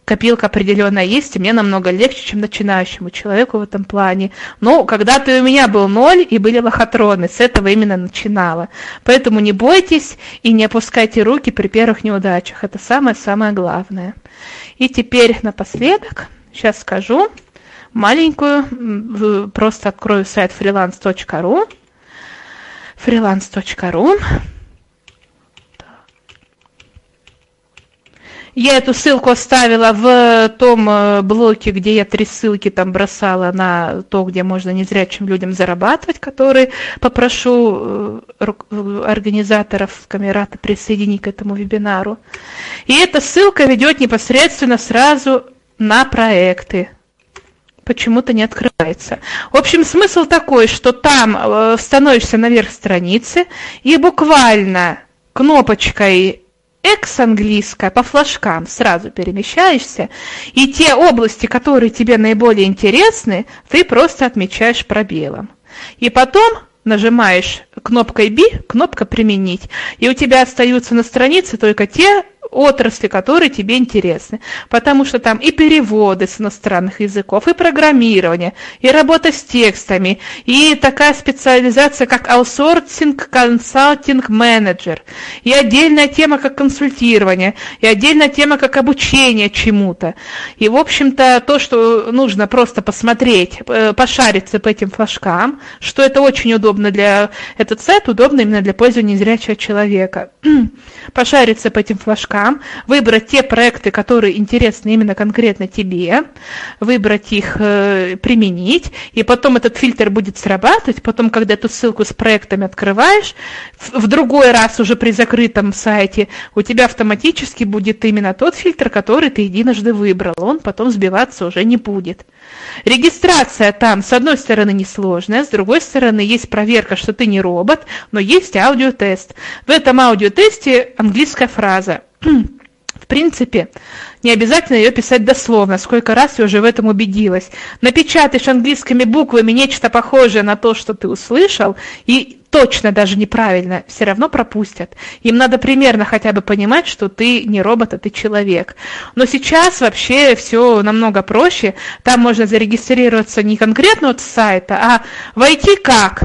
[SPEAKER 2] копилка определенная есть, и мне намного легче, чем начинающему человеку в этом плане. Но когда-то у меня был ноль, и были лохотроны, с этого именно начинала. Поэтому не бойтесь и не опускайте руки при первых неудачах. Это самое-самое главное. И теперь напоследок, сейчас скажу, маленькую, просто открою сайт freelance.ru, freelance.ru, Я эту ссылку оставила в том э, блоке, где я три ссылки там бросала на то, где можно незрячим людям зарабатывать, которые попрошу э, организаторов Камерата присоединить к этому вебинару. И эта ссылка ведет непосредственно сразу на проекты. Почему-то не открывается. В общем, смысл такой, что там э, становишься наверх страницы и буквально кнопочкой экс английская по флажкам сразу перемещаешься, и те области, которые тебе наиболее интересны, ты просто отмечаешь пробелом. И потом нажимаешь кнопкой B, кнопка «Применить», и у тебя остаются на странице только те отрасли, которые тебе интересны. Потому что там и переводы с иностранных языков, и программирование, и работа с текстами, и такая специализация, как аутсорсинг, консалтинг, менеджер, и отдельная тема, как консультирование, и отдельная тема, как обучение чему-то. И, в общем-то, то, что нужно просто посмотреть, э, пошариться по этим флажкам, что это очень удобно для... Этот сайт удобно именно для пользования незрячего человека. Пошариться по этим флажкам, выбрать те проекты, которые интересны именно конкретно тебе, выбрать их, э, применить, и потом этот фильтр будет срабатывать, потом, когда эту ссылку с проектами открываешь, в другой раз уже при закрытом сайте у тебя автоматически будет именно тот фильтр, который ты единожды выбрал, он потом сбиваться уже не будет. Регистрация там, с одной стороны, несложная, с другой стороны, есть проверка, что ты не робот, но есть аудиотест. В этом аудиотесте английская фраза. В принципе, не обязательно ее писать дословно, сколько раз я уже в этом убедилась. Напечатаешь английскими буквами нечто похожее на то, что ты услышал, и точно даже неправильно, все равно пропустят. Им надо примерно хотя бы понимать, что ты не робот, а ты человек. Но сейчас вообще все намного проще. Там можно зарегистрироваться не конкретно от сайта, а войти как?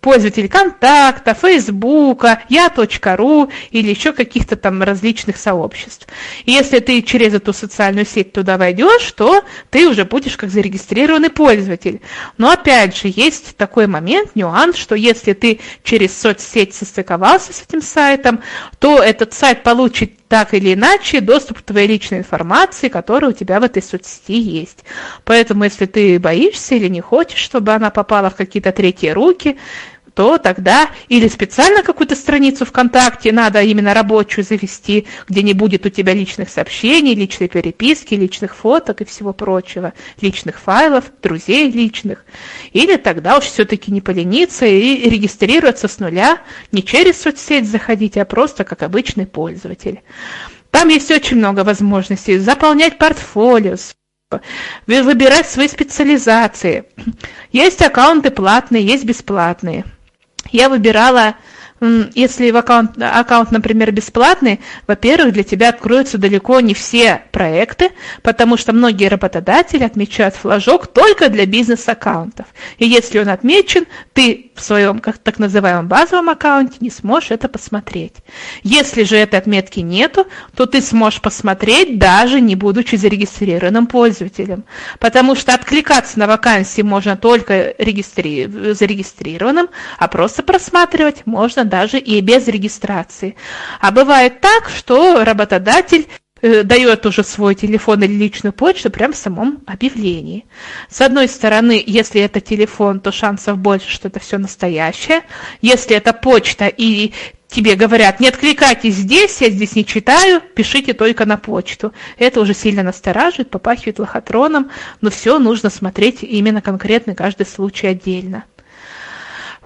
[SPEAKER 2] Пользователь контакта, фейсбука, я.ру или еще каких-то там различных сообществ. И если ты через эту социальную сеть туда войдешь, то ты уже будешь как зарегистрированный пользователь. Но опять же, есть такой момент, нюанс, что если ты через соцсеть состыковался с этим сайтом, то этот сайт получит так или иначе доступ к твоей личной информации, которая у тебя в этой соцсети есть. Поэтому, если ты боишься или не хочешь, чтобы она попала в какие-то третьи руки, то тогда или специально какую-то страницу ВКонтакте надо именно рабочую завести, где не будет у тебя личных сообщений, личной переписки, личных фоток и всего прочего, личных файлов, друзей личных. Или тогда уж все-таки не полениться и регистрироваться с нуля, не через соцсеть заходить, а просто как обычный пользователь. Там есть очень много возможностей заполнять портфолио, выбирать свои специализации. Есть аккаунты платные, есть бесплатные я выбирала если аккаунт, аккаунт, например, бесплатный, во-первых, для тебя откроются далеко не все проекты, потому что многие работодатели отмечают флажок только для бизнес-аккаунтов. И если он отмечен, ты в своем как, так называемом базовом аккаунте не сможешь это посмотреть. Если же этой отметки нету, то ты сможешь посмотреть, даже не будучи зарегистрированным пользователем. Потому что откликаться на вакансии можно только регистри... зарегистрированным, а просто просматривать можно даже и без регистрации. А бывает так, что работодатель э, дает уже свой телефон или личную почту прямо в самом объявлении. С одной стороны, если это телефон, то шансов больше, что это все настоящее. Если это почта и тебе говорят, не откликайтесь здесь, я здесь не читаю, пишите только на почту. Это уже сильно настораживает, попахивает лохотроном, но все нужно смотреть именно конкретно каждый случай отдельно.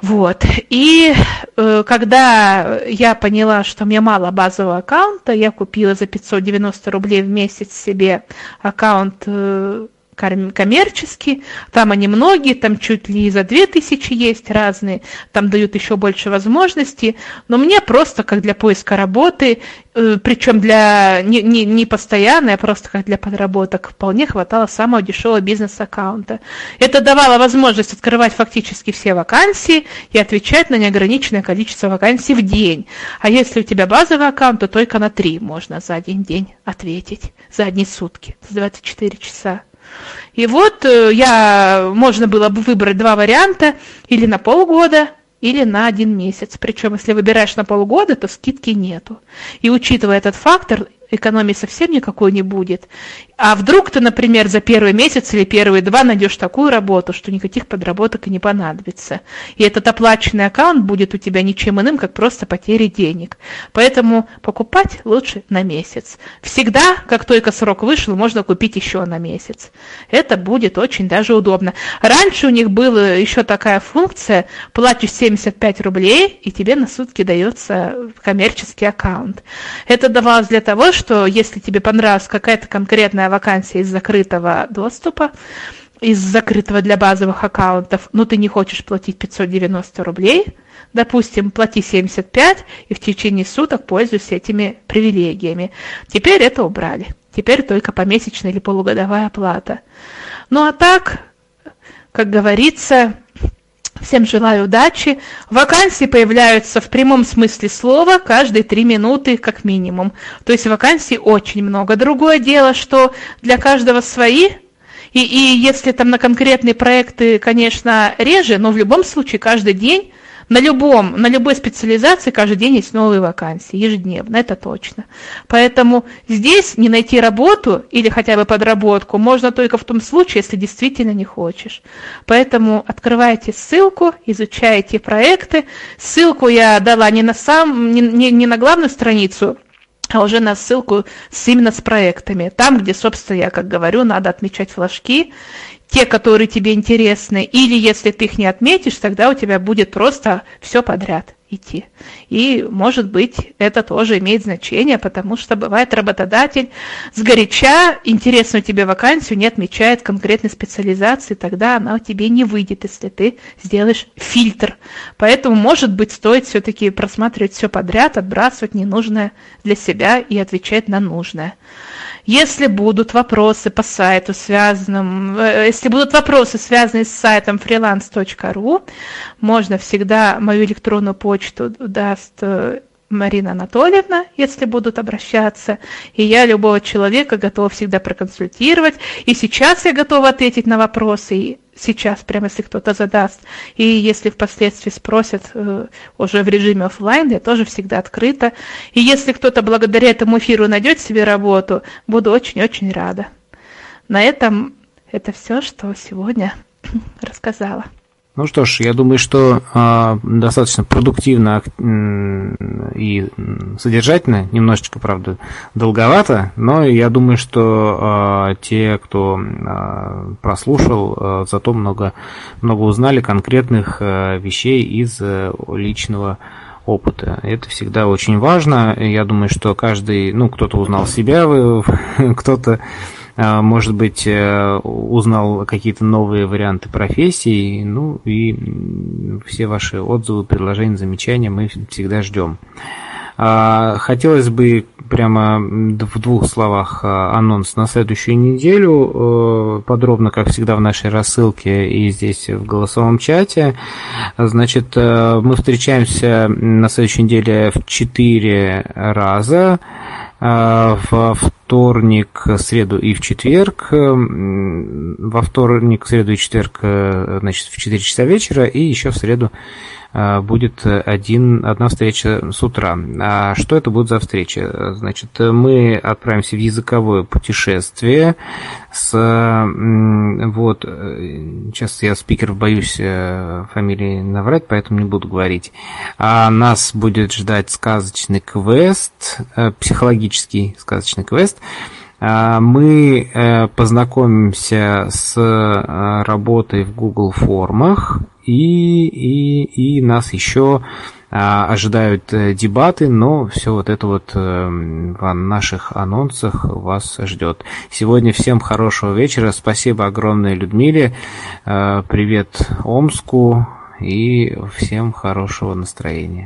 [SPEAKER 2] Вот. И э, когда я поняла, что мне мало базового аккаунта, я купила за 590 рублей в месяц себе аккаунт э, коммерческий, там они многие, там чуть ли за 2000 есть разные, там дают еще больше возможностей, но мне просто как для поиска работы, э, причем для не, не, не постоянной, а просто как для подработок, вполне хватало самого дешевого бизнес-аккаунта. Это давало возможность открывать фактически все вакансии и отвечать на неограниченное количество вакансий в день. А если у тебя базовый аккаунт, то только на три можно за один день ответить, за одни сутки, за 24 часа. И вот э, я, можно было бы выбрать два варианта, или на полгода, или на один месяц. Причем, если выбираешь на полгода, то скидки нету. И учитывая этот фактор, экономии совсем никакой не будет. А вдруг ты, например, за первый месяц или первые два найдешь такую работу, что никаких подработок и не понадобится. И этот оплаченный аккаунт будет у тебя ничем иным, как просто потери денег. Поэтому покупать лучше на месяц. Всегда, как только срок вышел, можно купить еще на месяц. Это будет очень даже удобно. Раньше у них была еще такая функция, платишь 75 рублей, и тебе на сутки дается коммерческий аккаунт. Это давалось для того, что если тебе понравилась какая-то конкретная вакансия из закрытого доступа, из закрытого для базовых аккаунтов, но ты не хочешь платить 590 рублей, допустим, плати 75 и в течение суток пользуйся этими привилегиями. Теперь это убрали. Теперь только помесячная или полугодовая оплата. Ну а так, как говорится, всем желаю удачи. Вакансии появляются в прямом смысле слова каждые три минуты как минимум. То есть вакансий очень много. Другое дело, что для каждого свои, и, и если там на конкретные проекты, конечно, реже, но в любом случае каждый день на любом, на любой специализации каждый день есть новые вакансии, ежедневно, это точно. Поэтому здесь не найти работу или хотя бы подработку можно только в том случае, если действительно не хочешь. Поэтому открывайте ссылку, изучайте проекты. Ссылку я дала не на, сам, не, не, не на главную страницу, а уже на ссылку с, именно с проектами. Там, где, собственно, я, как говорю, надо отмечать флажки те, которые тебе интересны, или если ты их не отметишь, тогда у тебя будет просто все подряд идти. И, может быть, это тоже имеет значение, потому что бывает работодатель с горяча интересную тебе вакансию не отмечает конкретной специализации, тогда она у тебя не выйдет, если ты сделаешь фильтр. Поэтому, может быть, стоит все-таки просматривать все подряд, отбрасывать ненужное для себя и отвечать на нужное. Если будут вопросы по сайту, связанным, э, если будут вопросы, связанные с сайтом freelance.ru, можно всегда мою электронную почту даст э, Марина Анатольевна, если будут обращаться. И я любого человека готова всегда проконсультировать. И сейчас я готова ответить на вопросы. И сейчас, прямо если кто-то задаст. И если впоследствии спросят э, уже в режиме офлайн, я тоже всегда открыта. И если кто-то благодаря этому эфиру найдет себе работу, буду очень-очень рада. На этом это все, что сегодня рассказала.
[SPEAKER 3] Ну что ж, я думаю, что э, достаточно продуктивно и содержательно, немножечко, правда, долговато, но я думаю, что э, те, кто э, прослушал, э, зато много, много узнали конкретных э, вещей из э, личного опыта. Это всегда очень важно. Я думаю, что каждый, ну, кто-то узнал себя, кто-то может быть, э, узнал какие-то новые варианты профессий, ну и все ваши отзывы, предложения, замечания мы всегда ждем. А, хотелось бы прямо в двух словах а, анонс на следующую неделю, э, подробно, как всегда, в нашей рассылке и здесь в голосовом чате. Значит, э, мы встречаемся на следующей неделе в четыре раза. А, во вторник, среду и в четверг. Во вторник, среду и четверг, э, значит, в 4 часа вечера, и еще в среду будет один, одна встреча с утра. А что это будет за встреча? Значит, мы отправимся в языковое путешествие с... Вот, э, сейчас я спикер боюсь э, фамилии наврать, поэтому не буду говорить. А нас будет ждать сказочный квест, э, психологический сказочный квест, а, мы познакомимся с работой в Google формах и, и, и нас еще а, ожидают э, дебаты, но все вот это вот э, в наших анонсах вас ждет. Сегодня всем хорошего вечера. Спасибо огромное Людмиле. Э, привет Омску и всем хорошего настроения.